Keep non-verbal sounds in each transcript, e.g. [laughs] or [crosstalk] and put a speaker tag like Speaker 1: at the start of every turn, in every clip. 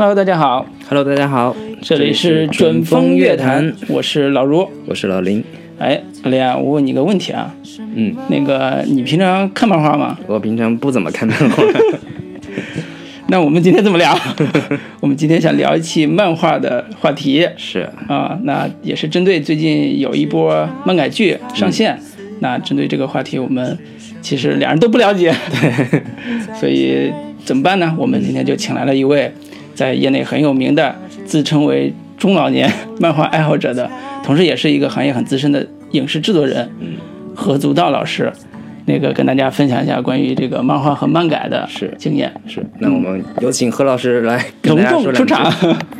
Speaker 1: Hello，大家好
Speaker 2: ，Hello，大家好，
Speaker 1: 这里是准风乐坛，我是老卢。
Speaker 2: 我是老林。
Speaker 1: 哎，老林啊，我问你个问题啊，
Speaker 2: 嗯，
Speaker 1: 那个你平常看漫画吗？
Speaker 2: 我平常不怎么看漫画。[laughs]
Speaker 1: 那我们今天怎么聊，[laughs] 我们今天想聊一期漫画的话题
Speaker 2: 是，
Speaker 1: 啊，那也是针对最近有一波漫改剧上线，那针对这个话题，我们其实两人都不了解，对，所以怎么办呢？我们今天就请来了一位在业内很有名的，自称为中老年漫画爱好者的，同时也是一个行业很资深的影视制作人，何足道老师。那个跟大家分享一下关于这个漫画和漫改的
Speaker 2: 是
Speaker 1: 经验，
Speaker 2: 是。那我们有请何老师来
Speaker 1: 隆重出场。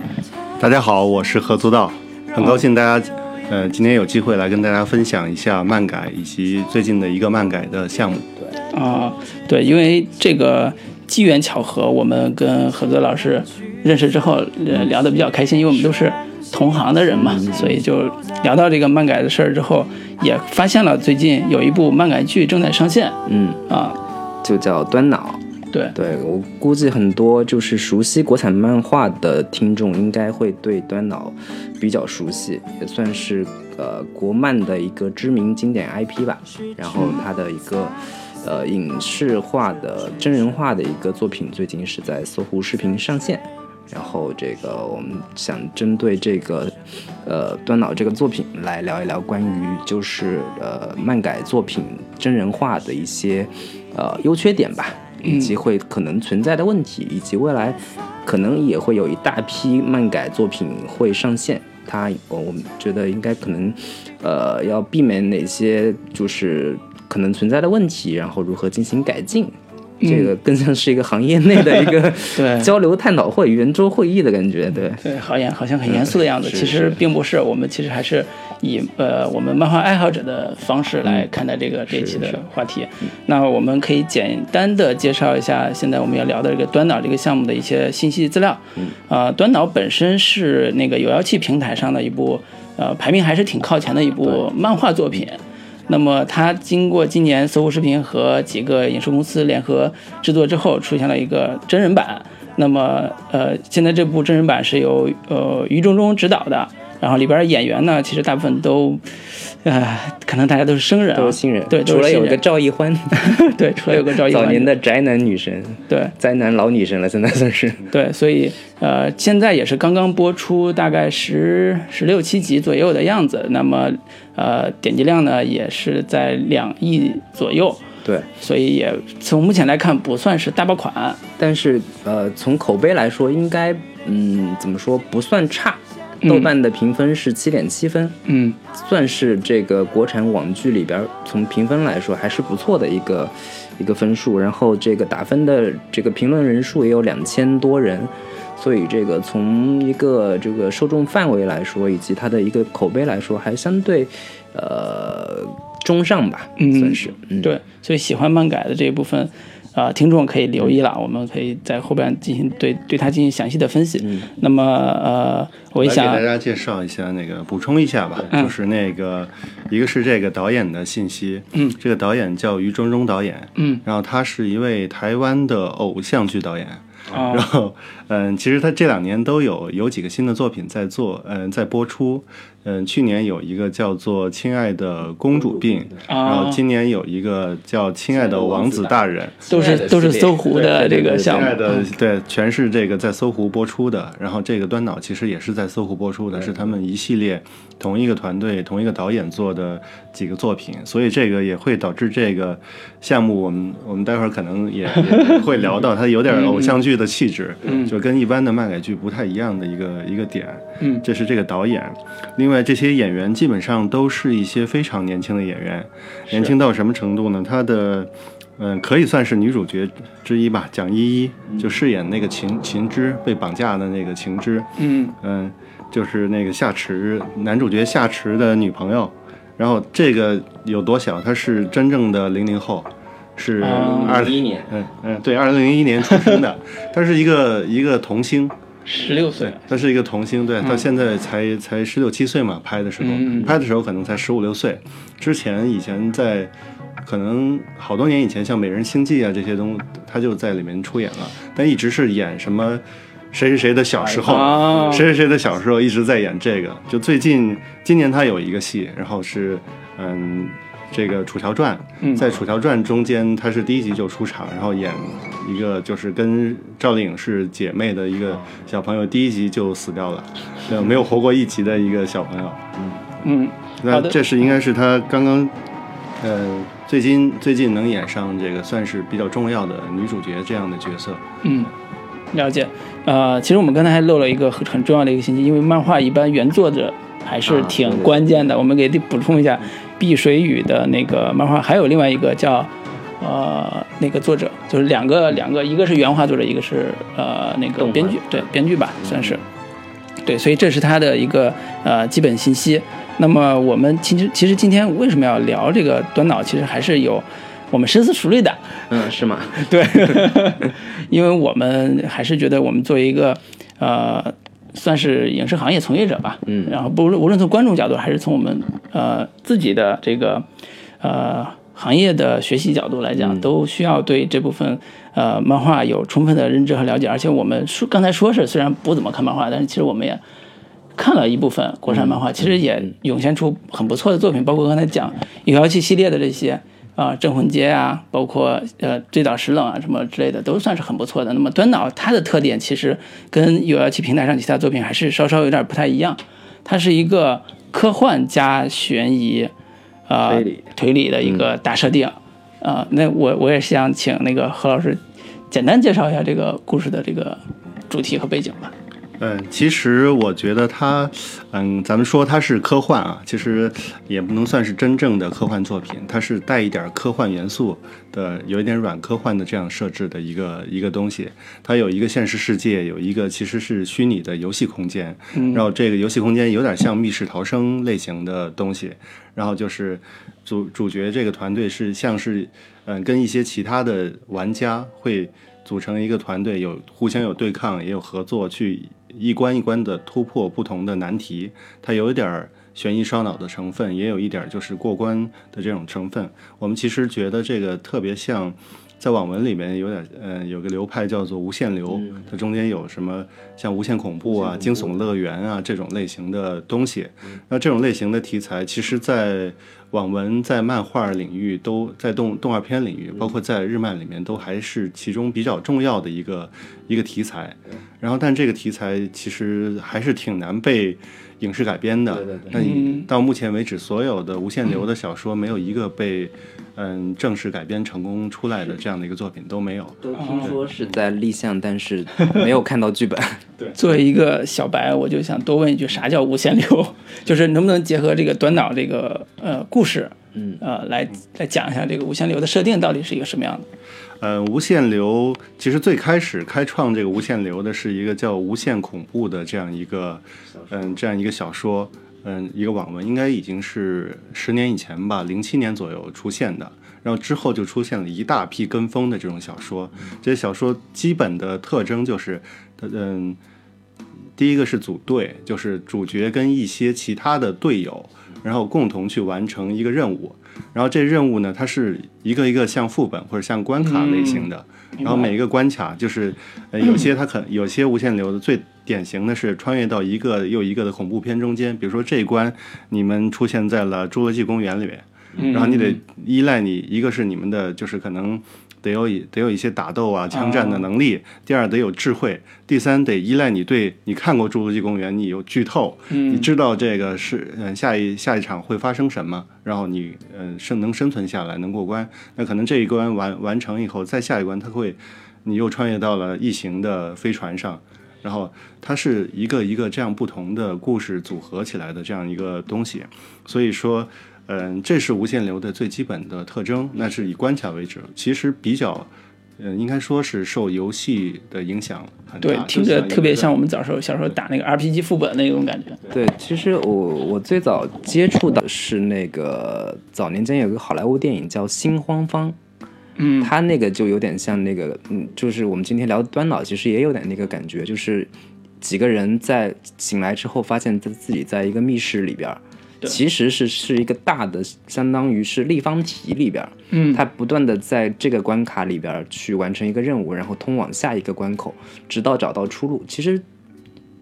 Speaker 1: [laughs]
Speaker 3: 大家好，我是何足道，很高兴大家，呃，今天有机会来跟大家分享一下漫改以及最近的一个漫改的项目。
Speaker 1: 对啊，对，因为这个机缘巧合，我们跟何泽老师认识之后，呃，聊得比较开心，因为我们都是同行的人嘛，所以就聊到这个漫改的事儿之后，也发现了最近有一部漫改剧正在上线。
Speaker 2: 嗯，
Speaker 1: 啊，
Speaker 2: 就叫端脑。
Speaker 1: 对，
Speaker 2: 对我估计很多就是熟悉国产漫画的听众，应该会对端脑比较熟悉，也算是呃国漫的一个知名经典 IP 吧。然后它的一个呃影视化的真人化的一个作品，最近是在搜狐视频上线。然后这个我们想针对这个呃端脑这个作品来聊一聊关于就是呃漫改作品真人化的一些呃优缺点吧。以及会可能存在的问题，以及未来可能也会有一大批漫改作品会上线。它，我我们觉得应该可能，呃，要避免哪些就是可能存在的问题，然后如何进行改进。这个更像是一个行业内的一个 [laughs] 交流探讨会、圆桌会议的感觉，对。
Speaker 1: 对，好严好像很严肃的样子，
Speaker 2: 是
Speaker 1: 其实并不是，我们其实还是以呃我们漫画爱好者的方式来看待这个这一期的话题。那我们可以简单的介绍一下现在我们要聊的这个端脑这个项目的一些信息资料。呃，端脑本身是那个有妖气平台上的一部呃排名还是挺靠前的一部漫画作品。那么它经过今年搜狐视频和几个影视公司联合制作之后，出现了一个真人版。那么呃，现在这部真人版是由呃于中中执导的，然后里边演员呢，其实大部分都，呃，可能大家都是生人、啊，
Speaker 2: 都是新人，
Speaker 1: 对，
Speaker 2: 除了有个赵一欢，[laughs]
Speaker 1: 对，除了有个赵一
Speaker 2: 早年的宅男女神，
Speaker 1: 对
Speaker 2: 宅男老女神了，现在算是。
Speaker 1: 对，所以呃，现在也是刚刚播出，大概十十六七集左右的样子。那么呃，点击量呢也是在两亿左右，
Speaker 2: 对，
Speaker 1: 所以也从目前来看不算是大爆款。
Speaker 2: 但是呃，从口碑来说，应该嗯怎么说不算差。
Speaker 1: 嗯
Speaker 2: 豆瓣的评分是七点七分，
Speaker 1: 嗯，
Speaker 2: 算是这个国产网剧里边从评分来说还是不错的一个一个分数。然后这个打分的这个评论人数也有两千多人，所以这个从一个这个受众范围来说，以及它的一个口碑来说，还相对呃中上吧，
Speaker 1: 嗯
Speaker 2: 算是。嗯，
Speaker 1: 对，所以喜欢漫改的这一部分，啊、听众可以留意了，我们可以在后边进行对对它进行详细的分析。那么呃，我也想
Speaker 3: 给大家介绍一下那个，补充一下吧，
Speaker 1: 嗯。
Speaker 3: 就是那个，一个是这个导演的信息，
Speaker 1: 嗯，
Speaker 3: 这个导演叫于中中导演，
Speaker 1: 嗯，
Speaker 3: 然后他是一位台湾的偶像剧导演，
Speaker 1: 啊、
Speaker 3: 然后，嗯，其实他这两年都有有几个新的作品在做，嗯，在播出。嗯，去年有一个叫做《亲爱的公主病》，然
Speaker 1: 啊
Speaker 3: 后今年有一个叫《亲爱的王子大人》。
Speaker 1: 都是都是搜狐的这个项目
Speaker 3: 亲爱。的，对，全是这个在搜狐播出的。然后这个端脑其实也是在搜狐播出的，是他们一系列同一个团队、同一个导演做的几个作品，所以这个也会导致这个项目，我们我们待会儿可能也也会聊到，[laughs] 它有点偶像剧的气质，就跟一般的漫改剧不太一样的一个一个点。
Speaker 1: 嗯
Speaker 3: 这是这个导演。另外，这些演员基本上都是一些非常年轻的演员，年轻到什么程度呢？他的嗯，可以算是女主角之一吧。蒋依依就饰演那个秦秦之被绑架的那个秦之，
Speaker 1: 嗯
Speaker 3: 嗯，就是那个夏池男主角夏池的女朋友。然后这个有多小？她是真正的零零后，是
Speaker 1: 哦
Speaker 3: 二
Speaker 2: 一年，
Speaker 3: 嗯嗯对，二零零一年出生的，[laughs] 他是一个一个童星，
Speaker 1: 十六岁
Speaker 3: 他，，是一个童星，对，他现在才才十六七岁嘛，拍的时候，
Speaker 1: 嗯
Speaker 3: 拍的时候可能才十五六岁，之前以前在可能好多年以前，像《美人星计》啊这些东西，他就在里面出演了，但一直是演什么谁谁谁的小时候，
Speaker 1: 哦
Speaker 3: 谁谁谁的小时候一直在演这个。就最近今年他有一个戏，然后是嗯这个《楚乔传》，
Speaker 1: 嗯
Speaker 3: 在《楚乔传》中间，他是第一集就出场，然后演一个就是跟赵丽颖是姐妹的一个小朋友，第一集就死掉了，呃没有活过一集的一个小朋友。
Speaker 1: 嗯嗯，那
Speaker 3: 这是应该是他刚刚，呃，最近最近能演上这个算是比较重要的女主角这样的角色。
Speaker 1: 嗯，了解。呃，其实我们刚才还漏了一个很很重要的一个信息，因为漫画一般原作者还是
Speaker 2: 啊
Speaker 1: 挺关键的，我们给补充一下，碧水雨的那个漫画，还有另外一个叫呃那个作者，就是两个两个，一个是原画作者，一个是呃那个编剧，对编剧吧算是。对，所以这是他的一个呃基本信息。那么我们其实其实今天为什么要聊这个端脑，其实还是有我们深思熟虑的。
Speaker 2: 嗯，是吗？[laughs]
Speaker 1: 对，[laughs] 因为我们还是觉得我们作为一个呃，算是影视行业从业者吧，
Speaker 2: 嗯
Speaker 1: 然后不论无论从观众角度，还是从我们呃自己的这个呃行业的学习角度来讲，都需要对这部分呃漫画有充分的认知和了解。而且我们说刚才说是虽然不怎么看漫画，但是其实我们也。看了一部分国产漫画，其实也涌现出很不错的作品，包括刚才讲《有妖气》系列的这些啊，镇魂街》啊，包括呃《醉倒石冷》啊什么之类的，都算是很不错的。那么端脑它的特点其实跟有妖气平台上其他作品还是稍稍有点不太一样，它是一个科幻加悬疑，啊、
Speaker 2: 推理
Speaker 1: 推理的一个大设定。啊、那我我也是想请那个何老师简单介绍一下这个故事的这个主题和背景吧。
Speaker 3: 嗯，其实我觉得它，嗯，咱们说它是科幻啊，其实也不能算是真正的科幻作品，它是带一点科幻元素的，有一点软科幻的这样设置的一个一个东西。它有一个现实世界，有一个其实是虚拟的游戏空间，然后这个游戏空间有点像密室逃生类型的东西，然后就是主主角这个团队是像是，嗯，跟一些其他的玩家会组成一个团队，有互相有对抗，也有合作，去一关一关的突破不同的难题。它有一点儿悬疑烧脑的成分，也有一点儿就是过关的这种成分。我们其实觉得这个特别像。在网文里面有点，呃，有个流派叫做无限流，它中间有什么像无限恐怖啊、惊悚乐园啊这种类型的东西。那这种类型的题材，其实，在网文、在漫画领域都在动动画片领域，包括在日漫里面，都还是其中比较重要的一个一个题材。然后，但这个题材其实还是挺难被影视改编的。
Speaker 2: 对对对。
Speaker 3: 那你到目前为止，所有的无限流的小说，没有一个被嗯正式改编成功出来的这样的一个作品都没有。
Speaker 2: 都听说是在立项，但是 [laughs] 没有看到剧本。
Speaker 1: 对作为一个小白，我就想多问一句，啥叫无限流？[laughs] 就是能不能结合这个短脑这个呃故事，
Speaker 2: 嗯，
Speaker 1: 呃，来来讲一下这个无限流的设定到底是一个什么样的？
Speaker 3: 呃，无限流其实最开始开创这个无限流的是一个叫《无限恐怖》的这样一个，嗯，这样一个小说，嗯，一个网文，应该已经是十年以前吧，零七年左右出现的。然后之后就出现了一大批跟风的这种小说，这些小说基本的特征就是，嗯，第一个是组队，就是主角跟一些其他的队友，然后共同去完成一个任务。然后这任务呢，它是一个一个像副本或者像关卡类型的，然后每一个关卡就是，呃，有些它可有些无限流的最典型的是穿越到一个又一个的恐怖片中间，比如说这一关你们出现在了侏罗纪公园里面，然后你得依赖你一个是你们的就是可能。得有一得有一些打斗啊、枪战的能力。第二，得有智慧。第三，得依赖你对你看过《侏罗纪公园》，你有剧透，你知道这个是嗯下一下一场会发生什么，然后你嗯生能生存下来，能过关。那可能这一关完完成以后，再下一关它会你又穿越到了异形的飞船上。然后它是一个一个这样不同的故事组合起来的这样一个东西，所以说，嗯，这是无限流的最基本的特征。那是以关卡为主，其实比较，嗯，应该说是受游戏的影响很大。
Speaker 1: 对，听着特别像我
Speaker 3: 们。
Speaker 1: 小时候小时候打那个 RPG 副本那种感觉。
Speaker 2: 对，其实我我最早接触到是那个早年间有个好莱坞电影叫《心慌方》，
Speaker 1: 嗯，
Speaker 2: 它那个就有点像那个，嗯，就是我们今天聊的端脑，其实也有点那个感觉，就是几个人在醒来之后，发现自自己在一个密室里边儿，其实是是一个大的，相当于是立方体里边儿，
Speaker 1: 嗯
Speaker 2: 它不断的在这个关卡里边去完成一个任务，然后通往下一个关口，直到找到出路。其实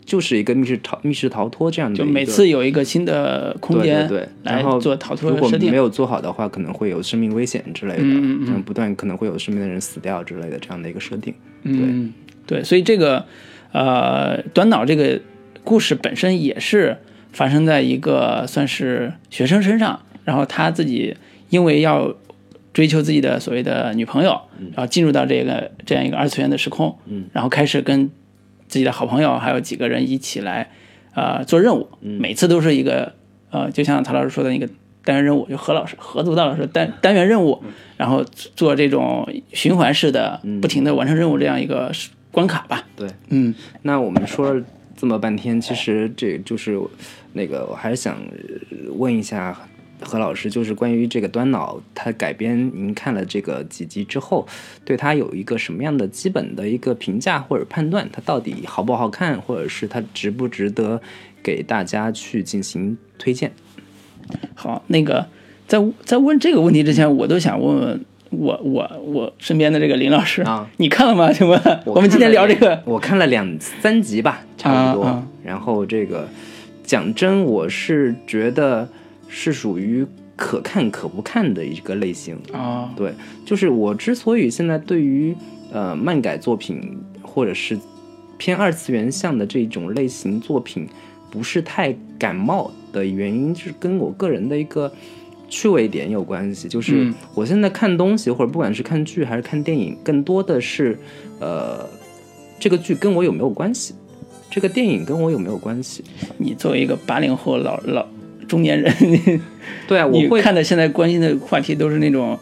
Speaker 2: 就是一个密室逃密室逃脱这样的，
Speaker 1: 就每次有一个新的空间
Speaker 2: 对对对，然后
Speaker 1: 做逃脱
Speaker 2: 如果
Speaker 1: 设定
Speaker 2: 没。有做好的话，可能会有生命危险之类的，
Speaker 1: 嗯嗯嗯
Speaker 2: 不断可能会有身边的人死掉之类的这样的一个设定。
Speaker 1: 嗯，对，所以这个呃短脑这个故事本身也是发生在一个算是学生身上，然后他自己因为要追求自己的所谓的女朋友，然后进入到这个这样一个二次元的时空，
Speaker 2: 嗯，
Speaker 1: 然后开始跟自己的好朋友还有几个人一起来呃做任务，每次都是一个呃，就像曹老师说的那个单元任务，就何老师何足道老师单单元任务，然后做这种循环式的不停的完成任务这样一个关卡吧。
Speaker 2: 对，
Speaker 1: 嗯。
Speaker 2: 那我们说了这么半天，其实这就是那个，我还是想问一下何老师，就是关于这个端脑它改编，您看了这个几集之后，对它有一个什么样的基本的一个评价或者判断？它到底好不好看，或者是它值不值得给大家去进行推荐？
Speaker 1: 好，那个在在问这个问题之前，我都想问问我我我身边的这个林老师
Speaker 2: 啊，[laughs]
Speaker 1: 你看了吗？[laughs] 请问
Speaker 2: 我
Speaker 1: 我们今天聊这个，
Speaker 2: 我看了两三集吧，差不多。
Speaker 1: 啊啊
Speaker 2: 然后这个讲真，我是觉得是属于可看可不看的一个类型。
Speaker 1: 啊，
Speaker 2: 对，就是我之所以现在对于呃漫改作品或者是偏二次元向的这种类型作品不是太感冒的原因，是跟我个人的一个趣味点有关系。就是
Speaker 1: 嗯
Speaker 2: 我现在看东西，或者不管是看剧还是看电影，更多的是呃这个剧跟我有没有关系，这个电影跟我有没有关系。
Speaker 1: 你作为一个八零后老老中年人，[laughs]
Speaker 2: 对啊，我
Speaker 1: 你
Speaker 2: 会
Speaker 1: 看的现在关心的话题都是那种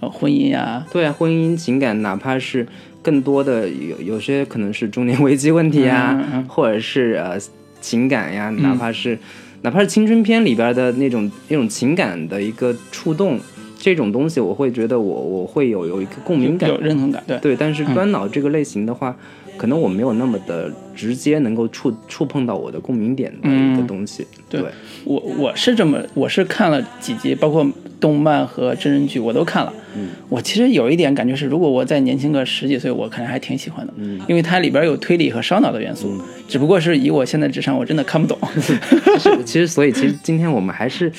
Speaker 1: 呃婚姻呀、
Speaker 2: 对啊，婚姻情感，哪怕是更多的有有些可能是中年危机问题啊，
Speaker 1: 嗯嗯嗯
Speaker 2: 或者是呃情感呀，哪怕是、哪怕是青春片里边的那种那种情感的一个触动，这种东西我会觉得我我会有有一个共鸣感，
Speaker 1: 认同感，对。
Speaker 2: 但是端脑这个类型的话，可能我没有那么的直接能够触触碰到我的共鸣点的一个
Speaker 1: 嗯
Speaker 2: 东西，
Speaker 1: 对
Speaker 2: 对
Speaker 1: 我我是这么，我是看了几集，包括动漫和真人剧我都看了。
Speaker 2: 嗯，
Speaker 1: 我其实有一点感觉是，如果我再年轻个十几岁，我可能还挺喜欢的。
Speaker 2: 嗯，
Speaker 1: 因为它里边有推理和烧脑的元素，只不过是以我现在智商，我真的看不懂。[laughs]
Speaker 2: 其实其实所以其实今天我们还是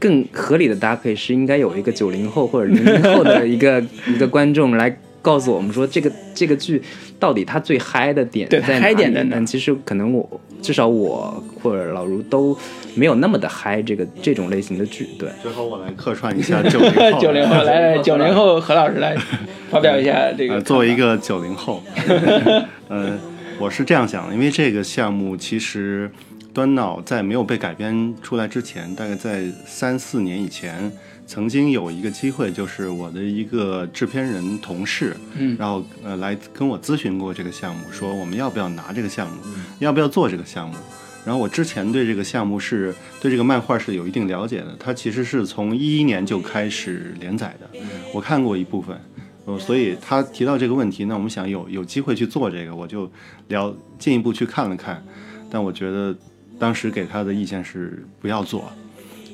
Speaker 2: 更合理的搭配是应该有一个九零后或者零零后的一个 [laughs] 一个观众来告诉我们说这个这个剧到底它最嗨的点
Speaker 1: 对
Speaker 2: 在哪里？
Speaker 1: 嗨点在哪
Speaker 2: 但其实可能我至少我或者老卢都没有那么的嗨这个这种类型的剧，对。
Speaker 3: 最后我来客串一下九零后。
Speaker 1: 九零后 [laughs] 来，九零后何老师来发表一下这个
Speaker 3: 呃，作为一个九零后，[laughs] 呃，我是这样想的，因为这个项目其实端脑在没有被改编出来之前，大概在三四年以前，曾经有一个机会，就是我的一个制片人同事，
Speaker 1: 嗯。
Speaker 3: 然后呃来跟我咨询过这个项目，说我们要不要拿这个项目，要不要做这个项目。然后我之前对这个项目是对这个漫画是有一定了解的，它其实是从一一年就开始连载的，我看过一部分，呃，所以他提到这个问题，那我们想有有机会去做这个，我就聊进一步去看了看，但我觉得当时给他的意见是不要做，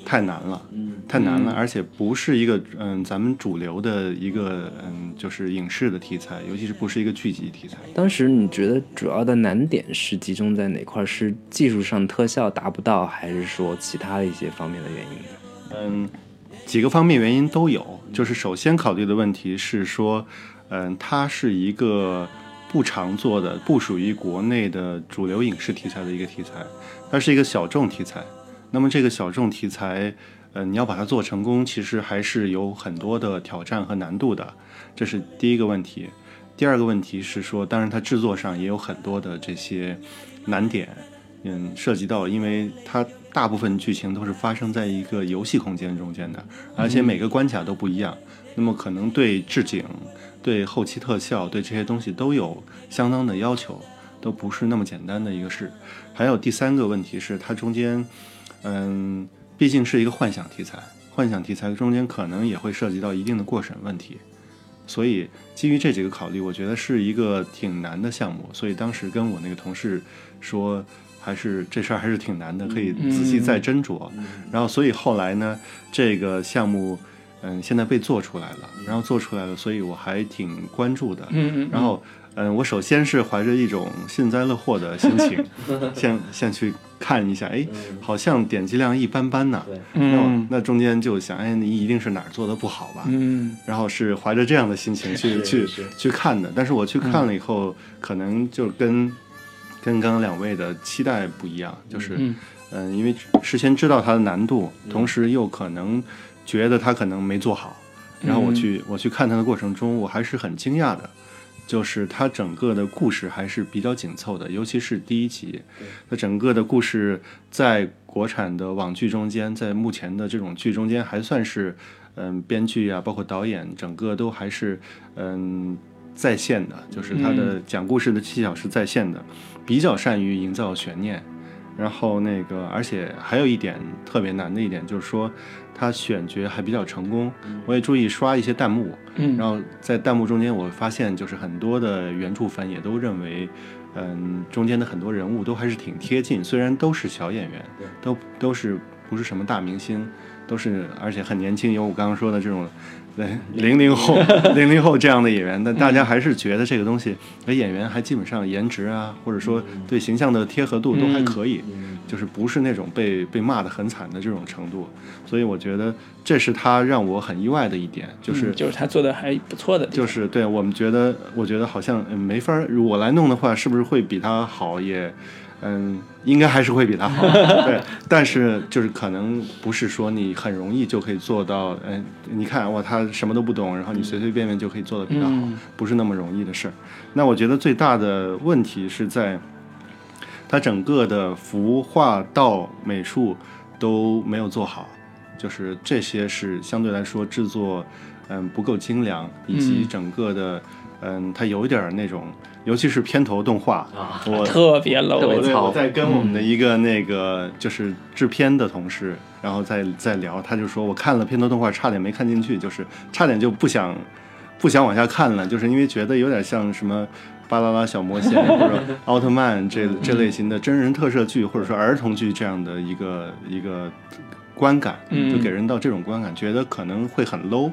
Speaker 3: 太难了，太难了，而且不是一个嗯咱们主流的一个嗯就是影视的题材，尤其是不是一个剧集题材。
Speaker 2: 当时你觉得主要的难点是集中在哪块儿？是技术上特效达不到，还是说其他的一些方面的原因？
Speaker 3: 嗯，几个方面原因都有。就是首先考虑的问题是说，嗯，它是一个不常做的、不属于国内的主流影视题材的一个题材，它是一个小众题材。那么这个小众题材，呃，你要把它做成功，其实还是有很多的挑战和难度的，这是第一个问题。第二个问题是说，当然它制作上也有很多的这些难点，嗯，涉及到，因为它大部分剧情都是发生在一个游戏空间中间的，而且每个关卡都不一样，那么可能对置景、对后期特效、对这些东西都有相当的要求，都不是那么简单的一个事。还有第三个问题是，它中间，嗯，毕竟是一个幻想题材，幻想题材中间可能也会涉及到一定的过审问题。所以基于这几个考虑，我觉得是一个挺难的项目。所以当时跟我那个同事说，还是这事儿还是挺难的，可以仔细再斟酌。然后，所以后来呢，这个项目。嗯，现在被做出来了，然后做出来了，所以我还挺关注的。
Speaker 1: 嗯
Speaker 3: 嗯。然后，嗯，我首先是怀着一种幸灾乐祸的心情，[laughs] 先先去看一下，哎，好像点击量一般般呢。
Speaker 2: 对。
Speaker 1: 嗯。
Speaker 3: 那中间就想，哎，你一定是哪儿做的不好吧？
Speaker 1: 嗯。
Speaker 3: 然后是怀着这样的心情去去去看的，但是我去看了以后，可能就跟跟刚刚两位的期待不一样，就是嗯，因为事先知道它的难度，同时又可能。觉得它可能没做好，然后我去我去看它的过程中，我还是很惊讶的，就是它整个的故事还是比较紧凑的，尤其是第一集，它整个的故事在国产的网剧中间，在目前的这种剧中间还算是，嗯，编剧啊，包括导演，整个都还是嗯在线的，就是它的讲故事的技巧是在线的，比较善于营造悬念，然后那个而且还有一点特别难的一点就是说。他选角还比较成功，我也注意刷一些弹幕，
Speaker 1: 嗯，
Speaker 3: 然后在弹幕中间，我发现就是很多的原著粉也都认为，嗯，中间的很多人物都还是挺贴近，虽然都是小演员，都都是不是什么大明星，都是而且很年轻，有我刚刚说的这种。对，零零后，[laughs] 零零后这样的演员，但大家还是觉得这个东西，哎，演员还基本上颜值啊，或者说对形象的贴合度都还可以，就是不是那种被被骂的很惨的这种程度，所以我觉得这是他让我很意外的一点，就是
Speaker 1: 就是他做的还不错的，
Speaker 3: 就是对我们觉得，我觉得好像没法，我来弄的话，是不是会比他好也。嗯，应该还是会比他好，[laughs] 对。但是就是可能不是说你很容易就可以做到，嗯，你看哇，他什么都不懂，然后你随随便便就可以做的比他好，不是那么容易的事儿。那我觉得最大的问题是在，他整个的服化道美术都没有做好，就是这些是相对来说制作，嗯，不够精良，以及整个的，嗯，它有一点那种。尤其是片头动画，啊 [laughs] 我
Speaker 1: 特别 low。
Speaker 3: 我在跟我们的一个那个就是制片的同事，然后在在聊，他就说我看了片头动画，差点没看进去，就是差点就不想不想往下看了，就是因为觉得有点像什么巴啦啦小魔仙或者 [laughs] 奥特曼这这类型的真人特摄剧，或者说儿童剧这样的一个一个观感，就给人到这种观感，觉得可能会很 low。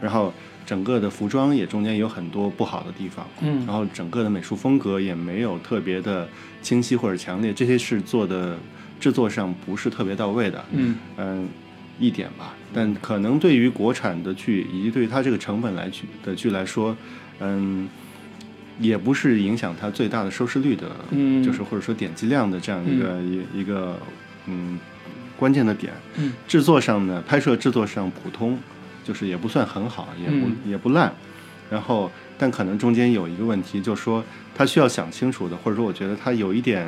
Speaker 3: 然后。整个的服装也中间有很多不好的地方，
Speaker 1: 嗯，
Speaker 3: 然后整个的美术风格也没有特别的清晰或者强烈，这些是做的制作上不是特别到位的，
Speaker 1: 嗯
Speaker 3: 嗯，一点吧。但可能对于国产的剧以及对于它这个成本来剧的剧来说，嗯，也不是影响它最大的收视率的，
Speaker 1: 嗯，
Speaker 3: 就是或者说点击量的这样一个一一个嗯关键的点。
Speaker 1: 嗯，
Speaker 3: 制作上呢，拍摄制作上普通。就是也不算很好，也不也不烂，然后但可能中间有一个问题，就是说他需要想清楚的，或者说我觉得他有一点，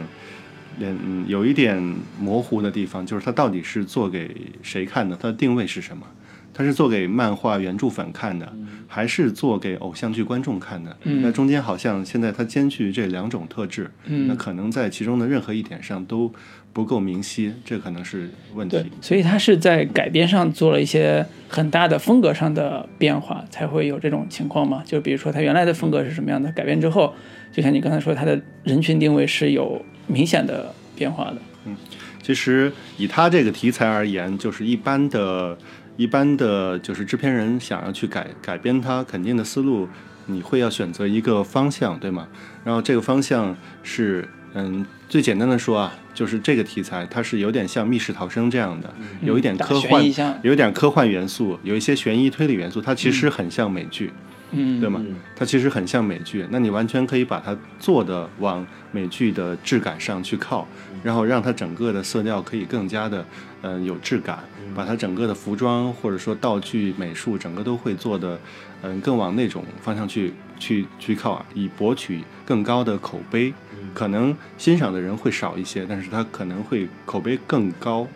Speaker 3: 嗯，有一点模糊的地方，就是他到底是做给谁看的，他的定位是什么？他是做给漫画原著粉看的，还是做给偶像剧观众看的？那中间好像现在他兼具这两种特质，那可能在其中的任何一点上都。不够明晰，这可能是问题。
Speaker 1: 对，所以他是在改编上做了一些很大的风格上的变化，才会有这种情况嘛？就比如说他原来的风格是什么样的，改编之后，就像你刚才说，他的人群定位是有明显的变化的。
Speaker 3: 嗯，其实以他这个题材而言，就是一般的、一般的，就是制片人想要去改改编他，肯定的思路，你会要选择一个方向，对吗？然后这个方向是。嗯，最简单的说啊，就是这个题材它是有点像密室逃生这样的，有一点科幻，有一点科幻元素，有一些悬疑推理元素，它其实很像美剧，
Speaker 1: 嗯，
Speaker 3: 对吗？它其实很像美剧，那你完全可以把它做的往美剧的质感上去靠，然后让它整个的色调可以更加的，嗯，有质感，把它整个的服装或者说道具美术整个都会做的，嗯，更往那种方向去去去靠啊，以博取更高的口碑。可能欣赏的人会少一些，但是他可能会口碑更高。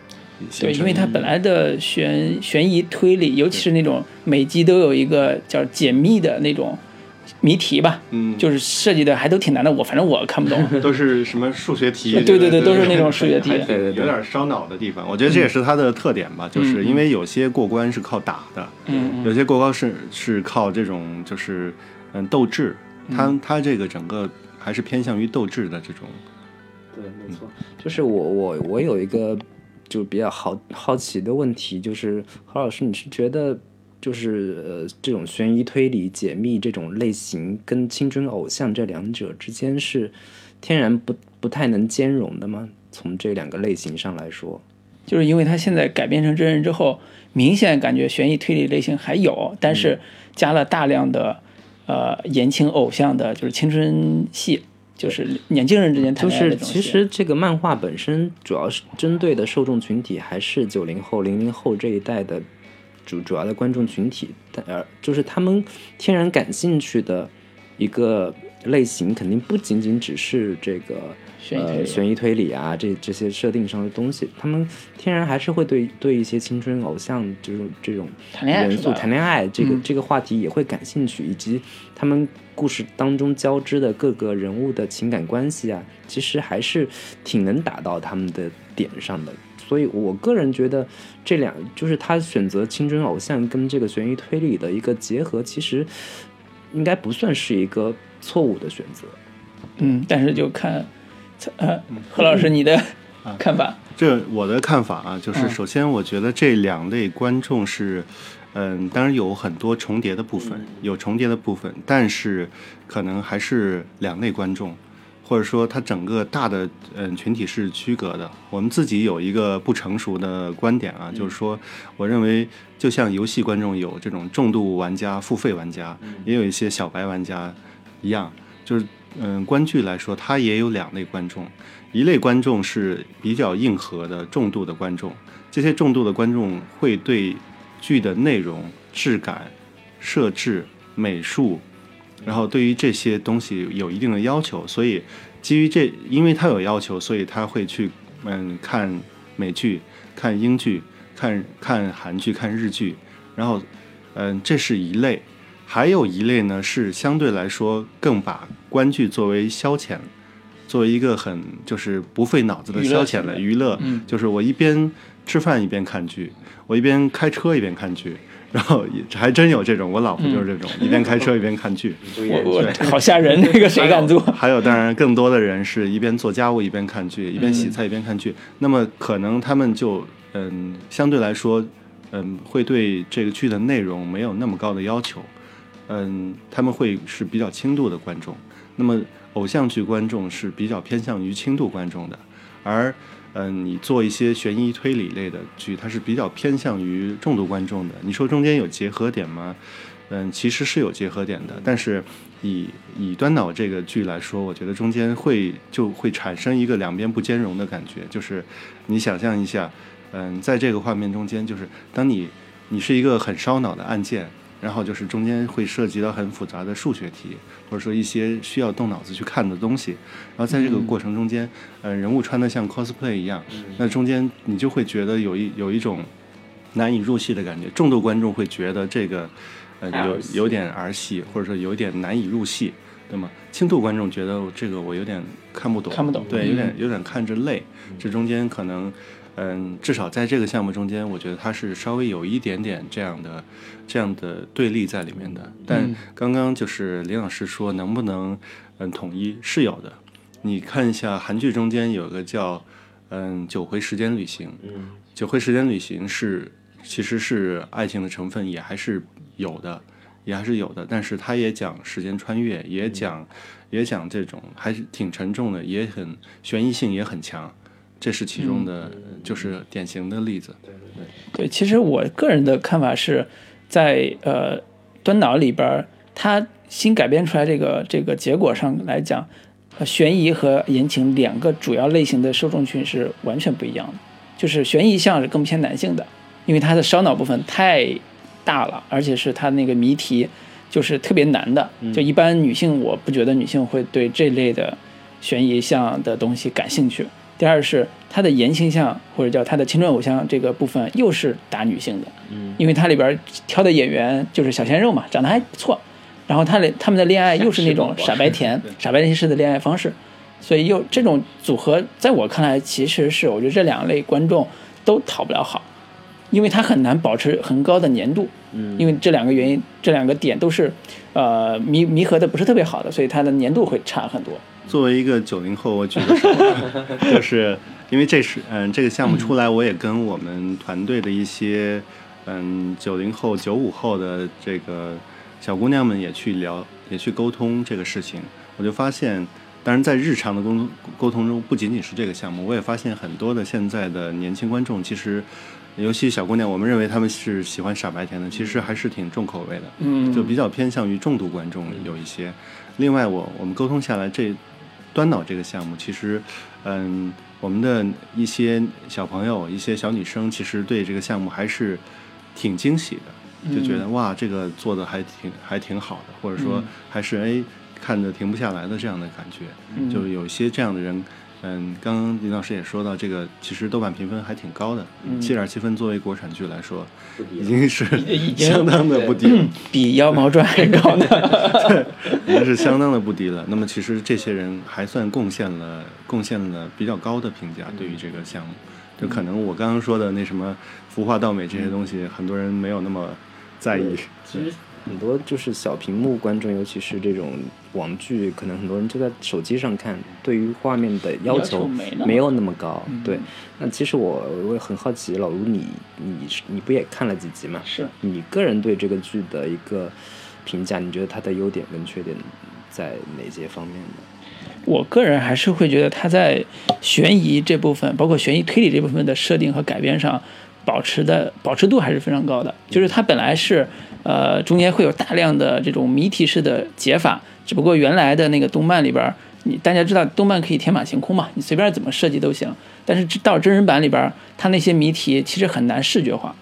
Speaker 1: 对，因为它本来的悬悬疑推理，尤其是那种每集都有一个叫解密的那种谜题吧，
Speaker 3: 嗯，
Speaker 1: 就是设计的还都挺难的，我反正我看不懂。[laughs]
Speaker 3: 都是什么数学题？[laughs]
Speaker 1: 对对对，都是那种数学题，
Speaker 2: 对对对，
Speaker 3: 有点烧脑的地方。我觉得这也是它的特点吧，就是因为有些过关是靠打的，
Speaker 1: 嗯，
Speaker 3: 有些过关是是靠这种就是嗯斗志，它它这个整个还是偏向于斗志的这种。
Speaker 2: 对，没错，就是我我我有一个就比较好好奇的问题，就是何老师，你是觉得？就是呃，这种悬疑推理、解密这种类型，跟青春偶像这两者之间是天然不不太能兼容的吗？从这两个类型上来说，
Speaker 1: 就是因为他现在改编成真人之后，明显感觉悬疑推理类型还有，但是加了大量的呃言情偶像的，就是青春戏，就是年轻人之间谈
Speaker 2: 就
Speaker 1: 恋爱的
Speaker 2: 是其实这个漫画本身主要是针对的受众群体还是九零后、零零后这一代的。主主要的观众群体，但而就是他们天然感兴趣的一个类型，肯定不仅仅只是这个呃悬疑推理啊，这这些设定上的东西，他们天然还是会对对一些青春偶像这种这种元素、谈恋爱这个这个话题也会感兴趣，以及他们故事当中交织的各个人物的情感关系啊，其实还是挺能打到他们的点上的。所以，我个人觉得这两就是他选择青春偶像跟这个悬疑推理的一个结合，其实应该不算是一个错误的选择。
Speaker 1: 嗯，但是就看呃何老师你的看法。
Speaker 3: 这我的看法啊，就是首先我觉得这两类观众是，嗯，当然有很多重叠的部分，有重叠的部分，但是可能还是两类观众。或者说，它整个大的嗯群体是区隔的。我们自己有一个不成熟的观点啊，就是说，我认为就像游戏观众有这种重度玩家、付费玩家，也有一些小白玩家一样，就是嗯，观剧来说，它也有两类观众。一类观众是比较硬核的重度的观众，这些重度的观众会对剧的内容、质感、设置、美术。然后对于这些东西有一定的要求，所以基于这，因为他有要求，所以他会去嗯看美剧、看英剧、看看韩剧、看日剧。然后嗯，这是一类，还有一类呢是相对来说更把观剧作为消遣，作为一个很就是不费脑子的消遣的娱乐，就是我一边吃饭一边看剧，我一边开车一边看剧。[laughs] 然后还真有这种，我老婆就是这种，一边开车一边看剧，[laughs]
Speaker 1: 我我好吓人，那个谁敢做？[laughs]
Speaker 3: 还有，当然更多的人是一边做家务一边看剧，一边洗菜一边看剧。那么可能他们就嗯，相对来说，嗯，会对这个剧的内容没有那么高的要求，嗯，他们会是比较轻度的观众。那么偶像剧观众是比较偏向于轻度观众的，而。嗯，你做一些悬疑推理类的剧，它是比较偏向于重度观众的。你说中间有结合点吗？嗯，其实是有结合点的，但是以以端脑这个剧来说，我觉得中间会就会产生一个两边不兼容的感觉。就是你想象一下，嗯，在这个画面中间，就是当你你是一个很烧脑的案件。然后就是中间会涉及到很复杂的数学题，或者说一些需要动脑子去看的东西。然后在这个过程中间，呃，人物穿的像 cosplay 一样，那中间你就会觉得有一有一种难以入戏的感觉。重度观众会觉得这个呃有有点儿戏，或者说有点难以入戏，对吗？轻度观众觉得这个我有点看不懂，
Speaker 1: 看不懂，
Speaker 3: 对，有点有点看着累。这中间可能。嗯，至少在这个项目中间，我觉得它是稍微有一点点这样的、这样的对立在里面的。但刚刚就是林老师说能不能嗯统一是有的。你看一下韩剧中间有个叫嗯《九回时间旅行》，嗯，《九回时间旅行》是其实是爱情的成分也还是有的，也还是有的。但是它也讲时间穿越，也讲也讲这种还是挺沉重的，也很悬疑性也很强。这是其中的，就是典型的例子。
Speaker 2: 对对对。
Speaker 1: 对，其实我个人的看法是，在呃端脑里边，它新改编出来这个这个结果上来讲，悬疑和言情两个主要类型的受众群是完全不一样的。就是悬疑向是更偏男性的，因为它的烧脑部分太大了，而且是它那个谜题就是特别难的。就一般女性，我不觉得女性会对这类的悬疑向的东西感兴趣。第二是他的言情向或者叫他的青春偶像这个部分又是打女性的，
Speaker 2: 嗯，
Speaker 1: 因为他里边挑的演员就是小鲜肉嘛，长得还不错，然后他的他们的恋爱又是那种傻白甜、傻白甜式的恋爱方式，所以又这种组合，在我看来，其实是我觉得这两类观众都讨不了好，因为他很难保持很高的粘度，嗯，因为这两个原因，这两个点都是，呃，弥弥合的不是特别好的，所以它的粘度会差很多。
Speaker 3: 作为一个九零后，我举个手 [laughs] 就是因为这是嗯这个项目出来，我也跟我们团队的一些嗯九零后、九五后的这个小姑娘们也去聊，也去沟通这个事情。我就发现，当然在日常的沟沟通中，不仅仅是这个项目，我也发现很多的现在的年轻观众，其实尤其小姑娘，我们认为他们是喜欢傻白甜的，其实还是挺重口味的，
Speaker 1: 嗯，
Speaker 3: 就比较偏向于重度观众有一些。另外，我我们沟通下来这。端脑这个项目，其实，嗯，我们的一些小朋友、一些小女生，其实对这个项目还是挺惊喜的，就觉得哇，这个做的还挺还挺好的，或者说还是哎看着停不下来的这样的感觉，就是有一些这样的人。嗯，刚刚林老师也说到，这个其实豆瓣评分还挺高的，七点七分作为国产剧来说，已经是 [laughs] 相当的不低了，
Speaker 1: 比《妖猫传》还高呢，[laughs]
Speaker 3: 对，已经是相当的不低了。那么其实这些人还算贡献了贡献了比较高的评价，对于这个项目，就可能我刚刚说的那什么服化道美这些东西，很多人没有那么在意。
Speaker 2: 其实很多就是小屏幕观众，尤其是这种。网剧可能很多人就在手机上看，对于画面的要求没有那么高。对，那其实我我也很好奇，老卢你你你不也看了几集嘛？
Speaker 1: 是
Speaker 2: 你个人对这个剧的一个评价？你觉得它的优点跟缺点在哪些方面呢？
Speaker 1: 我个人还是会觉得它在悬疑这部分，包括悬疑推理这部分的设定和改编上，保持的保持度还是非常高的。就是它本来是呃中间会有大量的这种谜题式的解法。只不过原来的那个动漫里边，你大家知道动漫可以天马行空嘛，你随便怎么设计都行。但是到真人版里边，它那些谜题其实很难视觉化，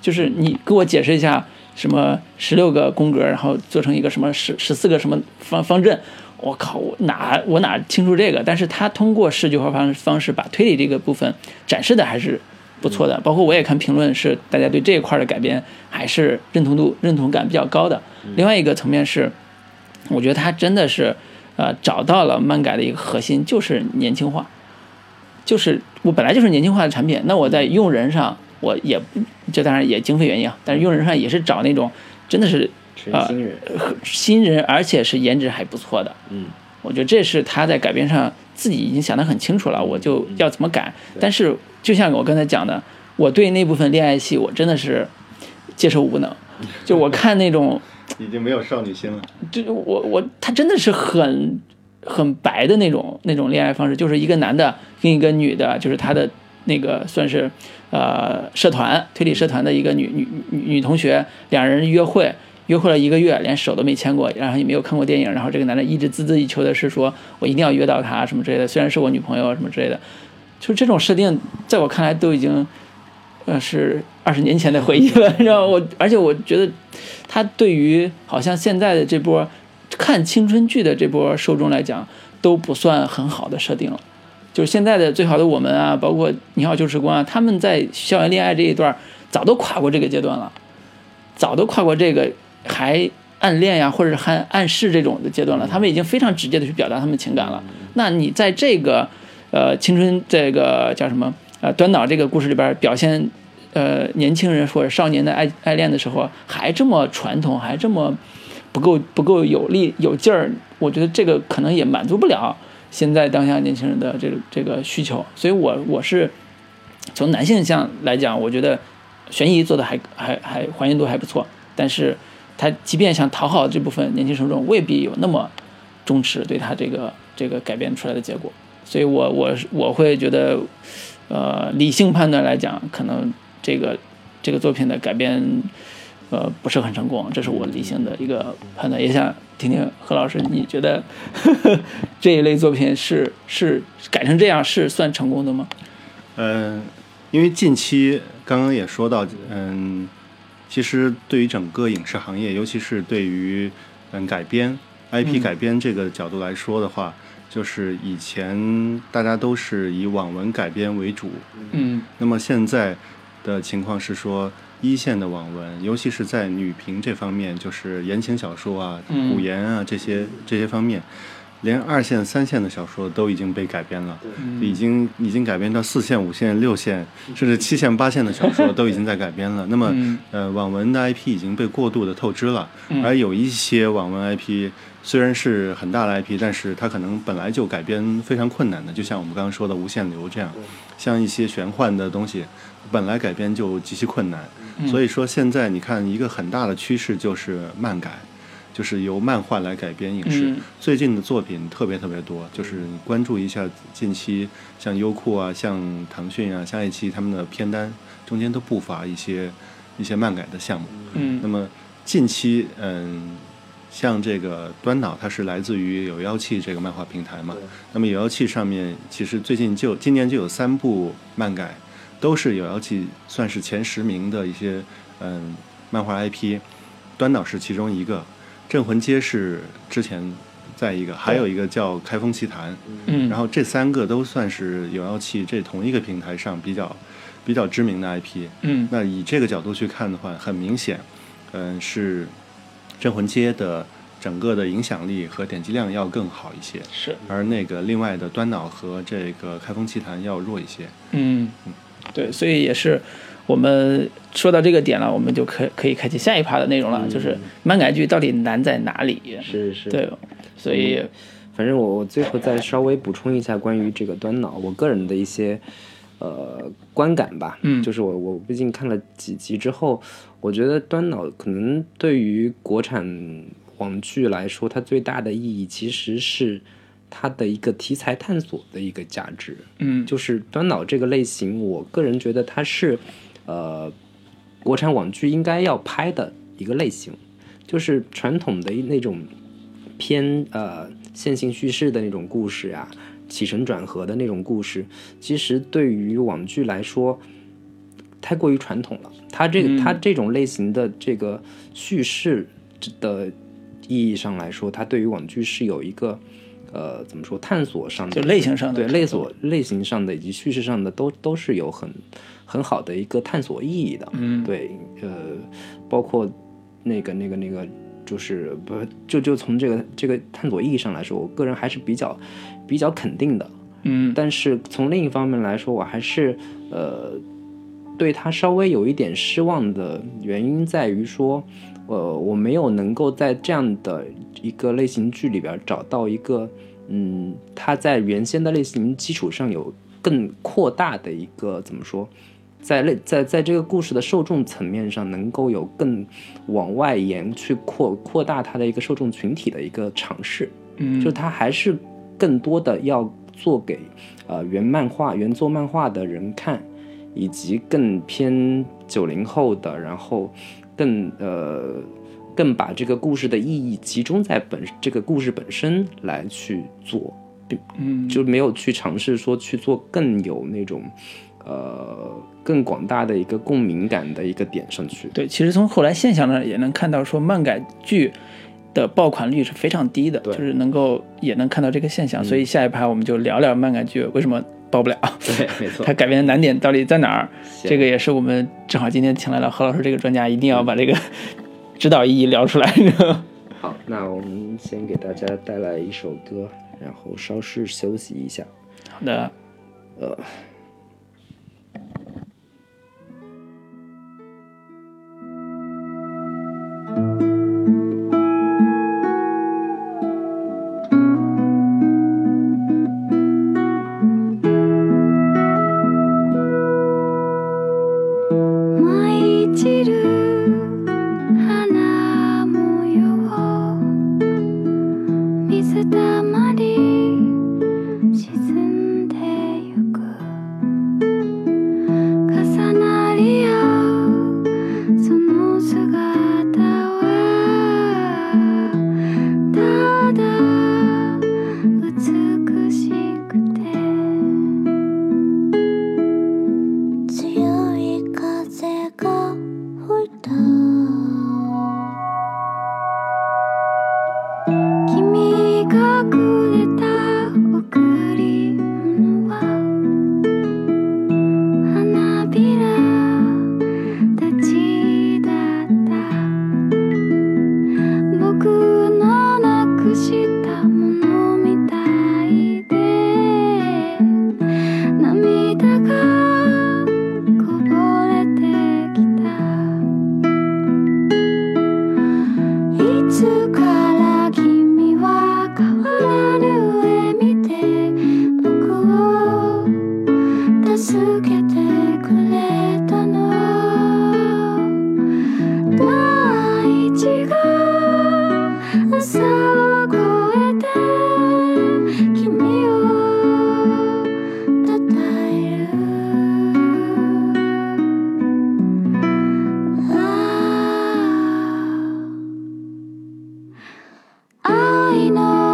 Speaker 1: 就是你给我解释一下什么十六个宫格，然后做成一个什么十十四个什么方方阵，我靠，我哪我哪清楚这个？但是他通过视觉化方方式把推理这个部分展示的还是不错的。包括我也看评论，是大家对这一块的改编还是认同度认同感比较高的。另外一个层面是。我觉得他真的是，呃，找到了漫改的一个核心，就是年轻化，就是我本来就是年轻化的产品，那我在用人上，我也这当然也经费原因啊，但是用人上也是找那种真的是
Speaker 2: 呃新人，
Speaker 1: 新人，而且是颜值还不错的。
Speaker 2: 嗯，
Speaker 1: 我觉得这是他在改编上自己已经想得很清楚了，我就要怎么改。但是就像我刚才讲的，我对那部分恋爱戏，我真的是接受无能，就我看那种。[laughs]
Speaker 3: 已经没有少女心了。
Speaker 1: 就我我他真的是很很白的那种那种恋爱方式，就是一个男的跟一个女的，就是他的那个算是呃社团推理社团的一个女女女女同学，两人约会约会了一个月，连手都没牵过，然后也没有看过电影，然后这个男的一直孜孜以求的是说我一定要约到她什么之类的，虽然是我女朋友什么之类的，就这种设定在我看来都已经呃是二十年前的回忆了，你知道我而且我觉得。他对于好像现在的这波看青春剧的这波受众来讲，都不算很好的设定了。就是现在的最好的我们啊，包括你好旧时光啊，他们在校园恋爱这一段早都跨过这个阶段了，早都跨过这个还暗恋呀，或者是还暗示这种的阶段了。他们已经非常直接的去表达他们情感了。那你在这个呃青春这个叫什么呃端脑这个故事里边表现。呃，年轻人或者少年的爱爱恋的时候，还这么传统，还这么不够不够有力有劲儿，我觉得这个可能也满足不了现在当下年轻人的这个这个需求。所以，我我是从男性向来讲，我觉得悬疑做的还还还还原度还不错，但是他即便想讨好这部分年轻受众，未必有那么忠实对他这个这个改编出来的结果。所以我我我会觉得，呃，理性判断来讲，可能。这个这个作品的改编，呃，不是很成功，这是我理性的一个判断。也想听听何老师，你觉得 [laughs] 这一类作品是是改成这样是算成功的吗？
Speaker 3: 嗯，因为近期刚刚也说到，嗯，其实对于整个影视行业，尤其是对于嗯改编 IP 改编这个角度来说的话，就是以前大家都是以网文改编为主，
Speaker 1: 嗯，
Speaker 3: 那么现在。的情况是说，一线的网文，尤其是在女频这方面，就是言情小说啊、
Speaker 1: 嗯
Speaker 3: 古言啊这些这些方面，连二线、三线的小说都已经被改编了，已经已经改编到四线、五线、六线，甚至七线、八线的小说都已经在改编了。[laughs] 那么，
Speaker 1: 嗯
Speaker 3: 呃，网文的 IP 已经被过度的透支了，而有一些网文 IP 虽然是很大的 IP，但是它可能本来就改编非常困难的，就像我们刚刚说的无限流这样，像一些玄幻的东西，本来改编就极其困难。所以说，现在你看一个很大的趋势就是漫改。就是由漫画来改编影视，
Speaker 1: 嗯
Speaker 3: 最近的作品特别特别多。就是你关注一下近期，像优酷啊、像腾讯啊、像爱奇艺他们的片单中间都不乏一些一些漫改的项目。
Speaker 1: 嗯
Speaker 3: 那么近期，嗯，像这个端脑，它是来自于有妖气这个漫画平台嘛。那么有妖气上面，其实最近就今年就有三部漫改，都是有妖气算是前十名的一些嗯漫画 IP，端脑是其中一个，镇魂街是之前在一个，还有一个叫开封奇谭。
Speaker 1: 嗯，
Speaker 3: 然后这三个都算是有妖气这同一个平台上比较比较知名的 IP。
Speaker 1: 嗯
Speaker 3: 那以这个角度去看的话，很明显，嗯，是《镇魂街》的整个的影响力和点击量要更好一些，
Speaker 1: 是
Speaker 3: 而那个另外的端脑和这个开封奇谭要弱一些。
Speaker 1: 嗯，对，所以也是我们说到这个点了，我们就可可以开启下一趴的内容了，就是漫改剧到底难在哪里？
Speaker 2: 是是，
Speaker 1: 对，所以
Speaker 2: 反正我我最后再稍微补充一下关于这个端脑，我个人的一些呃观感吧。
Speaker 1: 嗯
Speaker 2: 就是我我毕竟看了几集之后，我觉得端脑可能对于国产网剧来说，它最大的意义其实是它的一个题材探索的一个价值。
Speaker 1: 嗯
Speaker 2: 就是端脑这个类型，我个人觉得它是呃国产网剧应该要拍的一个类型，就是传统的那种偏呃线性叙事的那种故事啊，起承转合的那种故事，其实对于网剧来说太过于传统了。它这它这种类型的这个叙事的意义上来说，它对于网剧是有一个呃怎么说探索上的
Speaker 1: 就类型上的
Speaker 2: 对类所类型上的以及叙事上的都都是有很很好的一个探索意义的。
Speaker 1: 嗯
Speaker 2: 对，呃，包括那个那个那个，就是不就就从这个这个探索意义上来说，我个人还是比较比较肯定的。
Speaker 1: 嗯
Speaker 2: 但是从另一方面来说，我还是呃对他稍微有一点失望的原因在于说，呃，我没有能够在这样的一个类型剧里边找到一个，嗯，他在原先的类型基础上有更扩大的一个怎么说？在类在在这个故事的受众层面上，能够有更往外延去扩扩大它的一个受众群体的一个尝试。
Speaker 1: 嗯，
Speaker 2: 就它还是更多的要做给呃原漫画、原作漫画的人看，以及更偏九零后的，然后更呃更把这个故事的意义集中在本这个故事本身来去做，并
Speaker 1: 嗯
Speaker 2: 就没有去尝试说去做更有那种呃更广大的一个共鸣感的一个点上去。
Speaker 1: 对，其实从后来现象呢，也能看到说漫改剧的爆款率是非常低的，
Speaker 2: 对
Speaker 1: 就是能够也能看到这个现象。所以下一趴我们就聊聊漫改剧为什么爆不了，[laughs]
Speaker 2: 对，没错
Speaker 1: 它改编的难点到底在哪儿？这个也是我们正好今天请来了何老师这个专家，一定要把这个 [laughs] 指导意义聊出来。[laughs]
Speaker 2: 好，那我们先给大家带来一首歌，然后稍事休息一下。
Speaker 1: 好的，
Speaker 2: 呃，
Speaker 4: know.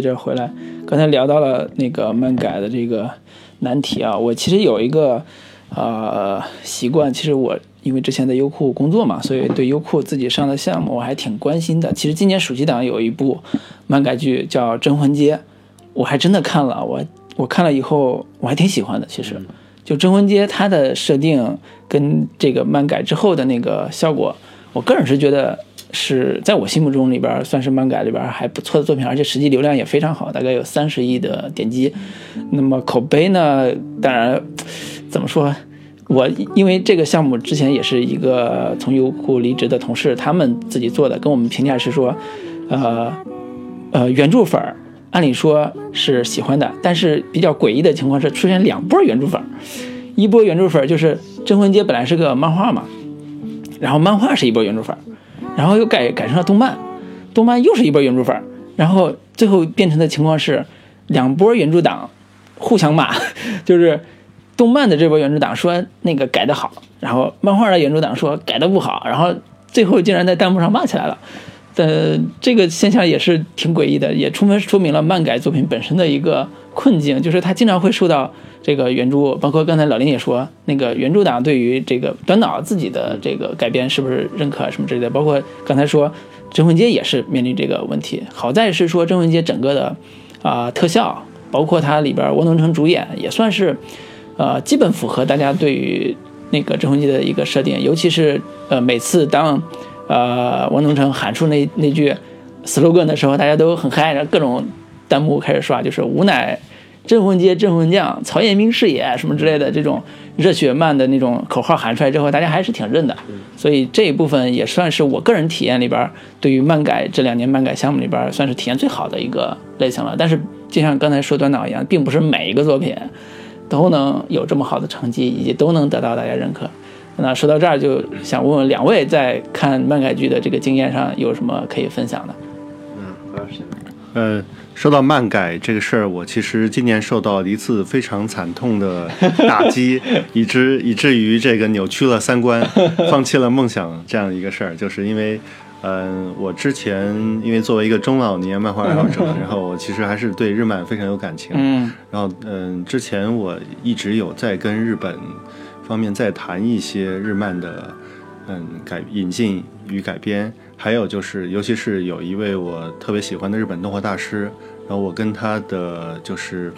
Speaker 1: 好的，我们接着回来。刚才聊到了那个漫改的这个难题啊，我其实有一个呃习惯，其实我因为之前在优酷工作嘛，所以对优酷自己上的项目我还挺关心的。其实今年暑期档有一部漫改剧叫《镇魂街》，我还真的看了，我我看了以后我还挺喜欢的。其实，就《镇魂街》它的设定跟这个漫改之后的那个效果，我个人是觉得是在我心目中里边算是漫改里边还不错的作品，而且实际流量也非常好，大概有三十亿的点击。那么口碑呢，当然怎么说？我因为这个项目之前也是一个从优酷离职的同事，他们自己做的，跟我们评价是说，呃呃，原著粉儿按理说是喜欢的，但是比较诡异的情况是出现两波原著粉儿，一波原著粉儿就是《镇魂街》本来是个漫画嘛，然后漫画是一波原著粉儿，然后又改改成了动漫，动漫又是一波原著粉，然后最后变成的情况是两波原著党互相骂，[laughs] 就是动漫的这波原著党说那个改的好，然后漫画的原著党说改的不好，然后最后竟然在弹幕上骂起来了。呃，这个现象也是挺诡异的，也充分说明了漫改作品本身的一个困境，就是他经常会受到这个原著，包括刚才老林也说，那个原著党对于这个端脑自己的这个改编是不是认可什么之类的，包括刚才说《镇魂街》也是面临这个问题。好在是说《镇魂街》整个的啊、特效，包括它里边汪东城主演，也算是呃基本符合大家对于那个《镇魂街》的一个设定，尤其是呃每次当呃汪东城喊出那那句 slogan 的时候，大家都很嗨，然后各种弹幕开始刷，就是无乃镇魂街镇魂将，曹彦兵是也什么之类的这种热血漫的那种口号喊出来之后，大家还是挺认的。所以这一部分也算是我个人体验里边对于漫改这两年漫改项目里边算是体验最好的一个类型了。但是就像刚才说端脑一样，并不是每一个作品都能有这么好的成绩，以及都能得到大家认可。那说到这儿，就想问问两位在看漫改剧的这个经验上有什么可以分享的？
Speaker 3: 呃，说到漫改这个事儿，我其实今年受到一次非常惨痛的打击，[laughs] 以至以至于这个扭曲了三观，放弃了梦想这样一个事儿，就是因为。嗯，我之前因为作为一个中老年漫画爱好者，[laughs] 然后我其实还是对日漫非常有感情。
Speaker 1: 嗯
Speaker 3: 然后，嗯，之前我一直有在跟日本方面在谈一些日漫的，嗯，改引进与改编，还有就是，尤其是有一位我特别喜欢的日本动画大师，然后我跟他的就是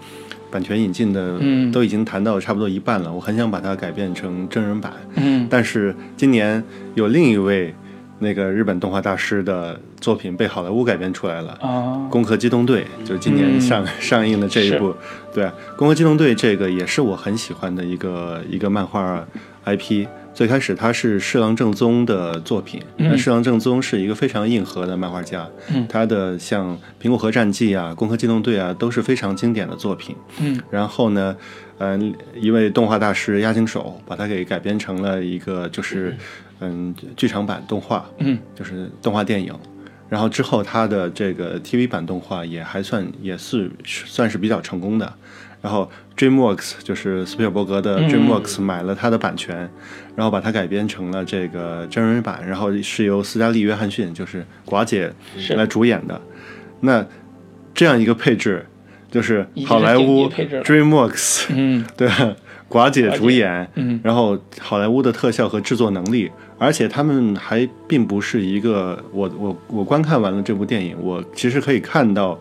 Speaker 3: 版权引进的，
Speaker 1: 嗯
Speaker 3: 都已经谈到差不多一半了，我很想把它改编成真人版，
Speaker 1: 嗯
Speaker 3: 但是今年有另一位那个日本动画大师的作品被好莱坞改编出来了。
Speaker 1: 啊，
Speaker 3: 攻壳机动队》就是今年上、[laughs] 上映的这一部，对，《攻壳机动队》这个也是我很喜欢的一个一个漫画 IP。最开始他是侍郎正宗的作品，那侍郎正宗是一个非常硬核的漫画家，
Speaker 1: 嗯
Speaker 3: 他的像《苹果核战记》啊，《攻壳机动队》啊都是非常经典的作品。
Speaker 1: 嗯
Speaker 3: 然后呢，嗯、一位动画大师押井守把它给改编成了一个就是嗯剧场版动画，
Speaker 1: 嗯
Speaker 3: 就是动画电影。然后之后他的这个 TV 版动画也还算也是算是比较成功的。然后 DreamWorks 就是斯皮尔伯格的
Speaker 1: 嗯。
Speaker 3: DreamWorks 买了他的版权，然后把它改编成了这个真人版，然后是由斯嘉丽·约翰逊就是寡姐来主演的。那这样一个配置，就是好莱坞 DreamWorks
Speaker 1: 嗯。[laughs]
Speaker 3: 对，寡姐。主演，
Speaker 1: 嗯。
Speaker 3: 然后好莱坞的特效和制作能力，而且他们还并不是一个，我我我观看完了这部电影，我其实可以看到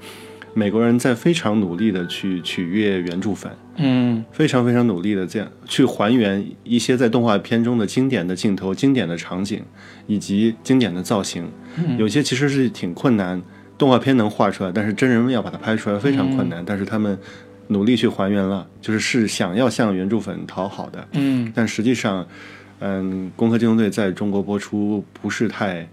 Speaker 3: 美国人在非常努力的去取悦原著粉，
Speaker 1: 嗯
Speaker 3: 非常非常努力的这样去还原一些在动画片中的经典的镜头、经典的场景以及经典的造型，有些其实是挺困难，动画片能画出来，但是真人要把它拍出来非常困难，但是他们努力去还原了，就是是想要向原著粉讨好的，
Speaker 1: 嗯。
Speaker 3: 但实际上，嗯，《攻壳机动队》在中国播出不是太，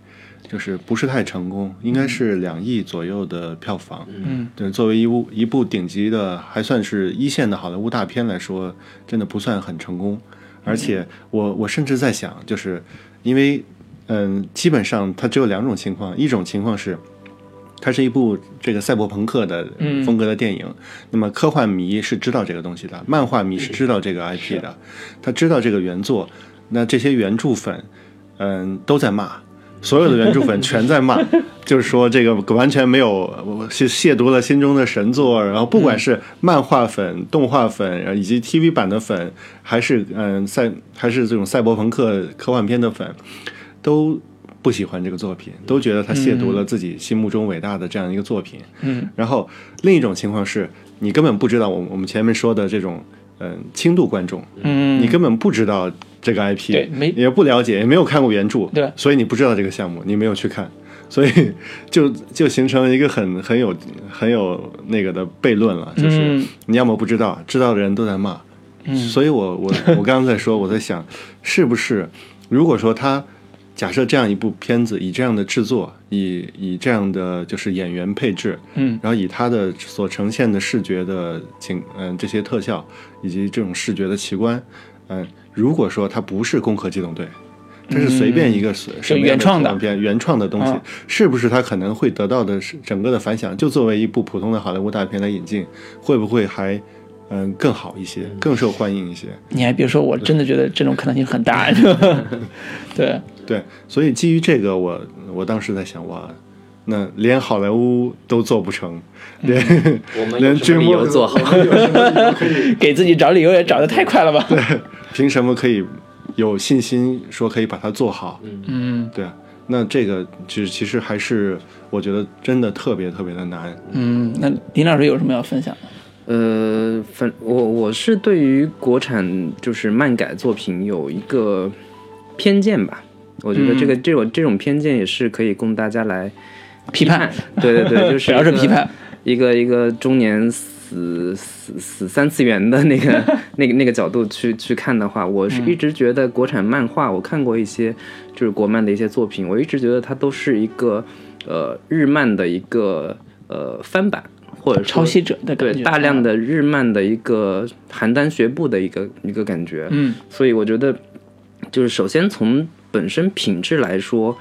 Speaker 3: 就是不是太成功，应该是两亿左右的票房。
Speaker 1: 嗯
Speaker 3: 对，作为一部一部顶级的，还算是一线的好莱坞大片来说，真的不算很成功。而且我我甚至在想，就是因为嗯，基本上它只有两种情况，一种情况是。它是一部这个赛博朋克的
Speaker 1: 嗯
Speaker 3: 风格的电影，那么科幻迷是知道这个东西的，漫画迷是知道这个 IP 的，他知道这个原作，那这些原著粉，嗯，都在骂，所有的原著粉全在骂，[laughs] 就是说这个完全没有我是亵渎了心中的神作，然后不管是漫画粉、动画粉，以及 TV 版的粉，还是嗯赛还是这种赛博朋克科幻片的粉，都不喜欢这个作品，都觉得他亵渎了自己心目中伟大的这样一个作品。
Speaker 1: 嗯。
Speaker 3: 然后另一种情况是你根本不知道我我们前面说的这种嗯轻度观众，
Speaker 1: 嗯，
Speaker 3: 你根本不知道这个 IP，
Speaker 1: 对没
Speaker 3: 也不了解，也没有看过原著，
Speaker 1: 对
Speaker 3: 所以你不知道这个项目，你没有去看，所以 [laughs] 就就形成了一个很很有很有那个的悖论了，就是
Speaker 1: 嗯
Speaker 3: 你要么不知道，知道的人都在骂，
Speaker 1: 嗯。
Speaker 3: 所以我我 [laughs] 我刚刚在说，我在想，是不是如果说他假设这样一部片子以这样的制作，以以这样的就是演员配置，
Speaker 1: 嗯。
Speaker 3: 然后以他的所呈现的视觉的情，嗯、这些特效以及这种视觉的奇观，嗯、如果说它不是《攻壳机动队》，这是随便一个什什么
Speaker 1: 原创的
Speaker 3: 片原创的东西
Speaker 1: 啊，
Speaker 3: 是不是它可能会得到的是整个的反响？就作为一部普通的好莱坞大片来引进，会不会还嗯更好一些，更受欢迎一些？
Speaker 1: 你还别说，我真的觉得这种可能性很大。[laughs] 对，
Speaker 3: 对，所以基于这个，我我当时在想，哇，那连好莱坞都做不成，连、
Speaker 2: 我们
Speaker 3: 连
Speaker 2: 有什么理由做好？[laughs]
Speaker 1: 给自己找理由也找的太快了吧？
Speaker 3: 对凭什么可以有信心说可以把它做好？
Speaker 1: 嗯
Speaker 3: 对啊，那这个其实其实还是我觉得真的特别特别的难。
Speaker 1: 嗯，那林老师有什么要分享的？
Speaker 2: 呃，反我我是对于国产就是漫改作品有一个偏见吧，我觉得这个、这种这种偏见也是可以供大家来
Speaker 1: 批判，
Speaker 2: 对对对，[laughs] 就是
Speaker 1: 主要是批判，
Speaker 2: 一个一个中年死死死三次元的那个 [laughs] 那个那个角度去去看的话，我是一直觉得国产漫画，我看过一些就是国漫的一些作品，我一直觉得它都是一个呃日漫的一个呃翻版，或者说
Speaker 1: 抄袭者
Speaker 2: 对，大量的日漫的一个邯郸学步的一个一个感觉，
Speaker 1: 嗯。
Speaker 2: 所以我觉得，就是首先从本身品质来说，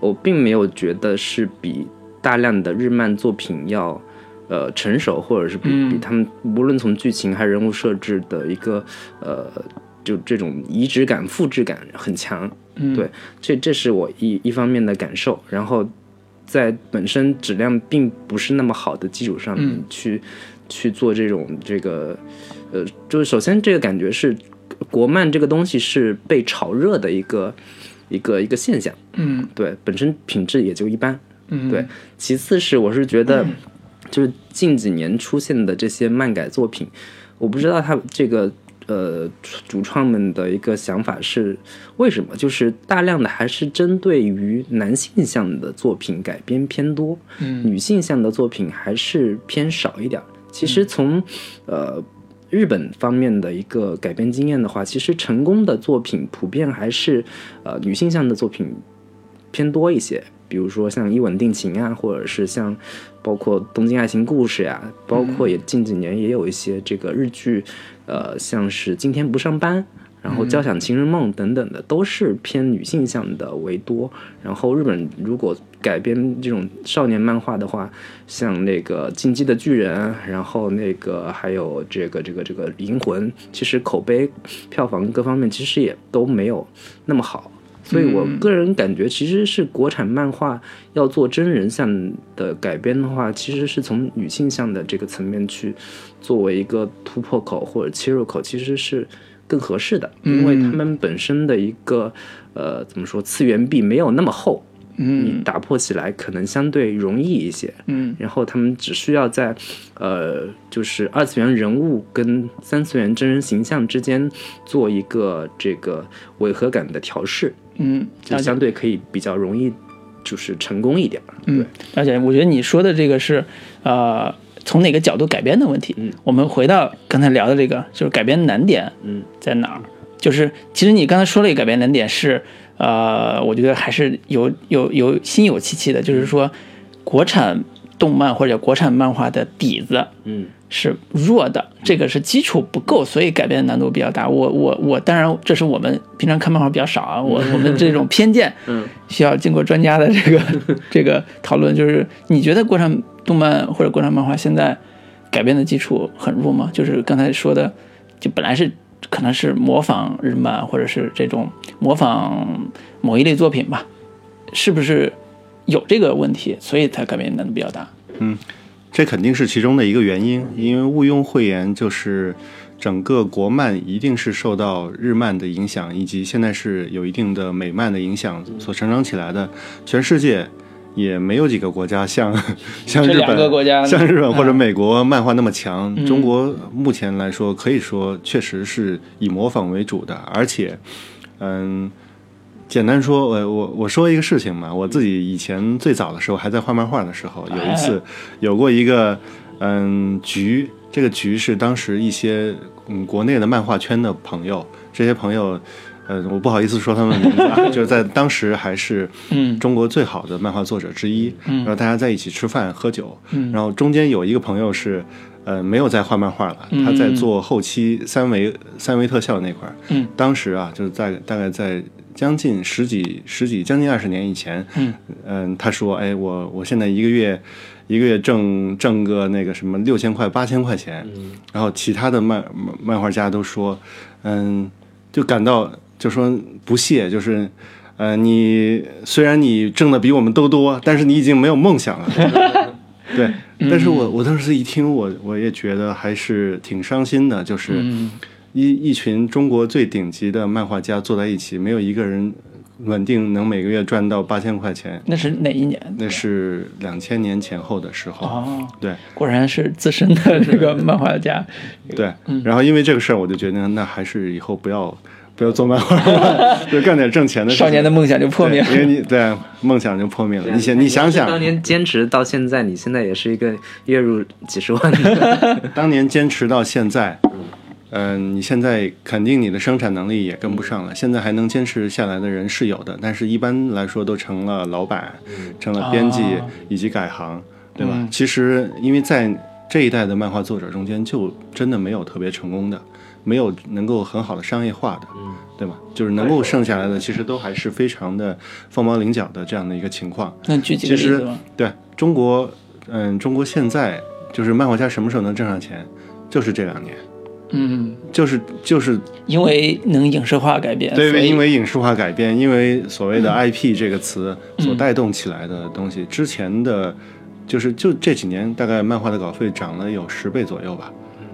Speaker 2: 我并没有觉得是比大量的日漫作品要呃成熟，或者是比、
Speaker 1: 嗯。
Speaker 2: 比他们无论从剧情还是人物设置的一个呃就这种移植感、复制感很强。
Speaker 1: 嗯，
Speaker 2: 对这这是我一一方面的感受，然后在本身质量并不是那么好的基础上面
Speaker 1: 嗯。
Speaker 2: 去、去做这种这个呃，就是首先这个感觉是国漫这个东西是被炒热的一个一个一个现象，
Speaker 1: 嗯
Speaker 2: 对，本身品质也就一般，
Speaker 1: 嗯，
Speaker 2: 对。其次是我是觉得，就是近几年出现的这些漫改作品，我不知道他这个呃主创们的一个想法是，为什么？就是大量的还是针对于男性向的作品改编偏多，
Speaker 1: 嗯
Speaker 2: 女性向的作品还是偏少一点儿。其实从呃日本方面的一个改编经验的话，其实成功的作品普遍还是呃女性向的作品偏多一些，比如说像《一吻定情》啊，或者是像包括《东京爱情故事》呀，包括也近几年也有一些这个日剧，呃，像是《今天不上班》。然后《交响情人梦》等等的都是偏女性向的为多。然后日本如果改编这种少年漫画的话，像那个《进击的巨人》，然后那个还有这个这个这个《银魂》，其实口碑、票房各方面其实也都没有那么好。所以我个人感觉，其实是国产漫画要做真人向的改编的话，其实是从女性向的这个层面去作为一个突破口或者切入口，其实是更合适的，因为他们本身的一个呃怎么说次元壁没有那么厚，嗯你打破起来可能相对容易一些。
Speaker 1: 嗯
Speaker 2: 然后他们只需要在，呃，就是二次元人物跟三次元真人形象之间做一个这个违和感的调试，
Speaker 1: 嗯，
Speaker 2: 就相对可以比较容易，就是成功一点儿。
Speaker 1: 嗯，而且我觉得你说的这个是，呃，从哪个角度改编的问题。
Speaker 2: 嗯，
Speaker 1: 我们回到刚才聊的这个，就是改编难点，
Speaker 2: 嗯，
Speaker 1: 在哪儿？就是其实你刚才说了一个改编难点是，呃，我觉得还是有有有心有戚戚的，就是说国产动漫或者国产漫画的底子，
Speaker 2: 嗯
Speaker 1: 是弱的，这个是基础不够，所以改编的难度比较大。我我我，当然这是我们平常看漫画比较少啊，我 [laughs] 我们这种偏见，
Speaker 2: 嗯，
Speaker 1: 需要经过专家的这个 [laughs] 这个讨论。就是你觉得国产动漫或者国产漫画现在改编的基础很弱吗？就是刚才说的，就本来是可能是模仿日漫，或者是这种模仿某一类作品吧，是不是有这个问题，所以才改编难度比较大？
Speaker 3: 嗯这肯定是其中的一个原因，因为毋庸讳言，就是整个国漫一定是受到日漫的影响，以及现在是有一定的美漫的影响所成长起来的。全世界也没有几个国家像 [laughs] 像日本、
Speaker 1: 个国家 [laughs]
Speaker 3: 像日本或者
Speaker 1: 嗯
Speaker 3: 美国漫画那么强。
Speaker 1: 嗯
Speaker 3: 中国目前来说，可以说确实是以模仿为主的，而且，嗯。简单说，我我我说一个事情嘛，我自己以前最早的时候还在画漫画的时候，有一次有过一个嗯局，这个局是当时一些嗯国内的漫画圈的朋友，这些朋友，呃，我不好意思说他们名字啊，[laughs] 就是在当时还是
Speaker 1: 嗯。
Speaker 3: 中国最好的漫画作者之一，
Speaker 1: 嗯。
Speaker 3: 然后大家在一起吃饭喝酒，
Speaker 1: 嗯。
Speaker 3: 然后中间有一个朋友是。呃，没有在画漫画了，
Speaker 1: 嗯
Speaker 3: 他在做后期三维三维特效那块儿。
Speaker 1: 嗯。
Speaker 3: 当时啊，就是在大概在将近十几十几将近二十年以前，
Speaker 1: 嗯。
Speaker 3: 嗯，他说，哎，我我现在一个月一个月挣挣个那个什么六千块八千块钱，然后其他的漫漫漫画家都说，嗯，就感到就说不屑，就是。呃，你虽然你挣的比我们都多，但是你已经没有梦想了。[laughs] 对，但是我我当时一听，我我也觉得还是挺伤心的，就是
Speaker 1: 嗯
Speaker 3: 一一群中国最顶级的漫画家坐在一起，没有一个人稳定能每个月赚到八千块钱。
Speaker 1: 那是哪一年？
Speaker 3: 那是两千年前后的时候，
Speaker 1: 哦，
Speaker 3: 对
Speaker 1: 果然是资深的这个漫画家。
Speaker 3: 对。然后因为这个事儿，我就决定，那还是以后不要不要做漫画了，就干点挣钱的事。
Speaker 1: 少年的梦想就破灭了
Speaker 3: 因为你对梦想就破灭了。你想，你想想，
Speaker 2: 当年坚持到现在，你现在也是一个月入几十万的。[laughs]
Speaker 3: 当年坚持到现在，嗯、你现在肯定你的生产能力也跟不上了。现在还能坚持下来的人是有的，但是一般来说都成了老板，成了编辑
Speaker 1: 哦
Speaker 3: 以及改行，对吧？
Speaker 1: 嗯
Speaker 3: 其实因为在这一代的漫画作者中间，就真的没有特别成功的，没有能够很好的商业化的，对吧？就是能够剩下来的，其实都还是非常的凤毛麟角的这样的一个情况。
Speaker 1: 那举几个
Speaker 3: 其实。对中国，嗯，中国现在就是漫画家什么时候能挣上钱，就是这两年，
Speaker 1: 嗯，
Speaker 3: 就是就是
Speaker 1: 因为能影视化改编，
Speaker 3: 对，因为影视化改编，因为所谓的 IP 这个词所带动起来的东西，之前的，就是就这几年大概漫画的稿费涨了有十倍左右吧，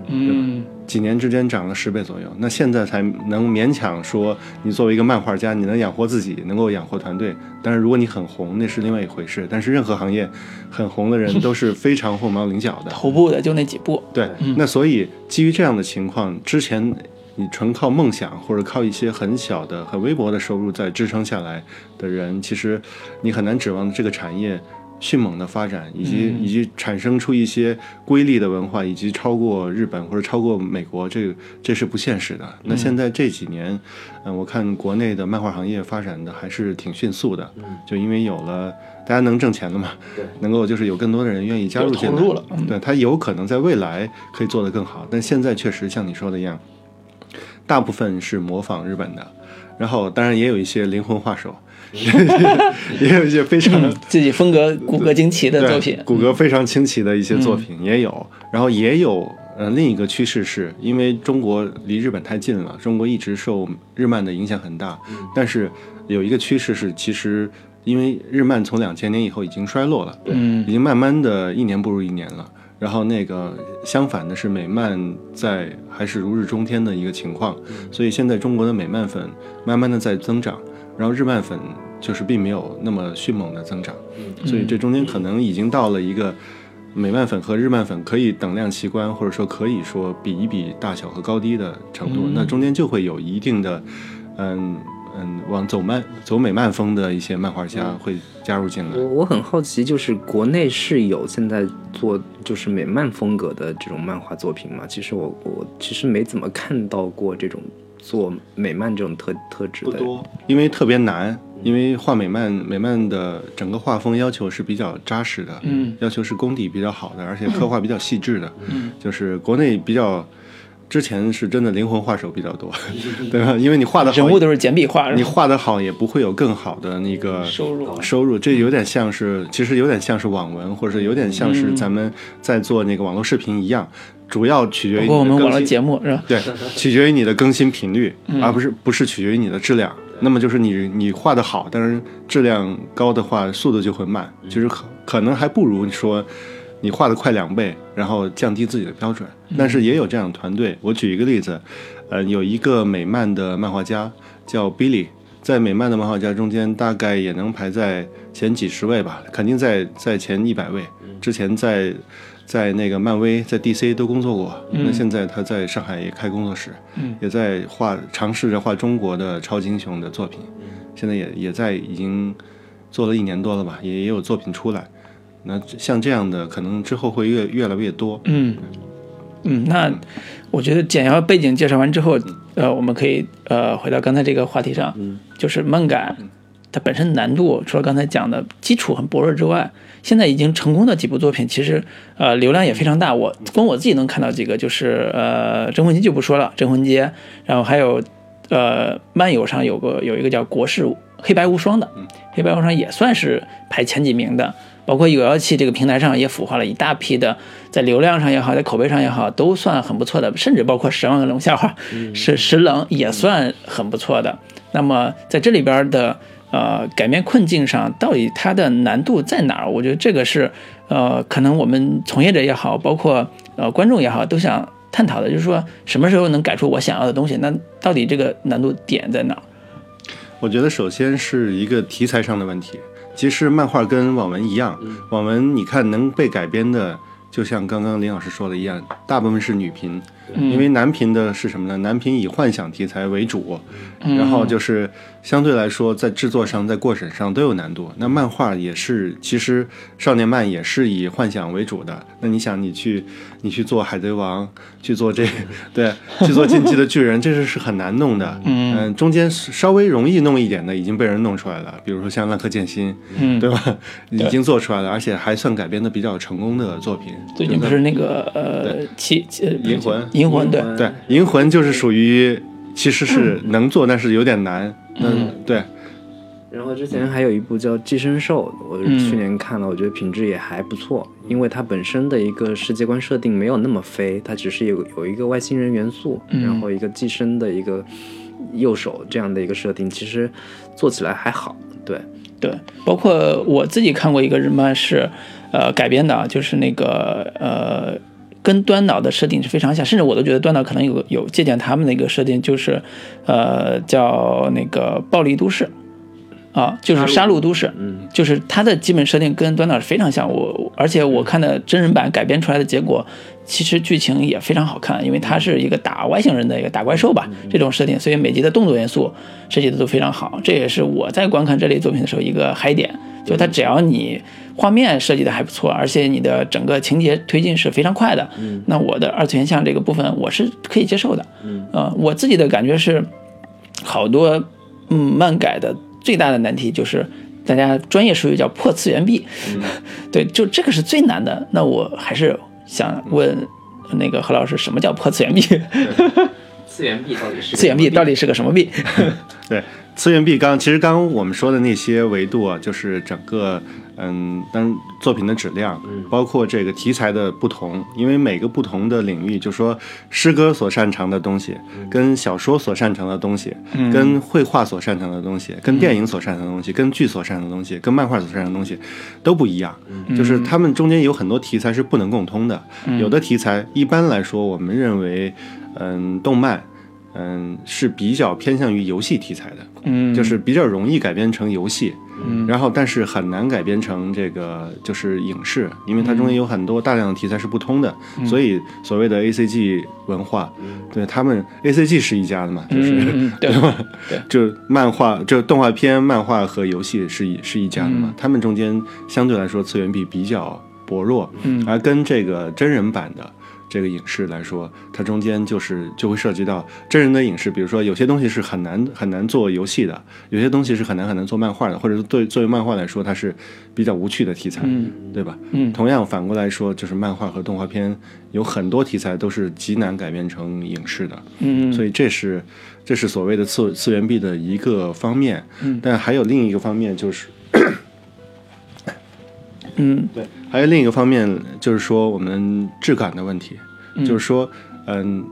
Speaker 1: 嗯
Speaker 3: 几年之间涨了十倍左右，那现在才能勉强说你作为一个漫画家，你能养活自己，能够养活团队。但是，如果你很红，那是另外一回事。但是任何行业很红的人都是非常凤毛麟角的。
Speaker 1: 头部的就那几部。
Speaker 3: 对，那所以基于这样的情况，之前你纯靠梦想或者靠一些很小的、很微薄的收入在支撑下来的人，其实你很难指望这个产业迅猛的发展，以及、以及产生出一些瑰丽的文化，以及超过日本或者超过美国，这个这是不现实的。那现在这几年，嗯、我看国内的漫画行业发展的还是挺迅速的，就因为有了大家能挣钱了嘛，能够就是有更多的人愿意加入进来，
Speaker 1: 投入了。嗯
Speaker 3: 对，他有可能在未来可以做得更好，但现在确实像你说的一样，大部分是模仿日本的，然后当然也有一些灵魂画手，也有一些非常
Speaker 1: 自己风格骨骼惊奇的作品，
Speaker 3: 骨骼非常清奇的一些作品也有，然后也有。呃，另一个趋势是因为中国离日本太近了，中国一直受日漫的影响很大。但是有一个趋势是，其实因为日漫从两千年以后已经衰落了，
Speaker 1: 嗯
Speaker 3: 已经慢慢的一年不如一年了。然后那个相反的是，美漫在还是如日中天的一个情况，所以现在中国的美漫粉慢慢的在增长，然后日漫粉就是并没有那么迅猛的增长，所以这中间可能已经到了一个美漫粉和日漫粉可以等量齐观，或者说可以说比一比大小和高低的程度，那中间就会有一定的，嗯嗯，往走漫走美漫风的一些漫画家会加入进来。
Speaker 2: 我我很好奇，就是国内是有现在做就是美漫风格的这种漫画作品吗？其实我我其实没怎么看到过这种做美漫这种特特质的。
Speaker 3: 因为特别难，因为画美漫，美漫的整个画风要求是比较扎实的，
Speaker 1: 嗯，
Speaker 3: 要求是功底比较好的，而且刻画比较细致的，嗯，就是国内比较，之前是真的灵魂画手比较多，[laughs] 对吧？因为你画的好，
Speaker 1: 人物都是简笔画，
Speaker 3: 你画的好也不会有更好的那个
Speaker 1: 收入
Speaker 3: 收入，这有点像是，其实有点像是网文，或者有点像是咱们在做那个网络视频一样，主要取决于
Speaker 1: 我们网络节目是吧？
Speaker 3: 对，取决于你的更新频率，而不是不是取决于你的质量。那么就是你你画的好，但是质量高的话，速度就会慢，就是可可能还不如你说你画的快两倍，然后降低自己的标准。但是也有这样的团队，我举一个例子，呃，有一个美漫的漫画家叫 Billy，在美漫的漫画家中间，大概也能排在前几十位吧，肯定在在前一百位。之前在在那个漫威、在 DC 都工作过，那现在他在上海也开工作室，也在画尝试着画中国的超级英雄的作品，现在也也在已经做了一年多了吧，也也有作品出来。那像这样的，可能之后会越越来越多。
Speaker 1: 嗯。嗯，那我觉得简要背景介绍完之后，呃，我们可以呃回到刚才这个话题上，就是漫改它本身难度，除了刚才讲的基础很薄弱之外，现在已经成功的几部作品，其实呃流量也非常大。我光我自己能看到几个，就是呃《镇魂街》就不说了，《镇魂街》，然后还有呃漫游上有个有一个叫《国士黑白无双》的，黑白无双也算是排前几名的。包括有妖气这个平台上也孵化了一大批的，在流量上也好，在口碑上也好，都算很不错的，甚至包括《十万个冷笑话》是十冷也算很不错的。那么在这里边的呃改变困境上，到底它的难度在哪儿？我觉得这个是呃可能我们从业者也好，包括呃观众也好，都想探讨的，就是说什么时候能改出我想要的东西？那到底这个难度点在哪儿？
Speaker 3: 我觉得首先是一个题材上的问题。其实漫画跟网文一样，网文你看能被改编的，就像刚刚林老师说的一样，大部分是女频，因为男频的是什么呢？男频以幻想题材为主，然后就是相对来说在制作上、在过审上都有难度。那漫画也是，其实少年漫也是以幻想为主的。那你想，你去你去做海贼王，去做这对，去做进击的巨人，[laughs] 这是是很难弄的。嗯，中间稍微容易弄一点的已经被人弄出来了，比如说像浪客剑心，
Speaker 1: 嗯
Speaker 3: 对吧？已经做出来了，而且还算改编的比较成功的作品。
Speaker 1: 最近不是那个呃七呃
Speaker 3: 银魂
Speaker 1: 银魂对，
Speaker 3: 对，银魂就是属于其实是能做，但是有点难。嗯，对，
Speaker 2: 然后之前还有一部叫《寄生兽》，我去年看了，我觉得品质也还不错，因为它本身的一个世界观设定没有那么飞，它只是有有一个外星人元素，然后一个寄生的一个右手这样的一个设定，其实做起来还好。对，
Speaker 1: 对，包括我自己看过一个日漫是，呃改编的啊，就是那个呃跟端脑的设定是非常像，甚至我都觉得端脑可能有有借鉴他们的一个设定，就是呃叫那个暴力都市，啊，就是杀戮都市，
Speaker 2: 嗯，
Speaker 1: 就是它的基本设定跟端脑是非常像。我而且我看的真人版改编出来的结果，其实剧情也非常好看，因为它是一个打外星人的一个打怪兽吧这种设定，所以每集的动作元素设计的都非常好。这也是我在观看这类作品的时候一个嗨点，就它只要你画面设计的还不错，而且你的整个情节推进是非常快的，那我的二次元向这个部分我是可以接受的。嗯，呃，我自己的感觉是，好多嗯漫改的最大的难题就是。大家专业术语叫破次元壁，[laughs] 对，就这个是最难的。那我还是想问那个何老师，什么叫破次元壁？[laughs]
Speaker 2: 次元壁到底是
Speaker 1: 次元壁到底是个什么壁？[laughs]
Speaker 3: 对，次元壁刚其实刚刚我们说的那些维度啊，就是整个嗯，当作品的质量，包括这个题材的不同，因为每个不同的领域，就说诗歌所擅长的东西，跟小说所擅长的东西，跟绘画所擅长的东西，跟电影所擅长的东西，跟剧所擅长的东西，跟漫画所擅长的东西都不一样，就是他们中间有很多题材是不能共通的，有的题材一般来说，我们认为，嗯，动漫。嗯，是比较偏向于游戏题材的，
Speaker 1: 嗯，
Speaker 3: 就是比较容易改编成游戏，嗯，然后但是很难改编成这个就是影视，因为它中间有很多大量的题材是不通的，所以所谓的 A C G 文化，对他们 A C G 是一家的嘛，就是、
Speaker 1: 嗯 [laughs] 对
Speaker 3: 对吧？
Speaker 1: 对。
Speaker 3: 就漫画，就动画片、漫画和游戏是一是一家的嘛，他们中间相对来说次元壁比较薄弱，
Speaker 1: 嗯。
Speaker 3: 而跟这个真人版的。这个影视来说，它中间就是就会涉及到真人的影视，比如说有些东西是很难很难做游戏的，有些东西是很难很难做漫画的，或者是对作为漫画来说，它是比较无趣的题材，
Speaker 1: 嗯
Speaker 3: 对吧？
Speaker 1: 嗯
Speaker 3: 同样反过来说，就是漫画和动画片有很多题材都是极难改编成影视的，
Speaker 1: 嗯，
Speaker 3: 所以这是这是所谓的次次元壁的一个方面，
Speaker 1: 嗯
Speaker 3: 但还有另一个方面就是。
Speaker 1: 嗯
Speaker 3: 对，还有另一个方面就是说我们质感的问题，就是说，嗯，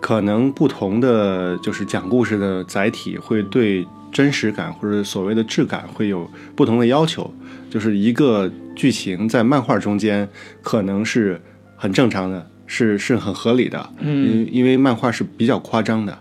Speaker 3: 可能不同的就是讲故事的载体会对真实感或者所谓的质感会有不同的要求。就是一个剧情在漫画中间可能是很正常的，是是很合理的，
Speaker 1: 嗯
Speaker 3: 因因为漫画是比较夸张的。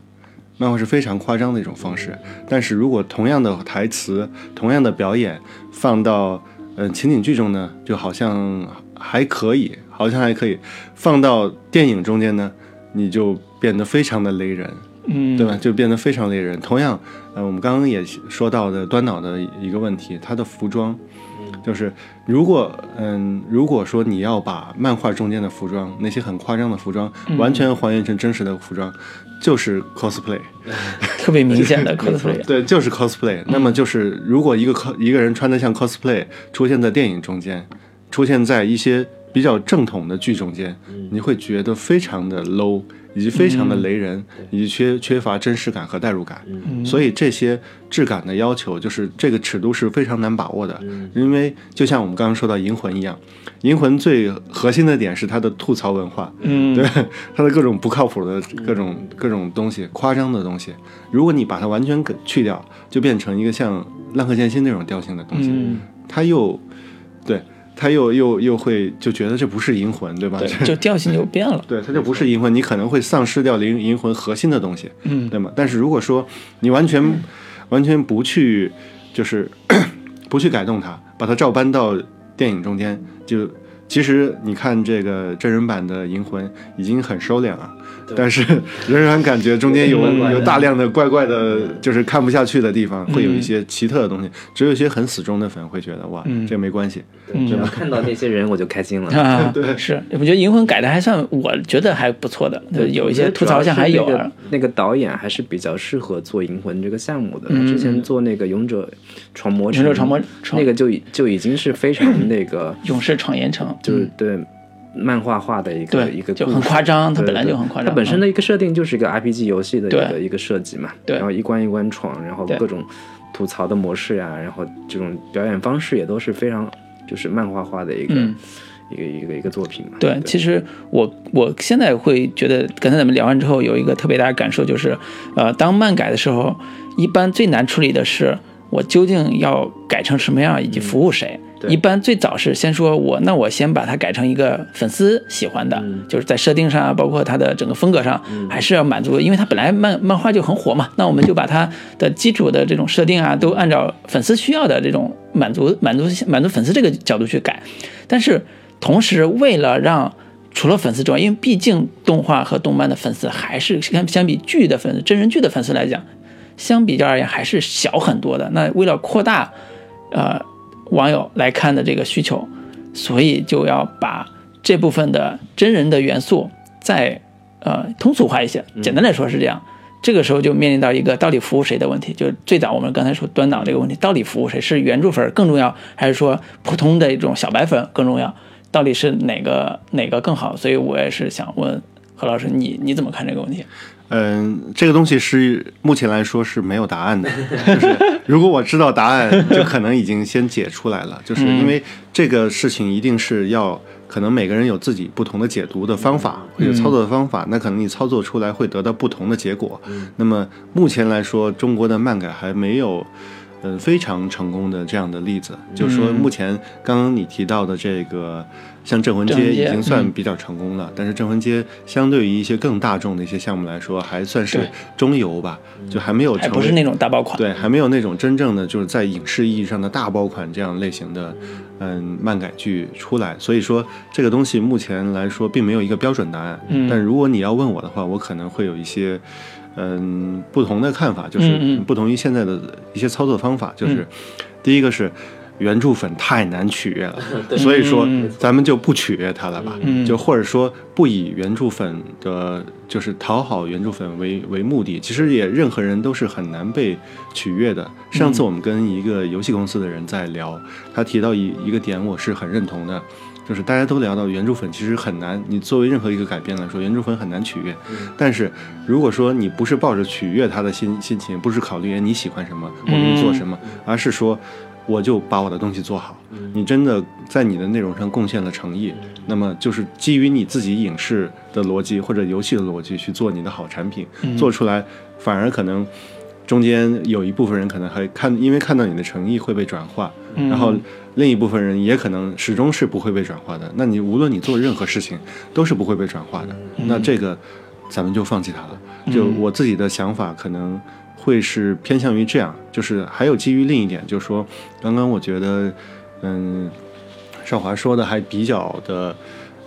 Speaker 3: 漫画是非常夸张的一种方式，但是如果同样的台词、同样的表演放到嗯、呃情景剧中呢，就好像还可以，好像还可以；放到电影中间呢，你就变得非常的雷人，
Speaker 1: 嗯，
Speaker 3: 对吧？就变得非常雷人。同样，呃，我们刚刚也说到的端脑的一个问题，它的服装，就是如果嗯，如果说你要把漫画中间的服装那些很夸张的服装完全还原成真实的服装，就是 cosplay。[laughs]
Speaker 1: 特别明显的 [laughs] cosplay，
Speaker 3: 对，就是 cosplay。那么就是，如果一个 cos 一个人穿的像 cosplay 出现在电影中间，出现在一些比较正统的剧中间，你会觉得非常的 low，以及非常的雷人，以及缺缺乏真实感和代入感。所以这些质感的要求，就是这个尺度是非常难把握的。因为就像我们刚刚说到《银魂》一样，《银魂》最核心的点是它的吐槽文化。
Speaker 1: 嗯，
Speaker 3: 对它的各种不靠谱的各种各种东西，夸张的东西，如果你把它完全给去掉，就变成一个像《浪客剑心》那种调性的东西，
Speaker 1: 嗯
Speaker 3: 它又对，它又又又会就觉得这不是银魂，对吧？
Speaker 1: 对，就调性就变了，[laughs]
Speaker 3: 对，它就不是银魂，你可能会丧失掉银银魂核心的东西，
Speaker 1: 嗯
Speaker 3: 对吗？但是如果说你完全完全不去就是 [coughs] 不去改动它，把它照搬到电影中间，就其实你看这个真人版的银魂已经很收敛了。但是仍然感觉中间有有大量的怪怪的，就是看不下去的地方，会有一些奇特的东西。只有一些很死忠的粉会觉得哇，这没关系。
Speaker 1: 嗯
Speaker 2: 只要看到那些人我就开心了。[laughs]
Speaker 1: 对，是，我觉得《银魂》改的还算，我觉得还不错的，对有一些吐槽项还有啊。
Speaker 2: 那个，导演还是比较适合做《银魂》这个项目的。
Speaker 1: 嗯
Speaker 2: 之前做那个《勇者闯魔城》，
Speaker 1: 勇者闯魔城
Speaker 2: 那个就已就已经是非常那个，[laughs]
Speaker 1: 勇士闯盐城，
Speaker 2: 就是对漫画化的一个一个
Speaker 1: 就很夸张它本来就很夸张
Speaker 2: 它本身的一个设定就是一个 RPG 游戏的一个一个设计嘛，
Speaker 1: 对。
Speaker 2: 然后一关一关闯，然后各种吐槽的模式呀，然后这种表演方式也都是非常就是漫画化的一个、
Speaker 1: 嗯。
Speaker 2: 一个一个一个作品嘛。
Speaker 1: 对，其实我我现在会觉得，刚才咱们聊完之后，有一个特别大的感受，就是，呃，当漫改的时候，一般最难处理的是我究竟要改成什么样，以及服务谁。一般最早是先说我，那我先把它改成一个粉丝喜欢的，就是在设定上啊，包括它的整个风格上，还是要满足，因为它本来漫漫画就很火嘛，那我们就把它的基础的这种设定啊，都按照粉丝需要的这种满足满足满足粉丝这个角度去改。但是同时，为了让除了粉丝之外，因为毕竟动画和动漫的粉丝还是相相比剧的粉丝、真人剧的粉丝来讲，相比较而言还是小很多的。那为了扩大，呃，网友来看的这个需求，所以就要把这部分的真人的元素再呃通俗化一些。简单来说是这样。这个时候就面临到一个到底服务谁的问题。就最早我们刚才说端脑这个问题，到底服务谁？是原著粉更重要，还是说普通的一种小白粉更重要？到底是哪个哪个更好？所以我也是想问何老师，你你怎么看这个问题？
Speaker 3: 嗯，这个东西是目前来说是没有答案的。[laughs] 就是如果我知道答案，就可能已经先解出来了。[laughs] 就是因为这个事情一定是要，可能每个人有自己不同的解读的方法或者操作的方法，那可能你操作出来会得到不同的结果。那么目前来说，中国的漫改还没有。呃，非常成功的这样的例子，就是说，目前刚刚你提到的这个，像《镇魂街》已经算比较成功了，但是《镇魂街》相对于一些更大众的一些项目来说，还算是中游吧，就还没有成
Speaker 1: 不是那种大爆款，
Speaker 3: 对，还没有那种真正的就是在影视意义上的大爆款这样类型的，嗯，漫改剧出来。所以说，这个东西目前来说并没有一个标准答案。
Speaker 1: 嗯，
Speaker 3: 但如果你要问我的话，我可能会有一些。嗯，不同的看法就是不同于现在的一些操作方法，就是第一个是原著粉太难取悦了，[laughs] 所以说咱们就不取悦他了吧，就或者说不以原著粉的，就是讨好原著粉为为目的，其实也任何人都是很难被取悦的。上次我们跟一个游戏公司的人在聊，他提到一一个点，我是很认同的。就是大家都聊到原著粉其实很难，你作为任何一个改编来说，原著粉很难取悦。但是如果说你不是抱着取悦他的心心情，不是考虑你喜欢什么，我给你做什么，而是说我就把我的东西做好。你真的在你的内容上贡献了诚意，那么就是基于你自己影视的逻辑或者游戏的逻辑去做你的好产品，做出来反而可能中间有一部分人可能还看，因为看到你的诚意会被转化，然后。另一部分人也可能始终是不会被转化的。那你无论你做任何事情，都是不会被转化的。那这个，咱们就放弃它了。就我自己的想法，可能会是偏向于这样。就是还有基于另一点，就是说，刚刚我觉得，嗯，少华说的还比较的，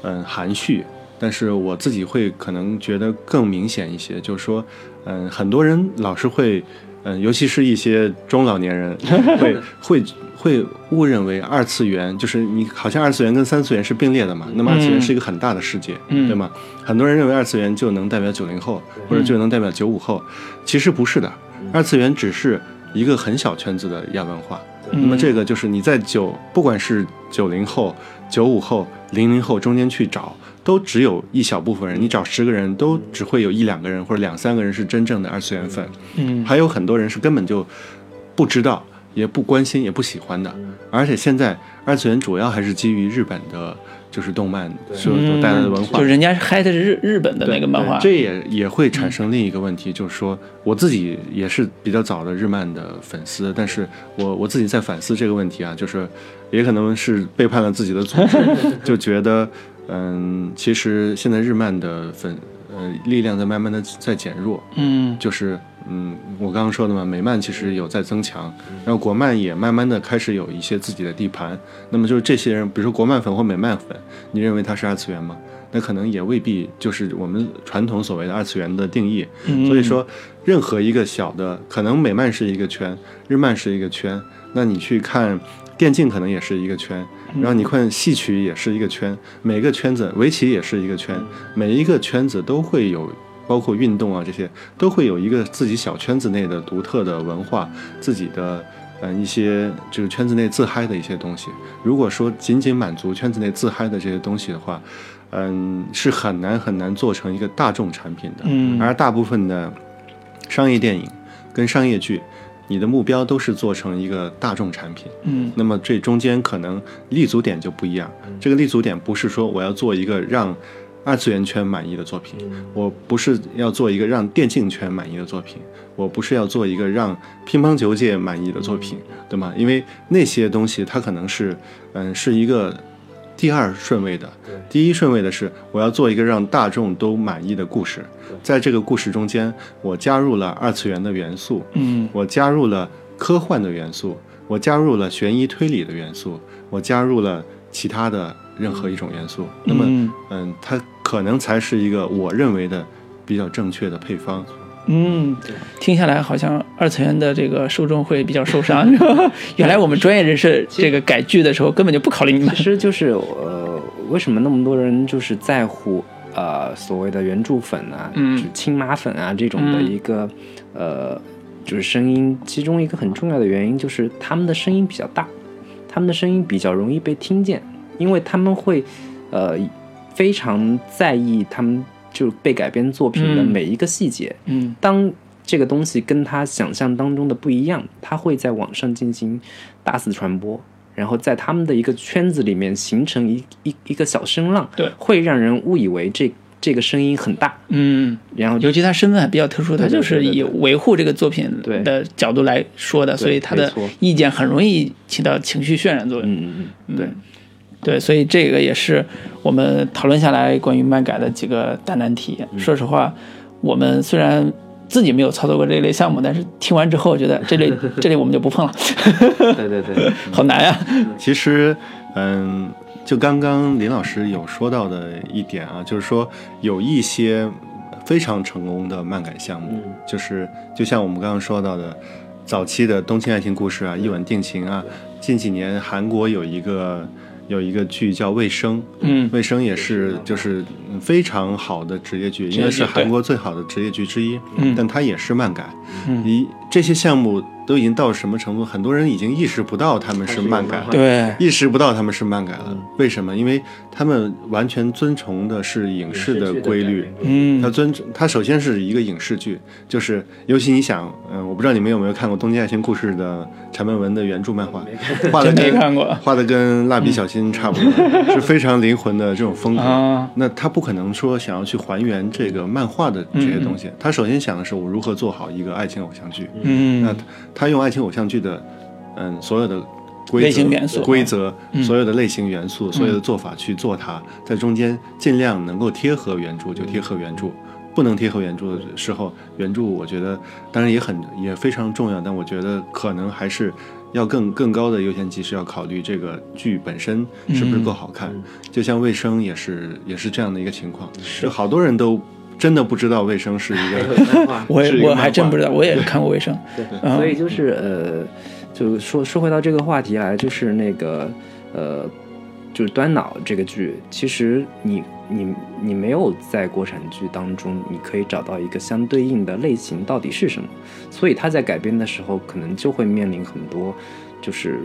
Speaker 3: 嗯，含蓄。但是我自己会可能觉得更明显一些，就是说，嗯，很多人老是会，嗯，尤其是一些中老年人，[laughs] 会会。会误认为二次元就是你好像二次元跟三次元是并列的嘛？那么二次元是一个很大的世界，对吗？很多人认为二次元就能代表九零后，或者就能代表九五后，其实不是的。二次元只是一个很小圈子的亚文化。那么这个就是你在九，不管是九零后、九五后、零零后中间去找，都只有一小部分人。你找十个人，都只会有一两个人或者两三个人是真正的二次元粉。
Speaker 1: 嗯，
Speaker 3: 还有很多人是根本就不知道。也不关心，也不喜欢的，而且现在二次元主要还是基于日本的，就是动漫所带来的文化，
Speaker 1: 就人家嗨的是日日本的那个漫画，
Speaker 3: 这也也会产生另一个问题，就是说我自己也是比较早的日漫的粉丝，但是我我自己在反思这个问题啊，就是也可能是背叛了自己的组织，[laughs] 就觉得嗯，其实现在日漫的粉呃力量在慢慢的在减弱，
Speaker 1: 嗯，
Speaker 3: 就是。嗯，我刚刚说的嘛，美漫其实有在增强，然后国漫也慢慢的开始有一些自己的地盘。那么就是这些人，比如说国漫粉或美漫粉，你认为他是二次元吗？那可能也未必就是我们传统所谓的二次元的定义。所以说，任何一个小的，可能美漫是一个圈，日漫是一个圈，那你去看电竞可能也是一个圈，然后你看戏曲也是一个圈，每个圈子围棋也是一个圈，每一个圈子都会有。包括运动啊，这些都会有一个自己小圈子内的独特的文化，自己的嗯一些就是圈子内自嗨的一些东西。如果说仅仅满足圈子内自嗨的这些东西的话，嗯，是很难很难做成一个大众产品的。
Speaker 1: 嗯，
Speaker 3: 而大部分的商业电影跟商业剧，你的目标都是做成一个大众产品。
Speaker 1: 嗯，
Speaker 3: 那么这中间可能立足点就不一样。这个立足点不是说我要做一个让。二次元圈满意的作品，我不是要做一个让电竞圈满意的作品，我不是要做一个让乒乓球界满意的作品，对吗？因为那些东西它可能是，嗯，是一个第二顺位的，第一顺位的是我要做一个让大众都满意的故事，在这个故事中间，我加入了二次元的元素，
Speaker 1: 嗯。
Speaker 3: 我加入了科幻的元素，我加入了悬疑推理的元素，我加入了其他的任何一种元素。那么，
Speaker 1: 嗯
Speaker 3: 嗯，它可能才是一个我认为的比较正确的配方。
Speaker 1: 嗯，听下来好像二次元的这个受众会比较受伤。[laughs] 原来我们专业人士这个改剧的时候根本就不考虑你们
Speaker 2: 其。实就是呃，为什么那么多人就是在乎呃所谓的原著粉啊，
Speaker 1: 嗯
Speaker 2: 就是亲妈粉啊这种的
Speaker 1: 嗯
Speaker 2: 一个、呃就是声音，其中一个很重要的原因就是他们的声音比较大，他们的声音比较容易被听见，因为他们会呃非常在意他们就被改编作品的
Speaker 1: 嗯。
Speaker 2: 每一个细节，
Speaker 1: 嗯。
Speaker 2: 当这个东西跟他想象当中的不一样，他会在网上进行大肆传播，然后在他们的一个圈子里面形成一一一个小声浪，
Speaker 1: 对。
Speaker 2: 会让人误以为这这个声音很大，
Speaker 1: 嗯，
Speaker 2: 然后
Speaker 1: 尤其他身份还比较特殊，他就是以维护这个作品
Speaker 2: 对。
Speaker 1: 的角度来说的，所以他的意见很容易起到情绪渲染作用。
Speaker 2: 嗯嗯嗯，对，
Speaker 1: 对，所以这个也是我们讨论下来关于漫改的几个大难题。
Speaker 2: 嗯
Speaker 1: 说实话，我们虽然自己没有操作过这类项目，但是听完之后觉得这类 [laughs] 这类我们就不碰了，
Speaker 2: 对对对，[laughs]
Speaker 1: 好难呀、
Speaker 3: 其实，嗯，就刚刚林老师有说到的一点啊，就是说有一些非常成功的漫改项目，就是就像我们刚刚说到的，早期的《东京爱情故事》啊，《一吻定情》啊，近几年韩国有一个有一个剧叫《卫生》，
Speaker 1: 嗯
Speaker 3: 卫生也是就是嗯非常好的职业剧，应该是韩国最好的职业剧之一。
Speaker 1: 嗯
Speaker 3: 但它也是漫改。
Speaker 1: 嗯
Speaker 3: 一这些项目都已经到什么程度？很多人已经意识不到他们是漫改了。
Speaker 1: 对，
Speaker 3: 意识不到他们是漫改了，为什么？因为他们完全遵从的是影视的规律。
Speaker 1: 嗯
Speaker 3: 他遵他首先是一个影视剧，就是尤其你想，嗯、我不知道你们有没有看过《东京爱情故事》的柴门文的原著漫画，画的
Speaker 1: 真没
Speaker 3: 跟
Speaker 1: 看过
Speaker 3: 画的跟蜡笔小新差不多，是非常灵魂的这种风格。
Speaker 1: 啊
Speaker 3: 那他不可能说想要去还原这个漫画的这些东西，他首先想的是我如何做好一个爱情偶像剧。
Speaker 1: 嗯
Speaker 3: 那他他用爱情偶像剧的，嗯，所有的规则、
Speaker 1: 类型元素。
Speaker 3: 规则、
Speaker 1: 嗯。
Speaker 3: 所有的类型元素、所有的做法去做它，在中间尽量能够贴合原著就贴合原著，不能贴合原著的时候，原著我觉得当然也很也非常重要，但我觉得可能还是要更更高的优先级是要考虑这个剧本身是不是够好看。就像卫生也是也是这样的一个情况，就好多人都真的不知道卫生是一个。
Speaker 1: 我
Speaker 3: 也
Speaker 1: 我还真不知道，我也是看过卫生。嗯
Speaker 2: 所以就是呃，就说说回到这个话题来，就是那个呃，就是端脑这个剧，其实你你你没有在国产剧当中，你可以找到一个相对应的类型到底是什么，所以他在改编的时候，可能就会面临很多就是。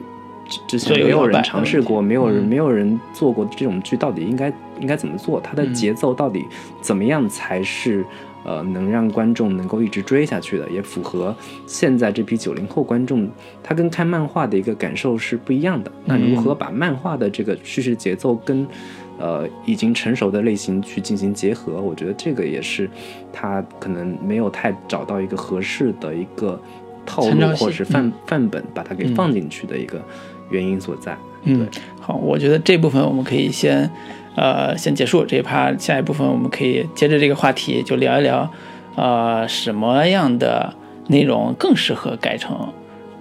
Speaker 2: 之之前没有人尝试过，没有人
Speaker 1: 嗯
Speaker 2: 没有人做过这种剧，到底应该应该怎么做？它的
Speaker 1: 嗯
Speaker 2: 节奏到底怎么样才是呃能让观众能够一直追下去的，也符合现在这批九零后观众他跟看漫画的一个感受是不一样的。那如何把漫画的这个叙事节奏跟呃已经成熟的类型去进行结合？我觉得这个也是他可能没有太找到一个合适的一个套路或者是范、
Speaker 1: 嗯
Speaker 2: 范本，把它给放进去的一个原因所在。
Speaker 1: 嗯，好，我觉得这部分我们可以先，呃，先结束这一趴，下一部分我们可以接着这个话题就聊一聊，呃，什么样的内容更适合改成，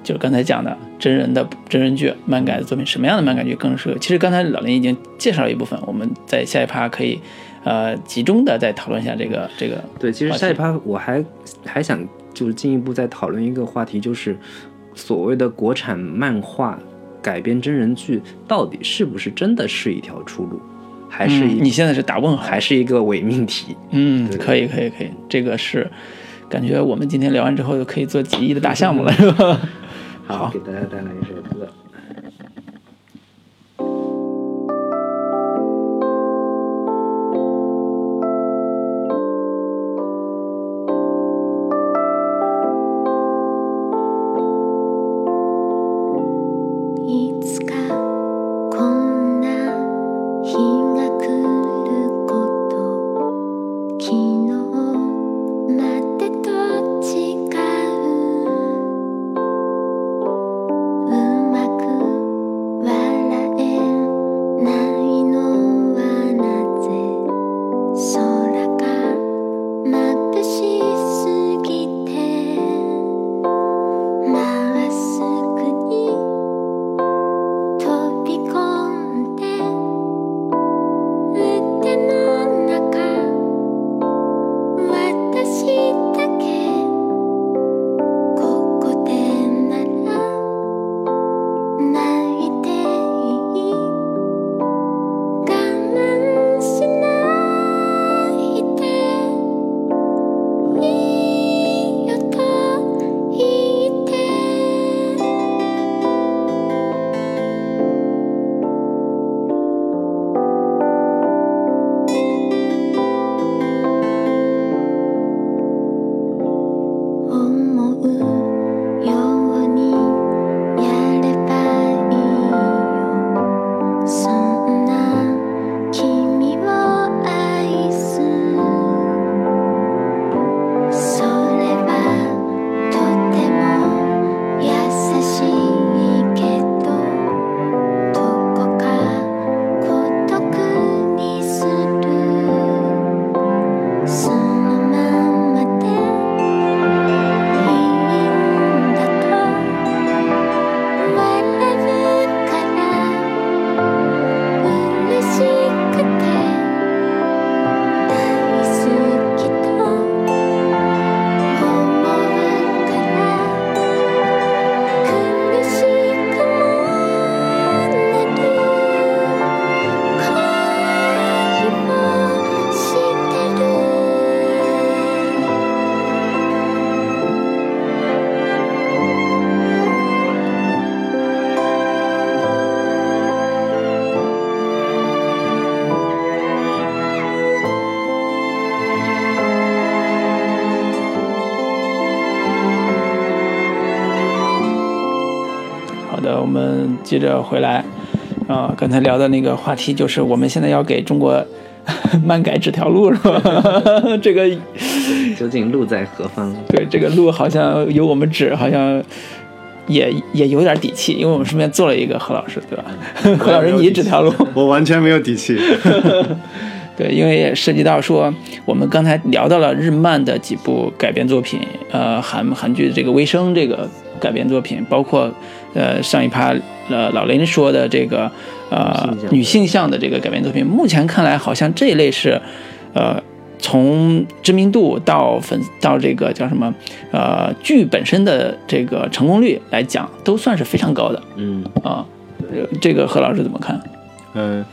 Speaker 1: 就是刚才讲的真人的真人剧、漫改的作品，什么样的漫改剧更适合？其实刚才老林已经介绍了一部分，我们在下一趴可以，呃，集中的再讨论一下这个这个。
Speaker 2: 对，其实下一趴我还还想就是进一步再讨论一个话题，就是所谓的国产漫画改编真人剧到底是不是真的是一条出路，还是
Speaker 1: 你现在是打问号，
Speaker 2: 还是一个伪命题？
Speaker 1: 嗯，可以，可以，可以，这个是感觉我们今天聊完之后就可以做几亿的大项目了，[laughs] [laughs] 是吧？好
Speaker 2: 给大家带来一首歌。
Speaker 1: 接着回来，啊、刚才聊的那个话题就是我们现在要给中国 [laughs] 漫改指条路是吧？[laughs] 这个
Speaker 2: 究竟路在何方？
Speaker 1: 对这个路好像由我们指，好像也也有点底气，因为我们顺便做了一个何老师，对吧？何老师你指条路，
Speaker 3: 我完全没有底气。[laughs]
Speaker 1: 对，因为也涉及到说，我们刚才聊到了日漫的几部改编作品，呃，韩韩剧的这个《微生》这个改编作品，包括呃上一趴呃老林说的这个呃女性向的。这个改编作品，目前看来好像这一类是呃从知名度到粉到这个叫什么呃剧本身的这个成功率来讲，都算是非常高的。
Speaker 2: 嗯，
Speaker 1: 啊、呃这个何老师怎么看？
Speaker 3: 嗯，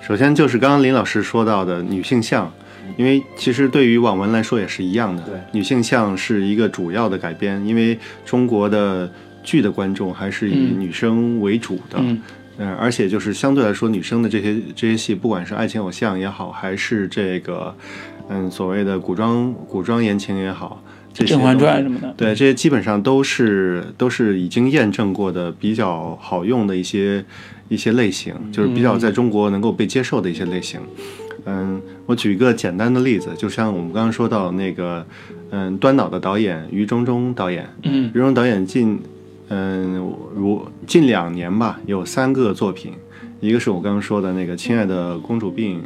Speaker 3: 首先就是刚刚林老师说到的女性向，因为其实对于网文来说也是一样的，
Speaker 2: 对。
Speaker 3: 女性向是一个主要的改编，因为中国的剧的观众还是以
Speaker 1: 嗯。
Speaker 3: 女生为主的，
Speaker 1: 嗯。
Speaker 3: 嗯，而且就是相对来说，女生的这些这些戏，不管是爱情偶像也好，还是这个嗯所谓的古装古装言情也好，这《些
Speaker 1: 甄嬛传》什么的，
Speaker 3: 对，这些基本上都是都是已经验证过的比较好用的一些一些类型，就是比较在中国能够被接受的一些类型。嗯，我举一个简单的例子，就像我们刚刚说到那个，嗯，端脑的导演于中中导演，
Speaker 1: 嗯。
Speaker 3: 于中导演近，嗯，如近两年吧，有三个作品，一个是我刚刚说的那个《亲爱的公主病》，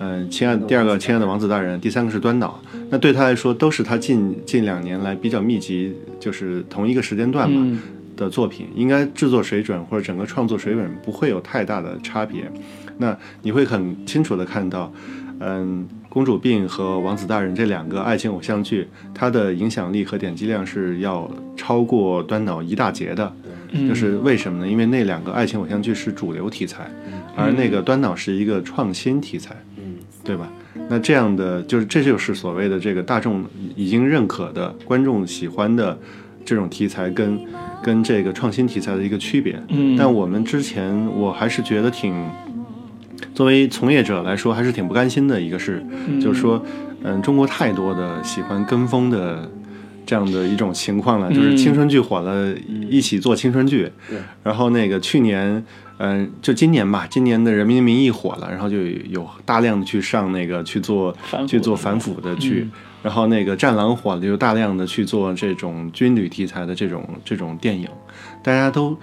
Speaker 3: 嗯，亲爱的第二个《亲爱的王子大人》，第三个是端脑。那对他来说，都是他近近两年来比较密集，就是同一个时间段吧、
Speaker 1: 嗯
Speaker 3: 的作品，应该制作水准或者整个创作水准不会有太大的差别。那你会很清楚的看到，嗯，《公主病》和《王子大人》这两个爱情偶像剧，它的影响力和点击量是要超过端脑一大截的。
Speaker 1: 嗯
Speaker 3: 就是为什么呢？因为那两个爱情偶像剧是主流题材，而那个端脑是一个创新题材，
Speaker 2: 嗯，
Speaker 3: 对吧？那这样的就是这就是所谓的这个大众已经认可的、观众喜欢的这种题材跟跟这个创新题材的一个区别。
Speaker 1: 嗯
Speaker 3: 但我们之前我还是觉得挺，作为从业者来说，还是挺不甘心的一个事，就是说，嗯，中国太多的喜欢跟风的这样的一种情况了，就是青春剧火了，一起做青春剧，然后那个去年。嗯，就今年吧，今年的《人民的名义》火了，然后就有大量的去上那个去做去做反腐的剧，然后那个《战狼》火了，就大量的去做这种军旅题材的这种这种电影，大家都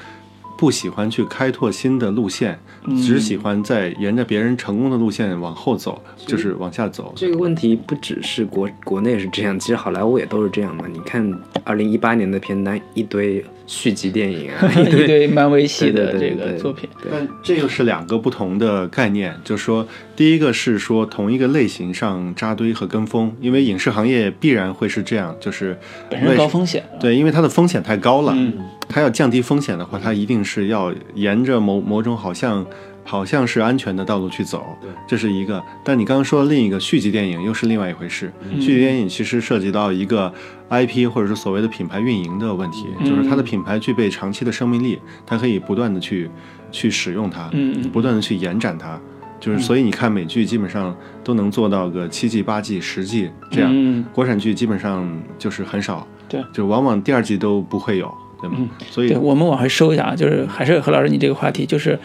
Speaker 3: 不喜欢去开拓新的路线，只喜欢在沿着别人成功的路线往后走，就是往下走。
Speaker 2: 这个问题不只是国国内是这样，其实好莱坞也都是这样嘛。你看，二零一八年的片单一堆续集电影啊，[laughs]
Speaker 1: 一堆漫威系的这
Speaker 2: 对对对对
Speaker 1: 个作品，
Speaker 2: 对。
Speaker 3: 但这又是两个不同的概念，就是说，第一个是说同一个类型上扎堆和跟风，因为影视行业必然会是这样，就是
Speaker 1: 本身高风险。
Speaker 3: 对，因为它的风险太高了，
Speaker 1: 嗯。
Speaker 3: 它要降低风险的话，它一定是要沿着某某种好像好像是安全的道路去走，这是一个。但你刚刚说的另一个续集电影又是另外一回事，
Speaker 1: 嗯。
Speaker 3: 续集电影其实涉及到一个 IP 或者是所谓的品牌运营的问题，就是它的品牌具备长期的生命力，它可以不断的去去使用它，不断的去延展它。就是，所以你看美剧基本上都能做到个七季、八季、十季这样，
Speaker 1: 嗯
Speaker 3: 国产剧基本上就是很少，
Speaker 1: 对。
Speaker 3: 就往往第二季都不会有，对吗？所以
Speaker 1: 对，我们往回收一下啊，就是还是何老师你这个话题，就是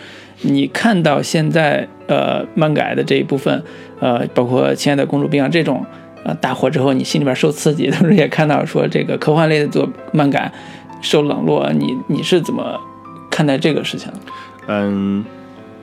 Speaker 1: 你看到现在呃漫改的这一部分，呃，包括《亲爱的公主病》啊这种呃大火之后，你心里边受刺激，同时也看到说这个科幻类的做漫改受冷落，你你是怎么看待这个事情的？
Speaker 3: 嗯，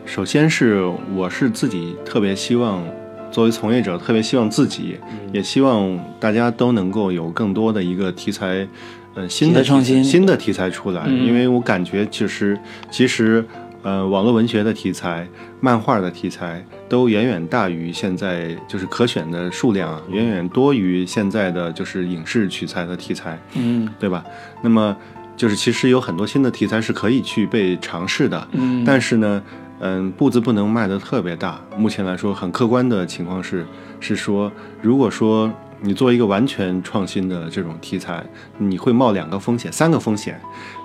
Speaker 3: 首先是我是自己特别希望，作为从业者特别希望自己，也希望大家都能够有更多的一个题材，呃，新的
Speaker 1: 创新
Speaker 3: 新的题材出来，
Speaker 1: 嗯
Speaker 3: 因为我感觉其实其实。呃，网络文学的题材、漫画的题材都远远大于现在就是可选的数量啊，远远多于现在的就是影视取材的题材。
Speaker 1: 嗯
Speaker 3: 对吧？那么就是其实有很多新的题材是可以去被尝试的，
Speaker 1: 嗯，
Speaker 3: 但是呢，嗯，步子不能迈得特别大。目前来说，很客观的情况是，是说，如果说你做一个完全创新的这种题材，你会冒两个风险，三个风险。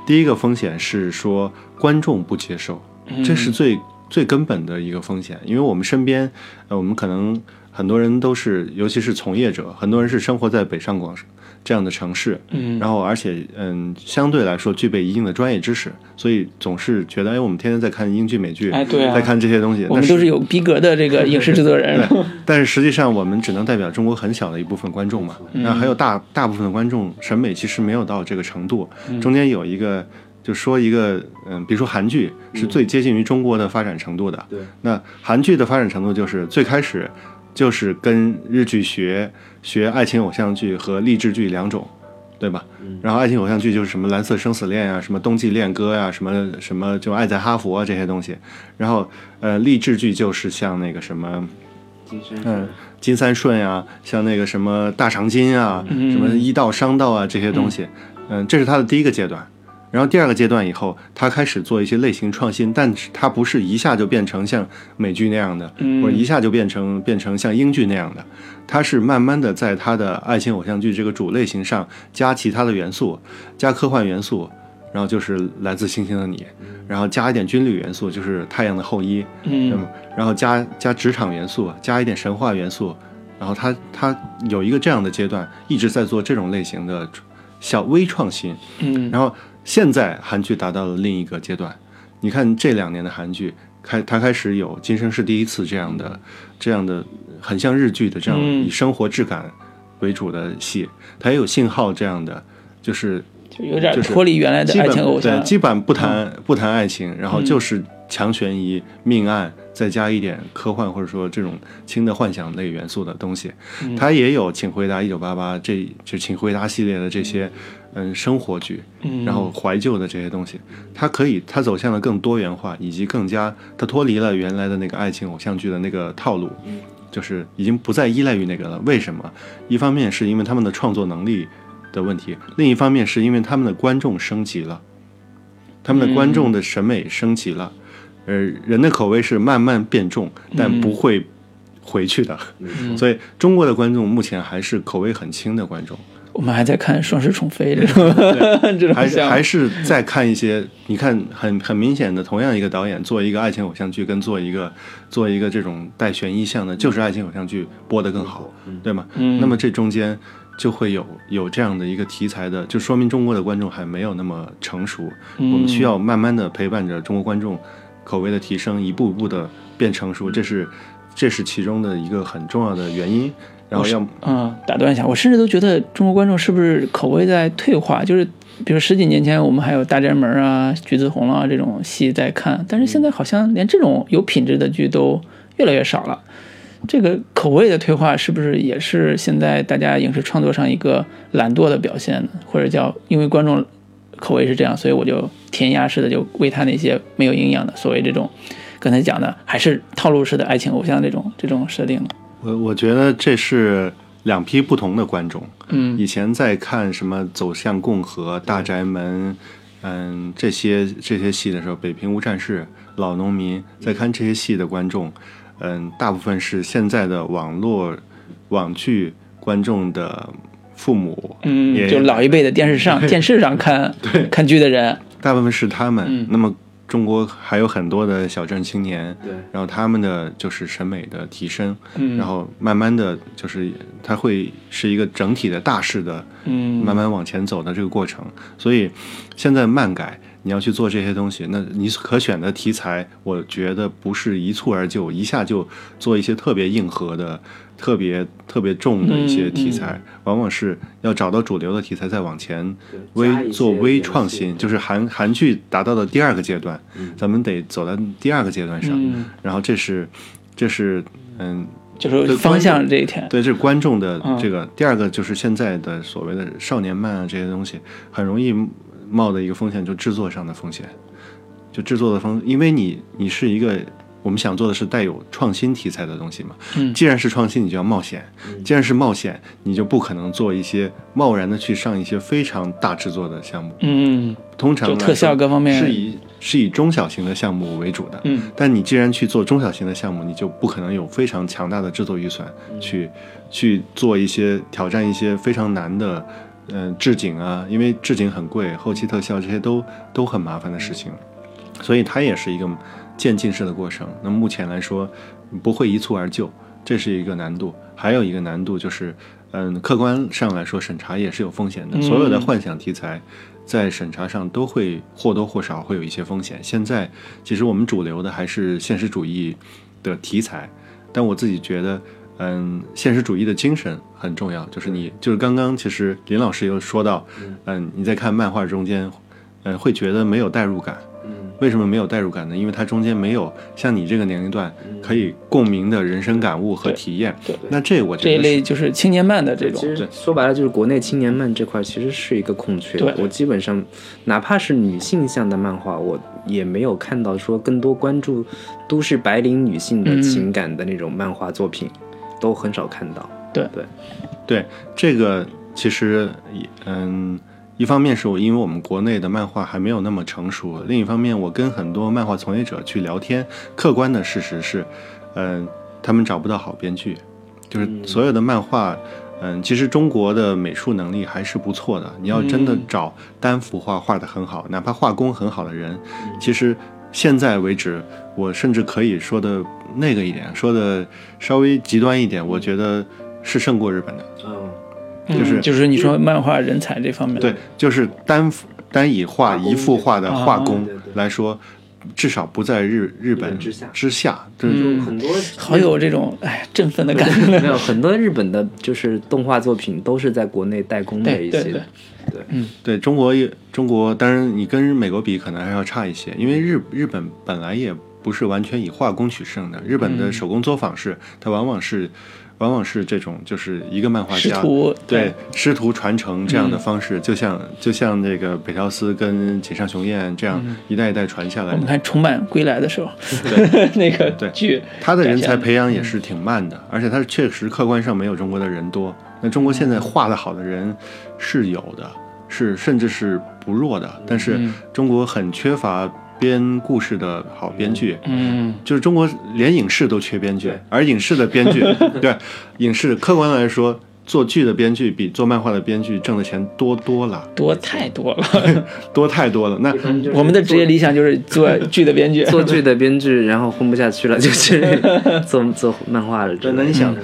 Speaker 3: 第一个风险是说观众不接受，这是最最根本的一个风险，因为我们身边，呃，我们可能很多人都是，尤其是从业者，很多人是生活在北上广这样的城市，
Speaker 1: 嗯
Speaker 3: 然后而且嗯，相对来说具备一定的专业知识，所以总是觉得，哎，我们天天在看英剧、美剧，
Speaker 1: 哎对啊
Speaker 3: 在看这些东西，那
Speaker 1: 我们都是有逼格的这个 [laughs] 影视制作人。
Speaker 3: 对，但是实际上我们只能代表中国很小的一部分观众嘛，那还有大大部分的观众审美其实没有到这个程度，中间有一个。就说一个，嗯，比如说韩剧是最接近于中国的发展程度的。
Speaker 2: 对，
Speaker 3: 那韩剧的发展程度就是最开始就是跟日剧学学爱情偶像剧和励志剧两种，对吧？然后爱情偶像剧就是什么蓝色生死恋啊，什么冬季恋歌呀、什么什么就爱在哈佛啊这些东西。然后呃，励志剧就是像那个什么。嗯，金三顺呀、像那个什么大长今啊，什么医道、商道啊这些东西，嗯，这是他的第一个阶段。然后第二个阶段以后，他开始做一些类型创新，但是他不是一下就变成像美剧那样的，或者一下就变成变成像英剧那样的，他是慢慢的在他的爱情偶像剧这个主类型上加其他的元素，加科幻元素，然后就是来自星星的你，然后加一点军旅元素，就是太阳的后裔，
Speaker 1: 嗯。
Speaker 3: 然后加加职场元素，加一点神话元素，然后他他有一个这样的阶段，一直在做这种类型的小微创新。
Speaker 1: 嗯。
Speaker 3: 然后现在韩剧达到了另一个阶段，你看这两年的韩剧，开它开始有《今生是第一次》这样的这样的很像日剧的这样
Speaker 1: 嗯。
Speaker 3: 以生活质感为主的戏，它也有信号这样的，就是
Speaker 1: 就有点脱离原来的爱情偶像。
Speaker 3: 对，。基本不谈、不谈爱情，然后就是强悬疑、命案，再加一点科幻或者说这种轻的幻想类元素的东西。它也有《请回答一九八八》这就《请回答》系列的这些嗯生活剧，
Speaker 1: 嗯
Speaker 3: 然后怀旧的这些东西，它可以它走向了更多元化，以及更加它脱离了原来的那个爱情偶像剧的那个套路。就是已经不再依赖于那个了。为什么？一方面是因为他们的创作能力的问题，另一方面是因为他们的观众升级了，他们的观众的审美升级了。呃，人的口味是慢慢变重，但不会回去的。所以中国的观众目前还是口味很轻的观众。
Speaker 1: 我们还在看《双世宠妃》这种 [laughs] 这种
Speaker 3: 还是还是在看一些，你看很很明显的，同样一个导演做一个爱情偶像剧，跟做一个做一个这种带悬疑向的，就是爱情偶像剧播得更好，对吗？
Speaker 1: 嗯
Speaker 3: 那么这中间就会有有这样的一个题材的，就说明中国的观众还没有那么成熟，
Speaker 1: 嗯
Speaker 3: 我们需要慢慢的陪伴着中国观众口味的提升，一步一步的变成熟，这是这是其中的一个很重要的原因。然后要
Speaker 1: 嗯，打断一下，我甚至都觉得中国观众是不是口味在退化？就是比如十几年前我们还有《大宅门》啊、《橘子红了》这种戏在看，但是现在好像连这种有品质的剧都越来越少了。这个口味的退化是不是也是现在大家影视创作上一个懒惰的表现呢？或者叫因为观众口味是这样，所以我就填鸭式的就喂他那些没有营养的所谓这种刚才讲的还是套路式的爱情偶像这种这种设定呢？
Speaker 3: 我我觉得这是两批不同的观众。
Speaker 1: 嗯
Speaker 3: 以前在看什么《走向共和》《大宅门》，嗯，这些这些戏的时候，《北平无战事》《老农民》，在看这些戏的观众，嗯，大部分是现在的网络网剧观众的父母，
Speaker 1: 嗯，
Speaker 3: 也
Speaker 1: 就老一辈的电视上电视上看看剧的人，
Speaker 3: 大部分是他们。
Speaker 1: 嗯
Speaker 3: 那么中国还有很多的小镇青年，
Speaker 2: 对。
Speaker 3: 然后他们的就是审美的提升，
Speaker 1: 嗯。
Speaker 3: 然后慢慢的就是它会是一个整体的大势的，
Speaker 1: 嗯。
Speaker 3: 慢慢往前走的这个过程。所以现在漫改你要去做这些东西，那你可选的题材，我觉得不是一蹴而就，一下就做一些特别硬核的、特别特别重的一些题材，往往是要找到主流的题材再往前微做微创新，就是韩韩剧达到的第二个阶段，咱们得走到第二个阶段上，
Speaker 1: 嗯
Speaker 3: 然后这是这是嗯。
Speaker 1: 就是方向这一天，
Speaker 3: 对，这是观众的
Speaker 1: 嗯
Speaker 3: 这个。第二个就是现在的所谓的少年漫啊这些东西，很容易冒的一个风险，就制作上的风险，就制作的风，因为你你是一个。我们想做的是带有创新题材的东西嘛？
Speaker 1: 嗯
Speaker 3: 既然是创新，你就要冒险；既然是冒险，你就不可能做一些贸然的去上一些非常大制作的项目。
Speaker 1: 嗯
Speaker 3: 通常
Speaker 1: 特效各方面
Speaker 3: 是以是以中小型的项目为主的。
Speaker 1: 嗯
Speaker 3: 但你既然去做中小型的项目，你就不可能有非常强大的制作预算去去做一些挑战一些非常难的，嗯、置景啊，因为置景很贵，后期特效这些都都很麻烦的事情，所以它也是一个渐进式的过程。那目前来说，不会一蹴而就，这是一个难度。还有一个难度就是，嗯，客观上来说，审查也是有风险的。
Speaker 1: 嗯
Speaker 3: 所有的幻想题材在审查上都会或多或少会有一些风险。现在其实我们主流的还是现实主义的题材，但我自己觉得，嗯，现实主义的精神很重要。就是你，就是刚刚其实林老师又说到，嗯，你在看漫画中间，嗯，会觉得没有代入感。为什么没有代入感呢？因为它中间没有像你这个年龄段可以共鸣的人生感悟和体验。
Speaker 1: 对对
Speaker 3: 那这我觉得
Speaker 1: 这一类就是青年漫的这种
Speaker 2: 其，实说白了就是国内青年漫这块其实是一个空缺。
Speaker 1: 对
Speaker 2: 我基本上哪怕是女性向的漫画，我也没有看到说更多关注都市白领女性的
Speaker 1: 嗯
Speaker 2: 情感的那种漫画作品，都很少看到。
Speaker 1: 对
Speaker 2: 对，
Speaker 3: 对这个其实也嗯，一方面是我因为我们国内的漫画还没有那么成熟，另一方面我跟很多漫画从业者去聊天，客观的事实是，嗯，他们找不到好编剧，就是所有的漫画。嗯，其实中国的美术能力还是不错的。你要真的
Speaker 1: 嗯
Speaker 3: 找单幅画画得很好，哪怕画工很好的人，其实现在为止，我甚至可以说的那个一点，说的稍微极端一点，我觉得是胜过日本的。
Speaker 2: 嗯，
Speaker 3: 就是
Speaker 1: 嗯就是你说漫画人才这方面，
Speaker 3: 对，就是单幅单以画一幅画的画工
Speaker 2: 啊对对对。
Speaker 3: 来说，至少不在日日本
Speaker 2: 之下。
Speaker 3: 之下。就是
Speaker 1: 嗯
Speaker 2: 很多
Speaker 1: 好有这种哎振奋的感觉。没。
Speaker 2: 有很多日本的就是动画作品都是在国内代工的一些。
Speaker 1: 对对对，
Speaker 3: 对。中国也中国，当然你跟美国比可能还要差一些，因为日日本本来也不是完全以画工取胜的，日本的手工作坊是，它往往是往往是这种就是一个漫画家
Speaker 1: 师徒
Speaker 3: 对师徒传承这样的方式，就像就像那个北条司跟井上雄彦这样一代一代传下来的。
Speaker 1: 我们看《重版归来》的时候，
Speaker 3: 对。[laughs]
Speaker 1: 那个
Speaker 3: 对。
Speaker 1: 剧，
Speaker 3: 他的人才培养也
Speaker 1: 嗯
Speaker 3: 是挺慢的，而且他确实客观上没有中国的人多。那中国现在画的好的人是有的，是甚至是不弱的，但是
Speaker 1: 嗯。
Speaker 3: 中国很缺乏编故事的好编剧。
Speaker 1: 嗯，
Speaker 3: 就是中国连影视都缺编剧，而影视的编剧，[laughs] 对影视客观来说，做剧的编剧比做漫画的编剧挣的钱多多了，
Speaker 1: 多太多了。[laughs]
Speaker 3: 多太多了。那
Speaker 1: 我们的职业理想就是做剧的编剧。
Speaker 2: 做剧的编剧，然后混不下去了，就去 [laughs] 做做漫画了。
Speaker 3: 那你想，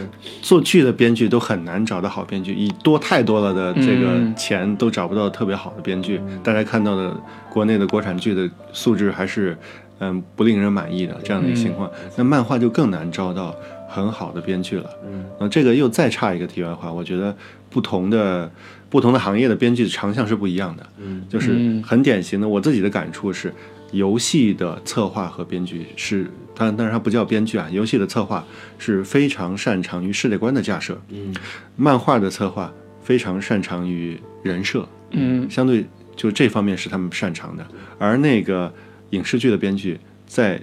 Speaker 3: 做剧的编剧都很难找到好编剧，以多太多了的这个
Speaker 1: 嗯
Speaker 3: 钱都找不到特别好的编剧。大家看到的国内的国产剧的素质还是嗯不令人满意的这样的一个情况，那漫画就更难招到很好的编剧了。
Speaker 2: 嗯，
Speaker 3: 那这个又再差一个题外话，我觉得不同的不同的行业的编剧的长项是不一样的。
Speaker 2: 嗯，
Speaker 3: 就是
Speaker 1: 嗯。
Speaker 3: 很典型的，我自己的感触是，游戏的策划和编剧是，当然当然它不叫编剧啊，游戏的策划是非常擅长于世界观的架设，
Speaker 2: 嗯，
Speaker 3: 漫画的策划非常擅长于人设，
Speaker 1: 嗯。
Speaker 3: 相对就这方面是他们擅长的，而那个影视剧的编剧在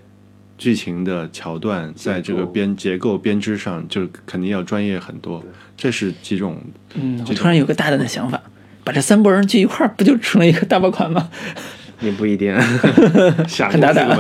Speaker 3: 剧情的桥段，在这个编结构编织上，就肯定要专业很多。这是几种
Speaker 1: 嗯，我突然有个大胆的想法，把这三拨人聚一块儿，不就成了一个大爆款吗？
Speaker 2: 也不一定。[laughs]
Speaker 3: 想
Speaker 1: 很大胆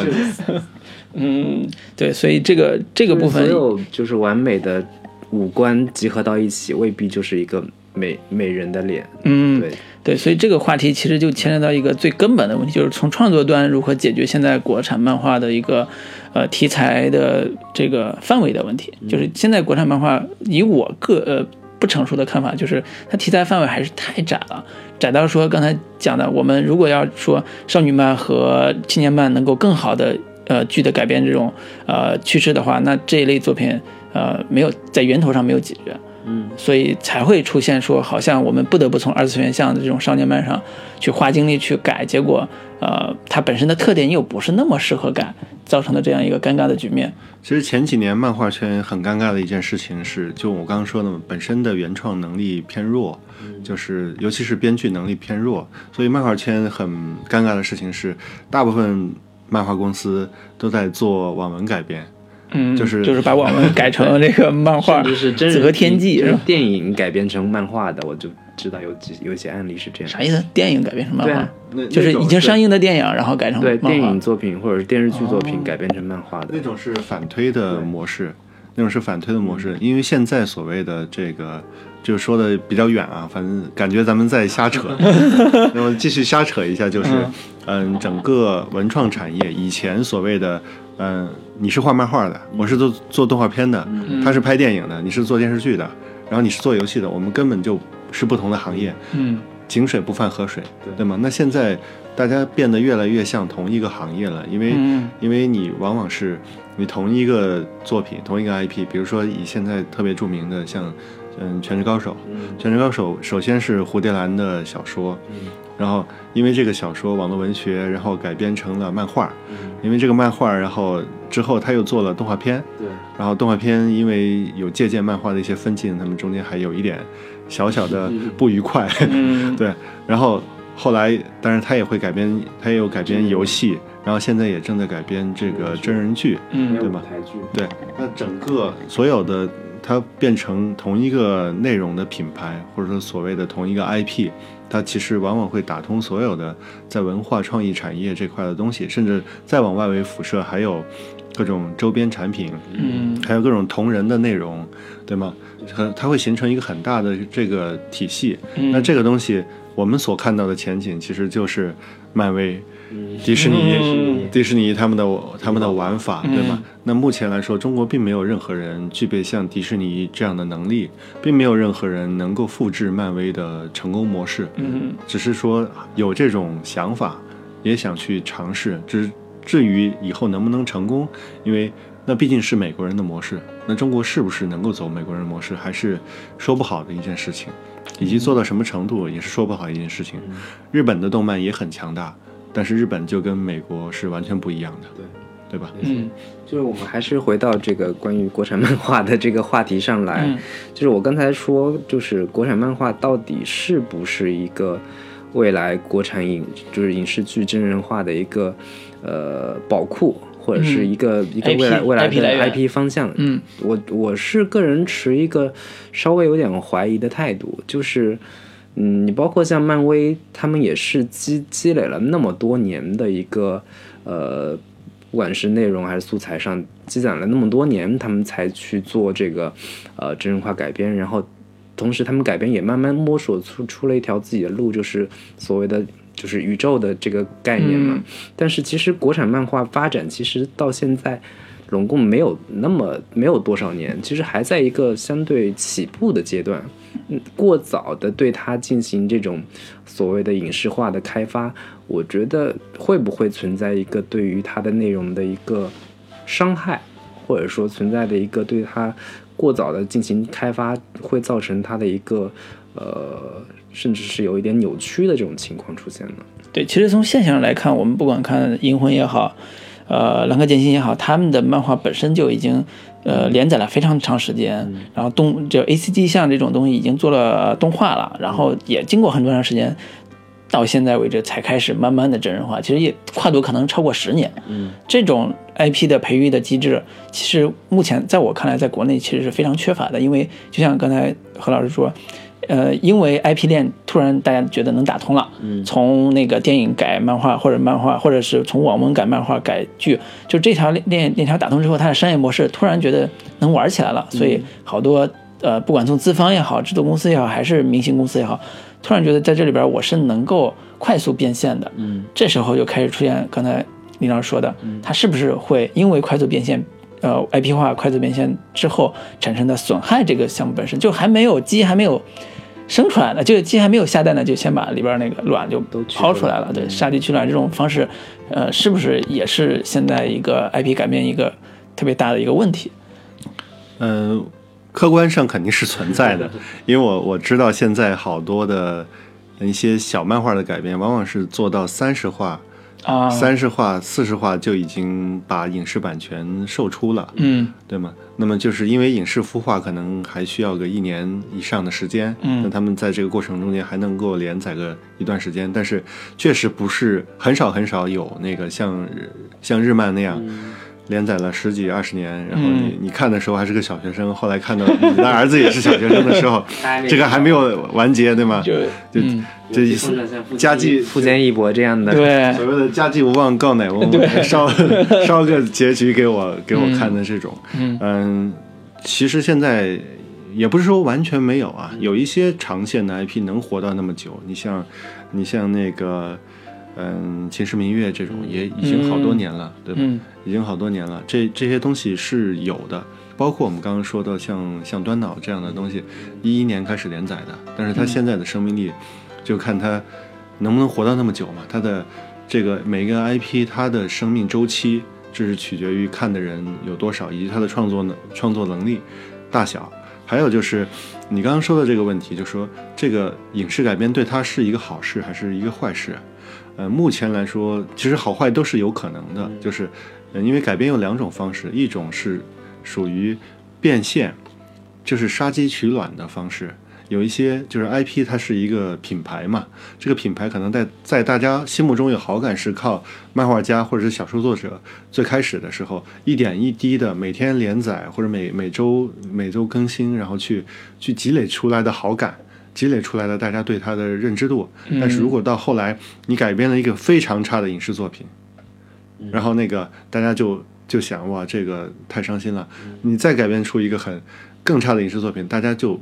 Speaker 1: [laughs] 嗯，对，所以这个这个部分
Speaker 2: 所，有就是完美的五官集合到一起，未必就是一个美美人的脸。
Speaker 1: 嗯，
Speaker 2: 对，
Speaker 1: 对，所以这个话题其实就牵扯到一个最根本的问题，就是从创作端如何解决现在国产漫画的一个呃题材的这个范围的问题。就是现在国产漫画，以我个呃不成熟的看法，就是它题材范围还是太窄了，窄到说刚才讲的，我们如果要说少女漫和青年漫能够更好的呃剧的改变这种呃趋势的话，那这一类作品呃没有在源头上没有解决。
Speaker 2: 嗯，
Speaker 1: 所以才会出现说，好像我们不得不从二次元向的这种少年漫上去花精力去改，结果，呃，它本身的特点又不是那么适合改，造成的这样一个尴尬的局面。
Speaker 3: 其实前几年漫画圈很尴尬的一件事情是，就我刚刚说的嘛，本身的原创能力偏弱，就是尤其是编剧能力偏弱，所以漫画圈很尴尬的事情是，大部分漫画公司都在做网文改编。
Speaker 1: 嗯，
Speaker 3: 就是
Speaker 1: 就是把网文改成 [laughs] 这个漫画，
Speaker 2: 甚至是真人
Speaker 1: 天际
Speaker 2: 是
Speaker 1: 吧？[laughs]
Speaker 2: 电影改编成漫画的，我就知道有几有一些案例是这样。
Speaker 1: 啥意思？电影改编成漫画
Speaker 2: 对啊，
Speaker 1: 就是已经上映的电影，然后改成
Speaker 2: 对电影。作品或者是电视剧作品
Speaker 1: 哦
Speaker 2: 改编成漫画的
Speaker 3: 那，种是反推的模式，那种是反推的模式，因为现在所谓的这个就说的比较远啊，反正感觉咱们在瞎扯。[laughs] 那么继续瞎扯一下，就是嗯，整个文创产业以前所谓的嗯，你是画漫画的，我是做做动画片的，他是拍电影的，你是做电视剧的，然后你是做游戏的，我们根本就是不同的行业。
Speaker 1: 嗯
Speaker 3: 井水不犯河水，对吗？那现在大家变得越来越像同一个行业了，因为、
Speaker 1: 嗯
Speaker 3: 因为你往往是你同一个作品、同一个 IP，比如说以现在特别著名的像嗯《全职高手》，全职高手》首先是蝴蝶兰的小说，然后因为这个小说网络文学，然后改编成了漫画，因为这个漫画，然后之后他又做了动画片，
Speaker 2: 对，
Speaker 3: 然后动画片因为有借鉴漫画的一些分镜，他们中间还有一点小小的不愉快，
Speaker 1: 嗯。[laughs]
Speaker 3: 对，然后后来，当然他也会改编，他也有改编游戏，然后现在也正在改编这个真人剧，
Speaker 1: 嗯
Speaker 3: 对吧？
Speaker 2: 台剧，
Speaker 3: 对，那整个所有的它变成同一个内容的品牌，或者说所谓的同一个 IP，它其实往往会打通所有的在文化创意产业这块的东西，甚至再往外围辐射，还有各种周边产品，
Speaker 1: 嗯
Speaker 3: 还有各种同人的内容，对吗？它它会形成一个很大的这个体系。
Speaker 1: 嗯
Speaker 3: 那这个东西，我们所看到的前景其实就是漫威、迪士尼、
Speaker 1: 嗯
Speaker 3: 迪士尼他们的他们的玩法，对吗
Speaker 1: 嗯？
Speaker 3: 那目前来说，中国并没有任何人具备像迪士尼这样的能力，并没有任何人能够复制漫威的成功模式。
Speaker 1: 嗯
Speaker 3: 只是说有这种想法，也想去尝试。至至于以后能不能成功，因为那毕竟是美国人的模式，那中国是不是能够走美国人的模式，还是说不好的一件事情，以及做到什么程度也是说不好一件事情。日本的动漫也很强大，但是日本就跟美国是完全不一样的，
Speaker 2: 对。
Speaker 3: 对吧？
Speaker 1: 嗯。
Speaker 2: 就是我们还是回到这个关于国产漫画的这个话题上来，
Speaker 1: 嗯。
Speaker 2: 就是我刚才说，就是国产漫画到底是不是一个未来国产影就是影视剧真人化的一个呃宝库，或者是一个、一个未来未来的 IP 方向？
Speaker 1: 嗯。
Speaker 2: 我我是个人持一个稍微有点怀疑的态度，就是，嗯，你包括像漫威，他们也是积积累了那么多年的一个，呃，不管是内容还是素材上积攒了那么多年，他们才去做这个，呃，真人化改编，然后同时他们改编也慢慢摸索出出了一条自己的路，就是所谓的。就是宇宙的这个概念嘛，
Speaker 1: 嗯
Speaker 2: 但是其实国产漫画发展其实到现在，拢共没有那么没有多少年，其实还在一个相对起步的阶段。嗯，过早的对它进行这种所谓的影视化的开发，我觉得会不会存在一个对于它的内容的一个伤害，或者说存在的一个对它过早的进行开发，会造成它的一个呃，甚至是有一点扭曲的这种情况出现呢？
Speaker 1: 对，其实从现象来看，我们不管看《银魂》也好，呃，《兰克剑心》也好，他们的漫画本身就已经呃连载了非常长时间，然后动就 A C G 像这种东西已经做了动画了，然后也经过很多长时间，到现在为止才开始慢慢的真人化，其实也跨度可能超过十年。
Speaker 2: 嗯，
Speaker 1: 这种 IP 的培育的机制，其实目前在我看来，在国内其实是非常缺乏的，因为就像刚才何老师说。呃，因为 IP 链突然大家觉得能打通了，
Speaker 2: 嗯
Speaker 1: 从那个电影改漫画，或者漫画，或者是从网文改漫画改剧，就这条链链条打通之后，它的商业模式突然觉得能玩起来了，所以好多呃，不管从资方也好，制作公司也好，还是明星公司也好，突然觉得在这里边我是能够快速变现的，
Speaker 2: 嗯，
Speaker 1: 这时候就开始出现刚才李老师说的，它是不是会因为快速变现？呃，IP 化快速变现之后产生的损害，这个项目本身就还没有鸡还没有生出来呢，这个鸡还没有下蛋呢，就先把里边那个卵就抛出来了。对，杀鸡取卵这种方式，呃，是不是也是现在一个 IP 改变一个特别大的一个问题？
Speaker 3: 嗯，客观上肯定是存在的，[laughs] 因为我我知道现在好多的一些小漫画的改编，往往是做到三十话、
Speaker 1: 啊，
Speaker 3: 三十话、四十话就已经把影视版权售出了，
Speaker 1: 嗯
Speaker 3: 对吗？那么就是因为影视孵化可能还需要个一年以上的时间，
Speaker 1: 嗯
Speaker 3: 那他们在这个过程中间还能够连载个一段时间，但是确实不是很少很少有那个像像日漫那样。连载了十几二十年，然后你、
Speaker 1: 嗯。
Speaker 3: 你看的时候还是个小学生，后来看到你的儿子也是小学生的时候，[laughs] 这个还没有完结，对吗？
Speaker 1: 就
Speaker 3: 就意思，家祭
Speaker 2: 父坚义博这样的，
Speaker 1: 对。
Speaker 3: 所谓的家祭无忘告乃翁，[laughs] 烧烧个结局给我给我看的这种，
Speaker 1: 嗯。
Speaker 3: 嗯，其实现在也不是说完全没有啊，有一些长线的 IP 能活到那么久。你像，你像那个，嗯，《秦时明月》这种也已经好多年了，对吧？
Speaker 1: 嗯
Speaker 3: 已经好多年了。这这些东西是有的，包括我们刚刚说的像像端脑这样的东西，一一年开始连载的，但是它现在的生命力，就看它能不能活到那么久嘛。它的这个每个 IP 它的生命周期，这是取决于看的人有多少，以及它的创作能创作能力大小。还有就是你刚刚说的这个问题，就说这个影视改编对它是一个好事还是一个坏事？呃，目前来说，其实好坏都是有可能的，就是，呃，因为改编有两种方式，一种是属于变现，就是杀鸡取卵的方式。有一些就是 IP，它是一个品牌嘛，这个品牌可能在在大家心目中有好感，是靠漫画家或者是小说作者最开始的时候一点一滴的每天连载或者每每周每周更新，然后去去积累出来的好感。积累出来了大家对他的认知度，但是如果到后来你改编了一个非常差的影视作品，然后那个大家就就想哇，这个太伤心了。你再改编出一个很更差的影视作品，大家就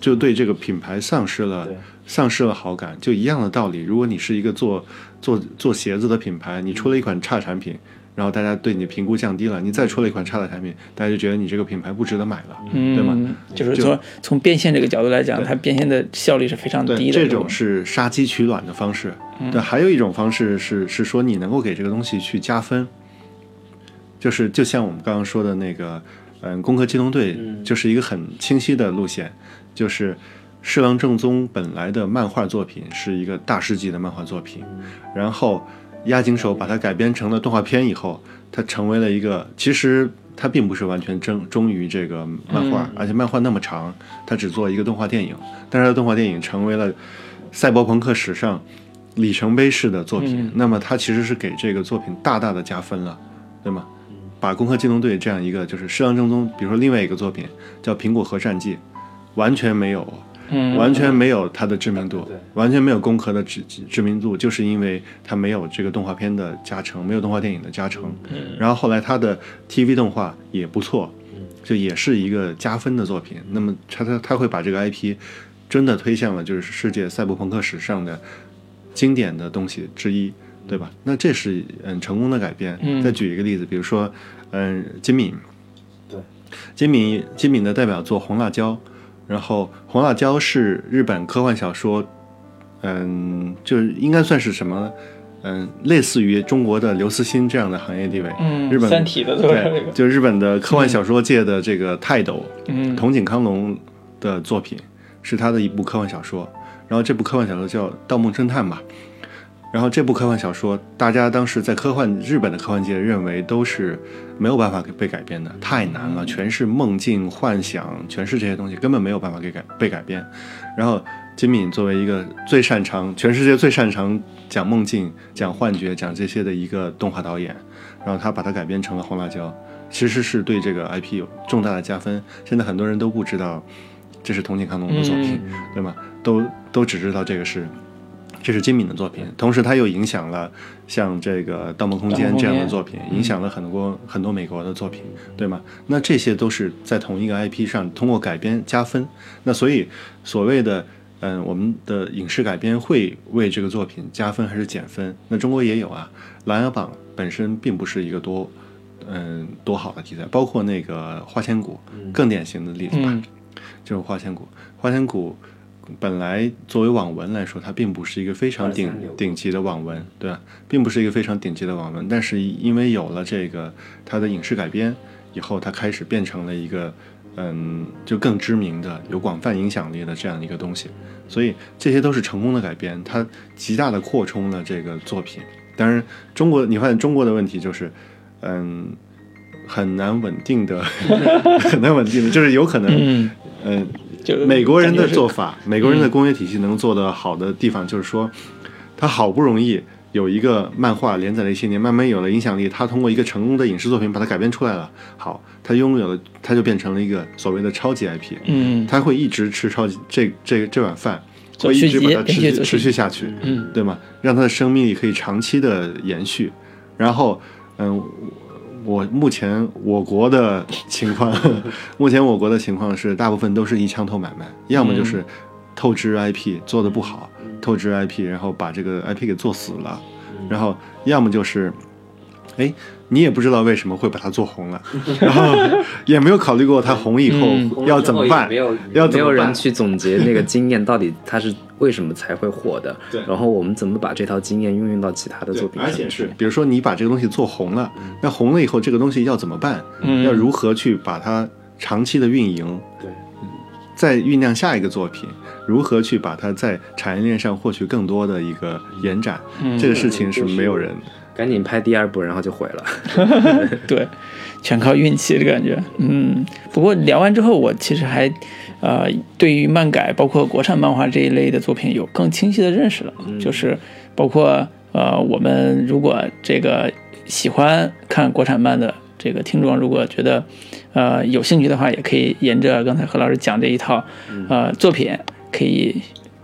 Speaker 3: 就对这个品牌丧失了丧失了好感，就一样的道理。如果你是一个做做做鞋子的品牌，你出了一款差产品。然后大家对你的评估降低了，你再出了一款差的产品，大家就觉得你这个品牌不值得买了，
Speaker 1: 嗯，
Speaker 3: 对吗？
Speaker 1: 就是说，从变现这个角度来讲，它变现的效率是非常，低的。
Speaker 3: 这种是杀鸡取卵的方式。对，还有一种方式是是说你能够给这个东西去加分，就是就像我们刚刚说的那个，嗯，《攻壳机动队》就是一个很清晰的路线，就是侍郎正宗本来的漫画作品是一个大师级的漫画作品，然后。押井守把它改编成了动画片以后，它成为了一个其实它并不是完全忠忠于这个漫画，而且漫画那么长，它只做一个动画电影，但是它动画电影成为了赛博朋克史上里程碑式的作品，那么它其实是给这个作品大大的加分了，对吗？把《攻壳机动队》这样一个就是适当正宗，比如说另外一个作品叫《苹果核战记》，完全没有。
Speaker 1: 嗯，
Speaker 3: 完全没有它的知名度，完全没有攻壳的知知名度，就是因为它没有这个动画片的加成，没有动画电影的加成。然后后来它的 TV 动画也不错，就也是一个加分的作品。那么它它它会把这个 IP 真的推向了就是世界赛博朋克史上的经典的东西之一，对吧？那这是嗯成功的改编。再举一个例子，比如说嗯金敏，
Speaker 2: 对，
Speaker 3: 金敏金敏的代表作《红辣椒》。然后，红辣椒是日本科幻小说，嗯，就是应该算是什么，嗯，类似于中国的刘慈欣这样的行业地位。
Speaker 1: 嗯，
Speaker 3: 日本
Speaker 1: 三体的
Speaker 3: 对，就日本的科幻小说界的这个泰斗，
Speaker 1: 嗯，
Speaker 3: 筒井康隆的作品是他的一部科幻小说。然后这部科幻小说叫《盗梦侦探》吧。然后这部科幻小说，大家当时在科幻日本的科幻界认为都是没有办法被改变的，太难了，全是梦境幻想，全是这些东西，根本没有办法给改被改变。然后金敏作为一个最擅长全世界最擅长讲梦境、讲幻觉、讲这些的一个动画导演，然后他把它改编成了《红辣椒》，其实是对这个 IP 有重大的加分。现在很多人都不知道这是同井康隆的作品，对吗？都都只知道这个是。这是金敏的作品，同时它又影响了像这个《盗梦空间》这样的作品，影响了很多很多美国的作品，对吗？那这些都是在同一个 IP 上通过改编加分。那所以所谓的嗯，我们的影视改编会为这个作品加分还是减分？那中国也有啊，《琅琊榜》本身并不是一个多嗯多好的题材，包括那个《花千骨》更典型的例子吧，就是《花千骨》，《花千骨》。本来作为网文来说，它并不是一个非常顶顶级的网文，对吧？并不是一个非常顶级的网文，但是因为有了这个它的影视改编以后，它开始变成了一个嗯，就更知名的、有广泛影响力的这样一个东西。所以这些都是成功的改编，它极大的扩充了这个作品。当然，中国你发现中国的问题就是，嗯，很难稳定的，[laughs] 很难稳定的，就是有可能，嗯。
Speaker 1: 就
Speaker 3: 美国人的做法，美国人的工业体系能做得好的地方，就是说，他好不容易有一个漫画连载了一些年，慢慢有了影响力，他通过一个成功的影视作品把它改编出来了，好，他拥有了，他就变成了一个所谓的超级 IP，
Speaker 1: 嗯，
Speaker 3: 他会一直吃超级这这这碗饭，会一直把它持续持续下去，
Speaker 1: 嗯，
Speaker 3: 对吗？让他的生命力可以长期的延续，然后，嗯。我目前我国的情况，[laughs] 目前我国的情况是，大部分都是一枪头买卖，要么就是透支 IP 做的不好，透支 IP，然后把这个 IP 给做死了，然后要么就是，哎，你也不知道为什么会把它做红了，[laughs] 然后也没有考虑过它红以后要怎么办，
Speaker 2: 没有
Speaker 3: 要怎么办
Speaker 2: 没有人去总结那个经验到底它是为什么才会火的，
Speaker 3: 对
Speaker 2: 然后我们怎么把这套经验运用到其他的作品上去，
Speaker 3: 而且是，比如说你把这个东西做红了，那红了以后，这个东西要怎么办？
Speaker 1: 嗯
Speaker 3: 要如何去把它长期的运营？
Speaker 2: 对，
Speaker 3: 再酝酿下一个作品，如何去把它在产业链上获取更多的一个延展？
Speaker 1: 嗯
Speaker 3: 这个事情是没有人。
Speaker 2: 赶紧拍第二部，然后就毁了。[laughs]
Speaker 1: 对，全靠运气的感觉。嗯，不过聊完之后，我其实还，呃，对于漫改，包括国产漫画这一类的作品有更清晰的认识了。就是包括呃，我们如果这个喜欢看国产漫的这个听众，如果觉得呃有兴趣的话，也可以沿着刚才何老师讲这一套呃作品，可以。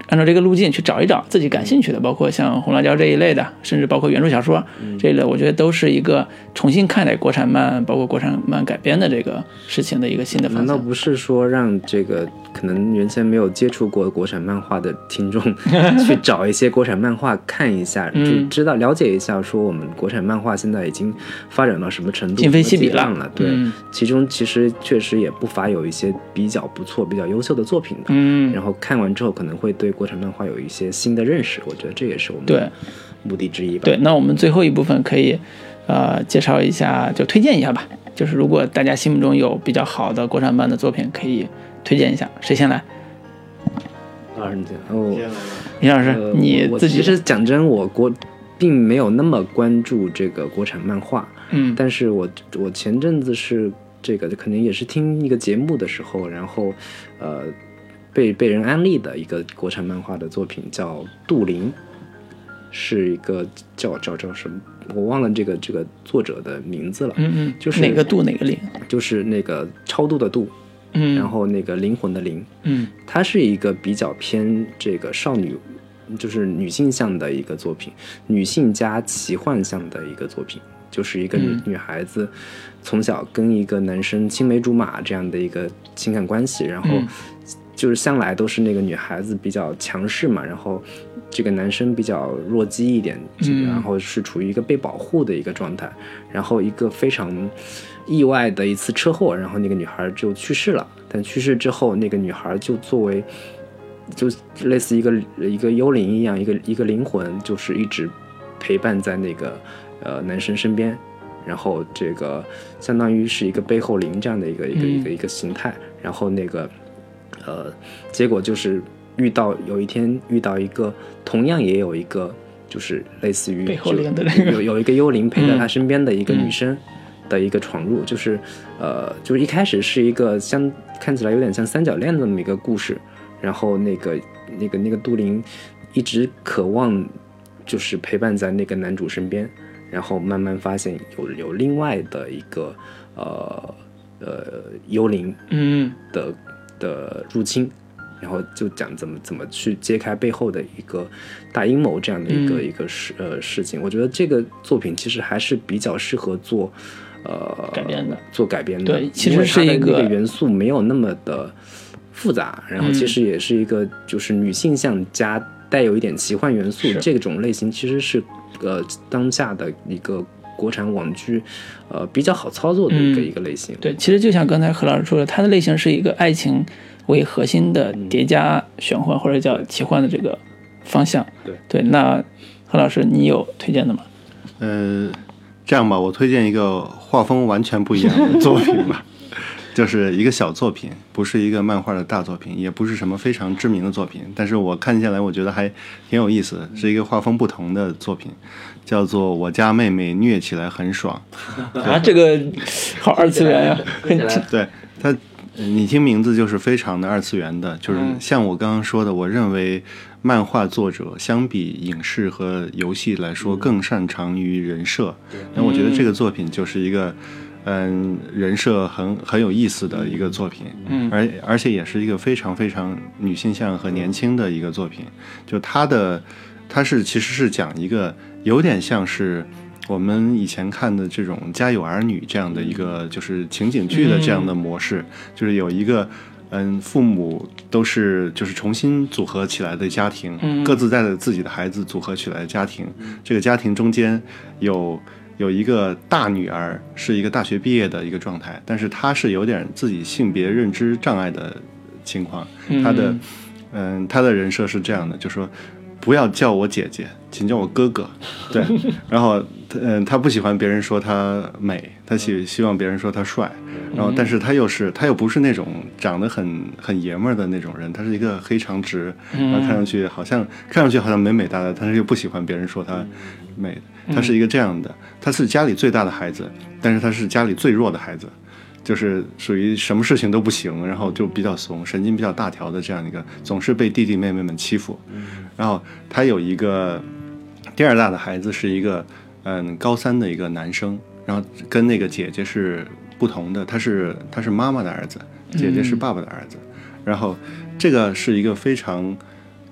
Speaker 1: 按照这个路径去找一找自己感兴趣的，包括像《红辣椒》这一类的，甚至包括原著小说、这一类，我觉得都是一个重新看待国产漫，包括国产漫改编的这个事情的一个新的方向。
Speaker 2: 难道不是说让这个可能原先没有接触过国产漫画的听众 [laughs] 去找一些国产漫画看一下，
Speaker 1: 嗯
Speaker 2: 就知道了解一下，说我们国产漫画现在已经发展到什么程度，
Speaker 1: 今非昔比
Speaker 2: 了。对，
Speaker 1: 嗯
Speaker 2: 其中其实确实也不乏有一些比较不错、比较优秀的作品的。
Speaker 1: 嗯，
Speaker 2: 然后看完之后可能会对国产漫画有一些新的认识，我觉得这也是我们目的之一吧。
Speaker 1: 对，那我们最后一部分可以，呃，介绍一下，就推荐一下吧。就是如果大家心目中有比较好的国产漫的作品，可以推荐一下。谁先来？
Speaker 2: 啊，你这哦，
Speaker 1: 李老师，你自己
Speaker 2: 其实讲真，我国并没有那么关注这个国产漫画，
Speaker 1: 嗯
Speaker 2: 但是我我前阵子是这个可能也是听一个节目的时候，然后呃被被人安利的一个国产漫画的作品叫《杜林》，是一个叫叫叫什么，我忘了这个这个作者的名字了，
Speaker 1: 嗯嗯，
Speaker 2: 就是
Speaker 1: 哪个杜哪个林？
Speaker 2: 就是那个超度的度，
Speaker 1: 嗯，
Speaker 2: 然后那个灵魂的灵，
Speaker 1: 嗯。
Speaker 2: 它是一个比较偏这个少女，就是女性向的一个作品，女性加奇幻向的一个作品，就是一个女、
Speaker 1: 嗯。
Speaker 2: 女孩子从小跟一个男生青梅竹马这样的一个情感关系，然后
Speaker 1: 嗯
Speaker 2: 就是向来都是那个女孩子比较强势嘛，然后这个男生比较弱鸡一点，
Speaker 1: 嗯
Speaker 2: 然后是处于一个被保护的一个状态，然后一个非常意外的一次车祸，然后那个女孩就去世了。但去世之后，那个女孩就作为就类似一个一个幽灵一样，一个一个灵魂，就是一直陪伴在那个呃男生身边，然后这个相当于是一个背后灵这样的一个一个
Speaker 1: 嗯
Speaker 2: 一个一个形态，然后那个呃结果就是遇到有一天遇到一个同样也有一个就是类似于
Speaker 1: 背后
Speaker 2: 就
Speaker 1: 灵的那个
Speaker 2: 有有一个幽灵陪在他
Speaker 1: 嗯
Speaker 2: 身边的一个女
Speaker 1: 嗯
Speaker 2: 生。的一个闯入，就是呃，就是一开始是一个像看起来有点像三角恋的那么一个故事，然后那个那个那个杜林一直渴望就是陪伴在那个男主身边，然后慢慢发现有有另外的一个呃呃幽灵
Speaker 1: 嗯
Speaker 2: 的的入侵，然后就讲怎么怎么去揭开背后的一个大阴谋这样的一个、
Speaker 1: 嗯
Speaker 2: 一个事呃事情。我觉得这个作品其实还是比较适合做呃
Speaker 1: 改编的，
Speaker 2: 做改编的。
Speaker 1: 对其实是一个
Speaker 2: 那个元素没有那么的复杂，然后
Speaker 1: 嗯
Speaker 2: 其实也是一个就是女性向加带有一点奇幻元素
Speaker 1: 是
Speaker 2: 这种类型，其实是呃当下的一个国产网剧呃比较好操作的一个、
Speaker 1: 嗯
Speaker 2: 一个类型。
Speaker 1: 对，其实就像刚才何老师说的，它的类型是一个爱情为核心的叠加玄幻或者叫奇幻的这个方向。
Speaker 2: 对
Speaker 1: 对，那何老师你有推荐的吗？
Speaker 3: 呃，这样吧，我推荐一个画风完全不一样的 [laughs] 作品吧，就是一个小作品，不是一个漫画的大作品，也不是什么非常知名的作品，但是我看下来，我觉得还挺有意思的，是一个画风不同的作品，叫做《我家妹妹虐起来很爽》。[laughs]
Speaker 1: 啊，这个好二次元呀、[laughs] 很
Speaker 3: 对它，呃你听名字就是非常的二次元的，就是
Speaker 1: 嗯
Speaker 3: 像我刚刚说的，我认为漫画作者相比影视和游戏来说更擅长于人设。那我觉得这个作品就是一个。嗯，人设很很有意思的一个作品，
Speaker 1: 嗯
Speaker 3: 而而且也是一个非常非常女性向和年轻的一个作品。就她的，她是其实是讲一个有点像是我们以前看的这种《家有儿女》这样的一个就是情景剧的这样的模式，就是有一个。嗯，父母都是就是重新组合起来的家庭，
Speaker 1: 嗯
Speaker 3: 各自带着自己的孩子组合起来的家庭。这个家庭中间有有一个大女儿，是一个大学毕业的一个状态，但是她是有点自己性别认知障碍的情况。她的嗯，她的人设是这样的，就说不要叫我姐姐，请叫我哥哥。对，[laughs] 然后嗯，他不喜欢别人说他美，他希希望别人说他帅。然后，但是他又是他又不是那种长得很很爷们儿的那种人，他是一个黑长直，然后看上去好像看上去好像美美哒哒，但是又不喜欢别人说他美，他是一个这样的，他是家里最大的孩子，但是他是家里最弱的孩子，就是属于什么事情都不行，然后就比较怂，神经比较大条的这样一个，总是被弟弟妹妹们欺负。然后他有一个第二大的孩子是一个嗯高三的一个男生，然后跟那个姐姐是不同的，他是他是妈妈的儿子，姐姐是爸爸的儿子。然后这个是一个非常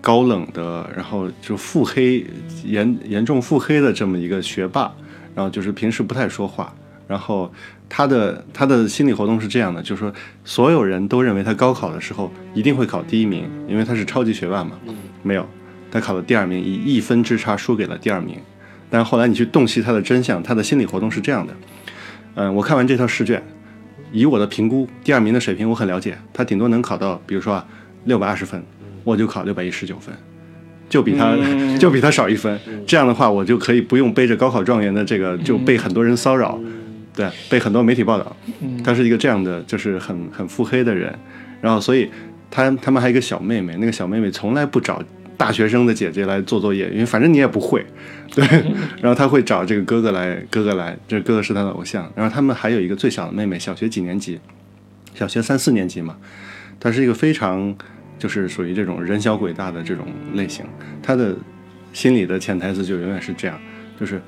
Speaker 3: 高冷的，然后就腹黑严严重腹黑的这么一个学霸，然后就是平时不太说话，然后他的他的心理活动是这样的，就是说所有人都认为他高考的时候一定会考第一名，因为他是超级学霸嘛，没有，他考了第二名，以一分之差输给了第二名。但是后来你去洞悉他的真相，他的心理活动是这样的。嗯，我看完这套试卷，以我的评估，第二名的水平我很了解，他顶多能考到，比如说啊，六百二十分，我就考六百一十九分，就比他、[laughs] 就比他少一分。这样的话，我就可以不用背着高考状元的这个，就被很多人骚扰，对，被很多媒体报道。他是一个这样的，就是很很腹黑的人。然后，所以他他们还有一个小妹妹，那个小妹妹从来不找大学生的姐姐来做作业，因为反正你也不会，[laughs] 对。[laughs] 然后他会找这个哥哥来，哥哥来，这哥哥是他的偶像。然后他们还有一个最小的妹妹，小学几年级？小学三四年级嘛。她是一个非常就是属于这种人小鬼大的这种类型，她的心里的潜台词就永远是这样，就是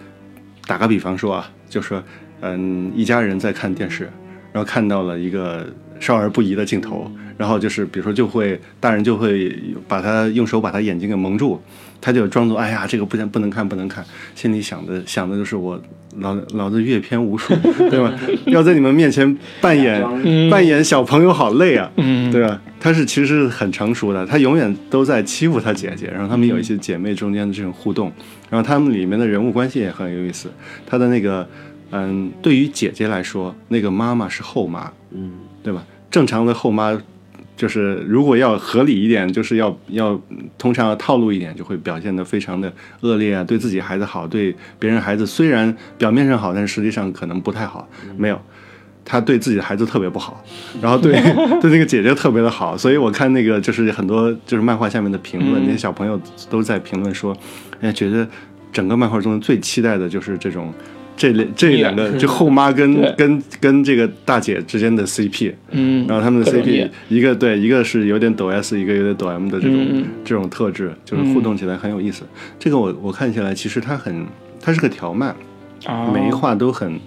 Speaker 3: 打个比方说啊，就说嗯，一家人在看电视，然后看到了一个少儿不宜的镜头，然后就是比如说就会大人就会把他用手把他眼睛给蒙住，他就装作哎呀这个不能不能看不能看，心里想的想的就是我老老子阅片无数，[laughs] 对吧？要在你们面前扮演扮演小朋友好累啊，
Speaker 1: 嗯
Speaker 3: 对吧？他是其实是很成熟的，他永远都在欺负他姐姐，然后他们有一些姐妹中间的这种互动，然后他们里面的人物关系也很有意思。他的那个，嗯，对于姐姐来说，那个妈妈是后妈，
Speaker 2: 嗯，
Speaker 3: 对吧？正常的后妈，就是如果要合理一点，就是要要通常要套路一点，就会表现得非常的恶劣啊，对自己孩子好，对别人孩子虽然表面上好，但是实际上可能不太好，没有。他对自己的孩子特别不好，然后对 [laughs] 对那个姐姐特别的好，所以我看那个就是很多就是漫画下面的评论，那些小朋友都在评论说，哎，觉得整个漫画中最期待的就是这种这类这两个就后妈跟跟跟这个大姐之间的 CP，
Speaker 1: 嗯，
Speaker 3: 然后他们的 CP 一个对一个是有点抖 S，一个有点抖 M 的这种、
Speaker 1: 嗯
Speaker 3: 这种特质，就是互动起来很有意思。这个我我看起来其实它很它是个条漫，
Speaker 1: 啊。
Speaker 3: 每一话都很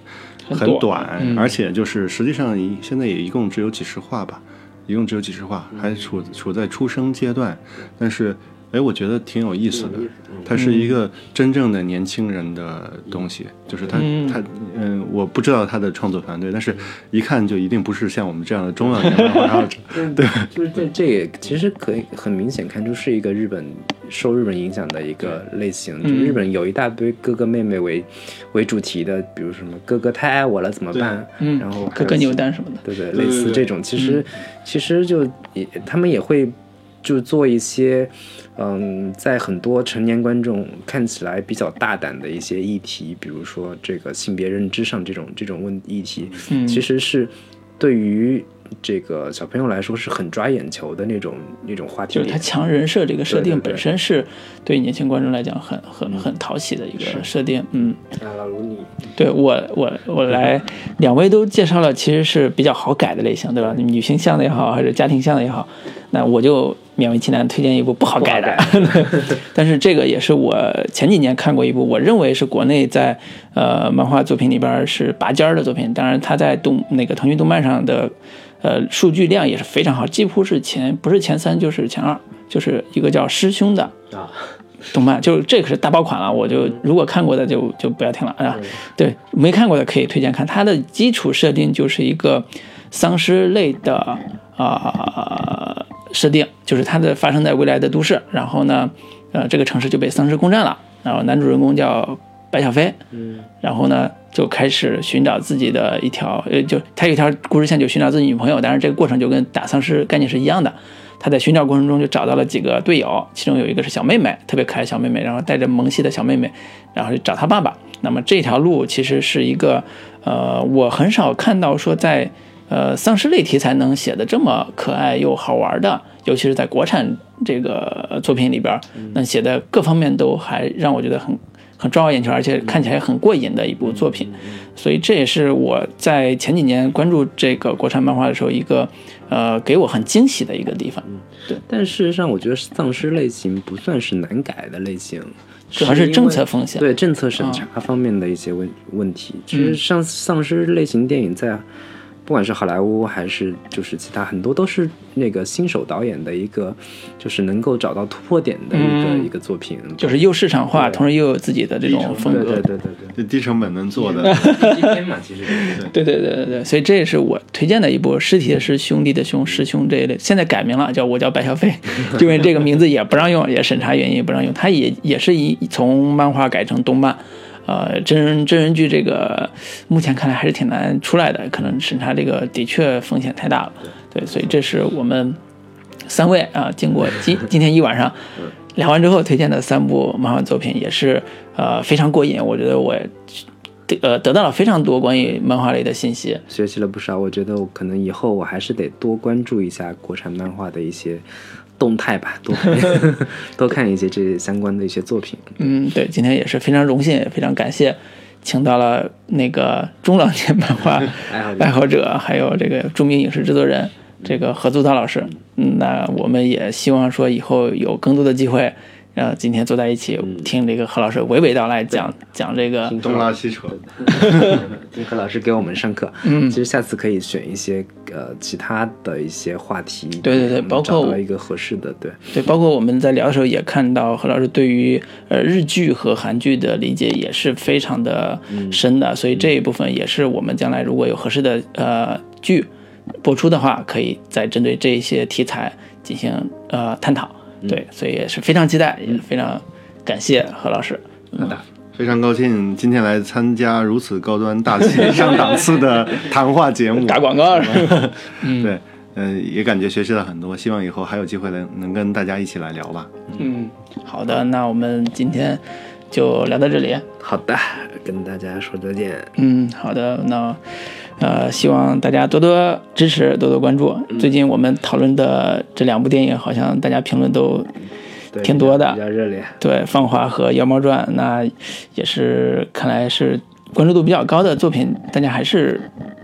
Speaker 1: 很
Speaker 3: 短，而且就是实际上一现在也一共只有几十话吧，一共只有几十话，还处处在出生阶段，但是哎，我觉得挺有意思的。它是一个真正的年轻人的东西，就是他
Speaker 1: 嗯
Speaker 3: 他嗯，我不知道他的创作团队，但是一看就一定不是像我们这样的中老年漫画爱好者。对，
Speaker 2: 就是这这也其实可以很明显看出是一个日本受日本影响的一个类型。就日本有一大堆哥哥妹妹为为主题的，比如什么哥哥太爱我了怎么办？
Speaker 1: 嗯
Speaker 2: 然后
Speaker 1: 哥哥牛蛋什么的，
Speaker 2: 对对，
Speaker 3: 对
Speaker 2: 类似这种，其实其实就也他们也会就做一些，嗯，在很多成年观众看起来比较大胆的一些议题，比如说这个性别认知上这种这种问议题，
Speaker 1: 嗯
Speaker 2: 其实是对于这个小朋友来说是很抓眼球的那种那种话题。
Speaker 1: 就是他强人设这个设定本身是对年轻观众来讲很很很讨喜的一个设定，嗯。
Speaker 2: 啊，老卢你
Speaker 1: 对我，我我来，两位都介绍了，其实是比较好改的类型，对吧？女性向的也好，还是家庭向的也好，那我就勉为其难推荐一部不好改的。[laughs] 但是这个也是我前几年看过一部，我认为是国内在呃漫画作品里边是拔尖儿的作品。当然，它在动那个腾讯动漫上的呃数据量也是非常好，几乎是前不是前三就是前二，就是一个叫师兄的。
Speaker 2: 啊，
Speaker 1: 动漫，就是这可是大爆款了。我就如果看过的就就不要听了啊。对，没看过的可以推荐看。它的基础设定就是一个丧尸类的啊、设定，就是它的发生在未来的都市，然后呢，呃，这个城市就被丧尸攻占了，然后男主人公叫白小飞，嗯，然后呢就开始寻找自己的一条，呃，就他有一条故事线，就寻找自己女朋友，但是这个过程就跟打丧尸概念是一样的。他在寻找过程中就找到了几个队友，其中有一个是小妹妹，特别可爱小妹妹，然后带着萌系的小妹妹，然后去找他爸爸。那么这条路其实是一个，呃，我很少看到说在呃丧尸类题材能写的这么可爱又好玩的，尤其是在国产这个作品里边，那写的各方面都还让我觉得很很抓我眼球，而且看起来很过瘾的一部作品。所以这也是我在前几年关注这个国产漫画的时候一个呃给我很惊喜的一个地方。
Speaker 2: 对但事实上，我觉得丧尸类型不算是难改的类型，
Speaker 1: 主要是政策风险
Speaker 2: 对政策审查方面的一些问问题。其实像丧尸类型电影在。不管是好莱坞还是就是其他很多都是那个新手导演的一个，就是能够找到突破点的一个、
Speaker 1: 嗯。
Speaker 2: 一个作品，
Speaker 1: 就是又市场化，同时又有自己的这种风格。
Speaker 2: 对对对对
Speaker 3: 对。低成本能做的，
Speaker 2: 对，一篇嘛，其实
Speaker 1: 对。对。对对对，所以这也是我推荐的一部《尸体的尸兄弟的兄师兄》这一类，现在改名了，叫我叫白小飞，[laughs] 因为这个名字也不让用，也审查原因也不让用。它也也是一从漫画改成动漫，呃，真人真人剧这个目前看来还是挺难出来的，可能审查这个的确风险太大了。对，所以这是我们三位啊，经过今今天一晚上 [laughs] 聊完之后推荐的三部漫画作品，也是呃非常过瘾，我觉得我得。呃，得到了非常多关于漫画类的信息，
Speaker 2: 学习了不少。我觉得我可能以后我还是得多关注一下国产漫画的一些动态吧，[laughs] 多看 [laughs] 多看一些这些相关的一些作品。
Speaker 1: 嗯，对，今天也是非常荣幸，也非常感谢，请到了那个中老年漫画
Speaker 2: 爱 [laughs] 好者
Speaker 1: 爱好者，还有这个著名影视制作人这个何祖涛老师。嗯，那我们也希望说以后有更多的机会，呃，今天坐在一起听这个何老师娓娓道来讲讲这个。
Speaker 3: 东拉西扯。[laughs]
Speaker 2: 听何老师给我们上课，
Speaker 1: 嗯。
Speaker 2: 其实下次可以选一些呃其他的一些话题，
Speaker 1: 对对对包括我
Speaker 2: 找到一个合适的，对，
Speaker 1: 对，包括我们在聊的时候也看到何老师对于呃日剧和韩剧的理解也是非常的深的，所以这一部分也是我们将来如果有合适的呃剧播出的话，可以再针对这一些题材进行呃探讨。对，所以也是非常期待，也非常感谢何老师。
Speaker 2: 好的，
Speaker 3: 非常高兴今天来参加如此高端大气上档次的谈话节目，[laughs]
Speaker 1: 打广告是吧？[laughs]
Speaker 3: 对，嗯、也感觉学习了很多，希望以后还有机会能能跟大家一起来聊吧。
Speaker 1: 嗯，好的，那我们今天就聊到这里。
Speaker 2: 好的，跟大家说再见，
Speaker 1: 嗯，好的，那呃，希望大家多多支持，多多关注。最近我们讨论的这两部电影，好像大家评论都挺多的
Speaker 2: 比较比较热烈，
Speaker 1: 对《芳华》和《妖猫传》，那也是看来是关注度比较高的作品，大家还是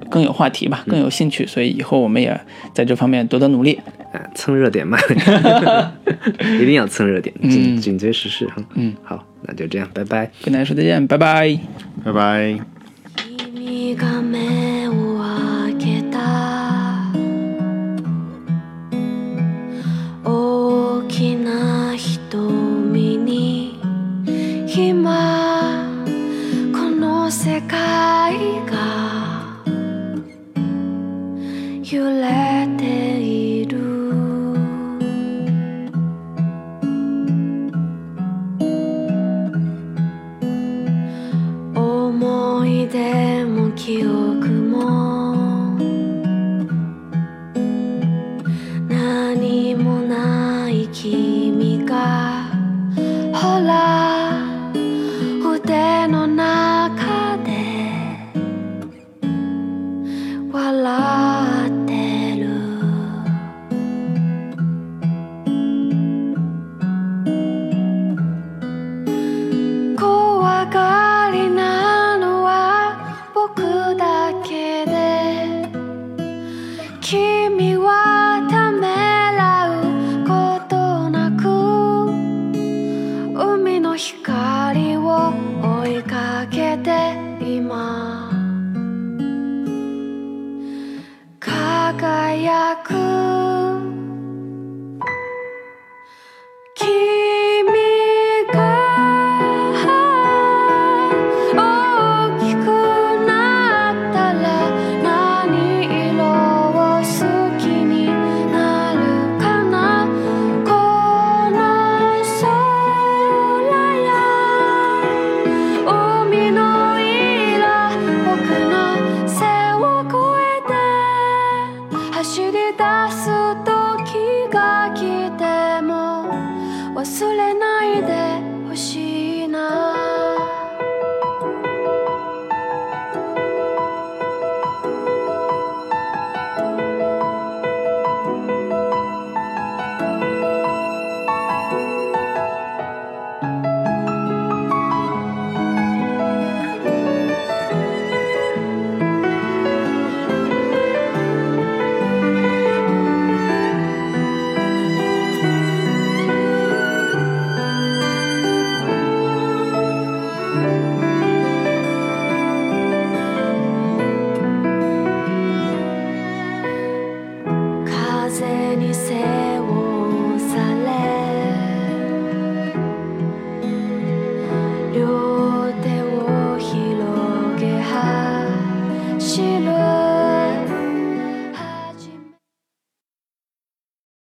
Speaker 1: 更有话题吧，更有兴趣，所以以后我们也在这方面多多努力。
Speaker 2: 啊，蹭热点嘛，[laughs] 一定要蹭热点，紧紧追时事哈。
Speaker 1: 嗯，
Speaker 2: 好，那就这样，拜拜。
Speaker 1: 跟大家说再见，拜拜。
Speaker 3: 拜拜。
Speaker 4: 君が目今この世界が揺れてる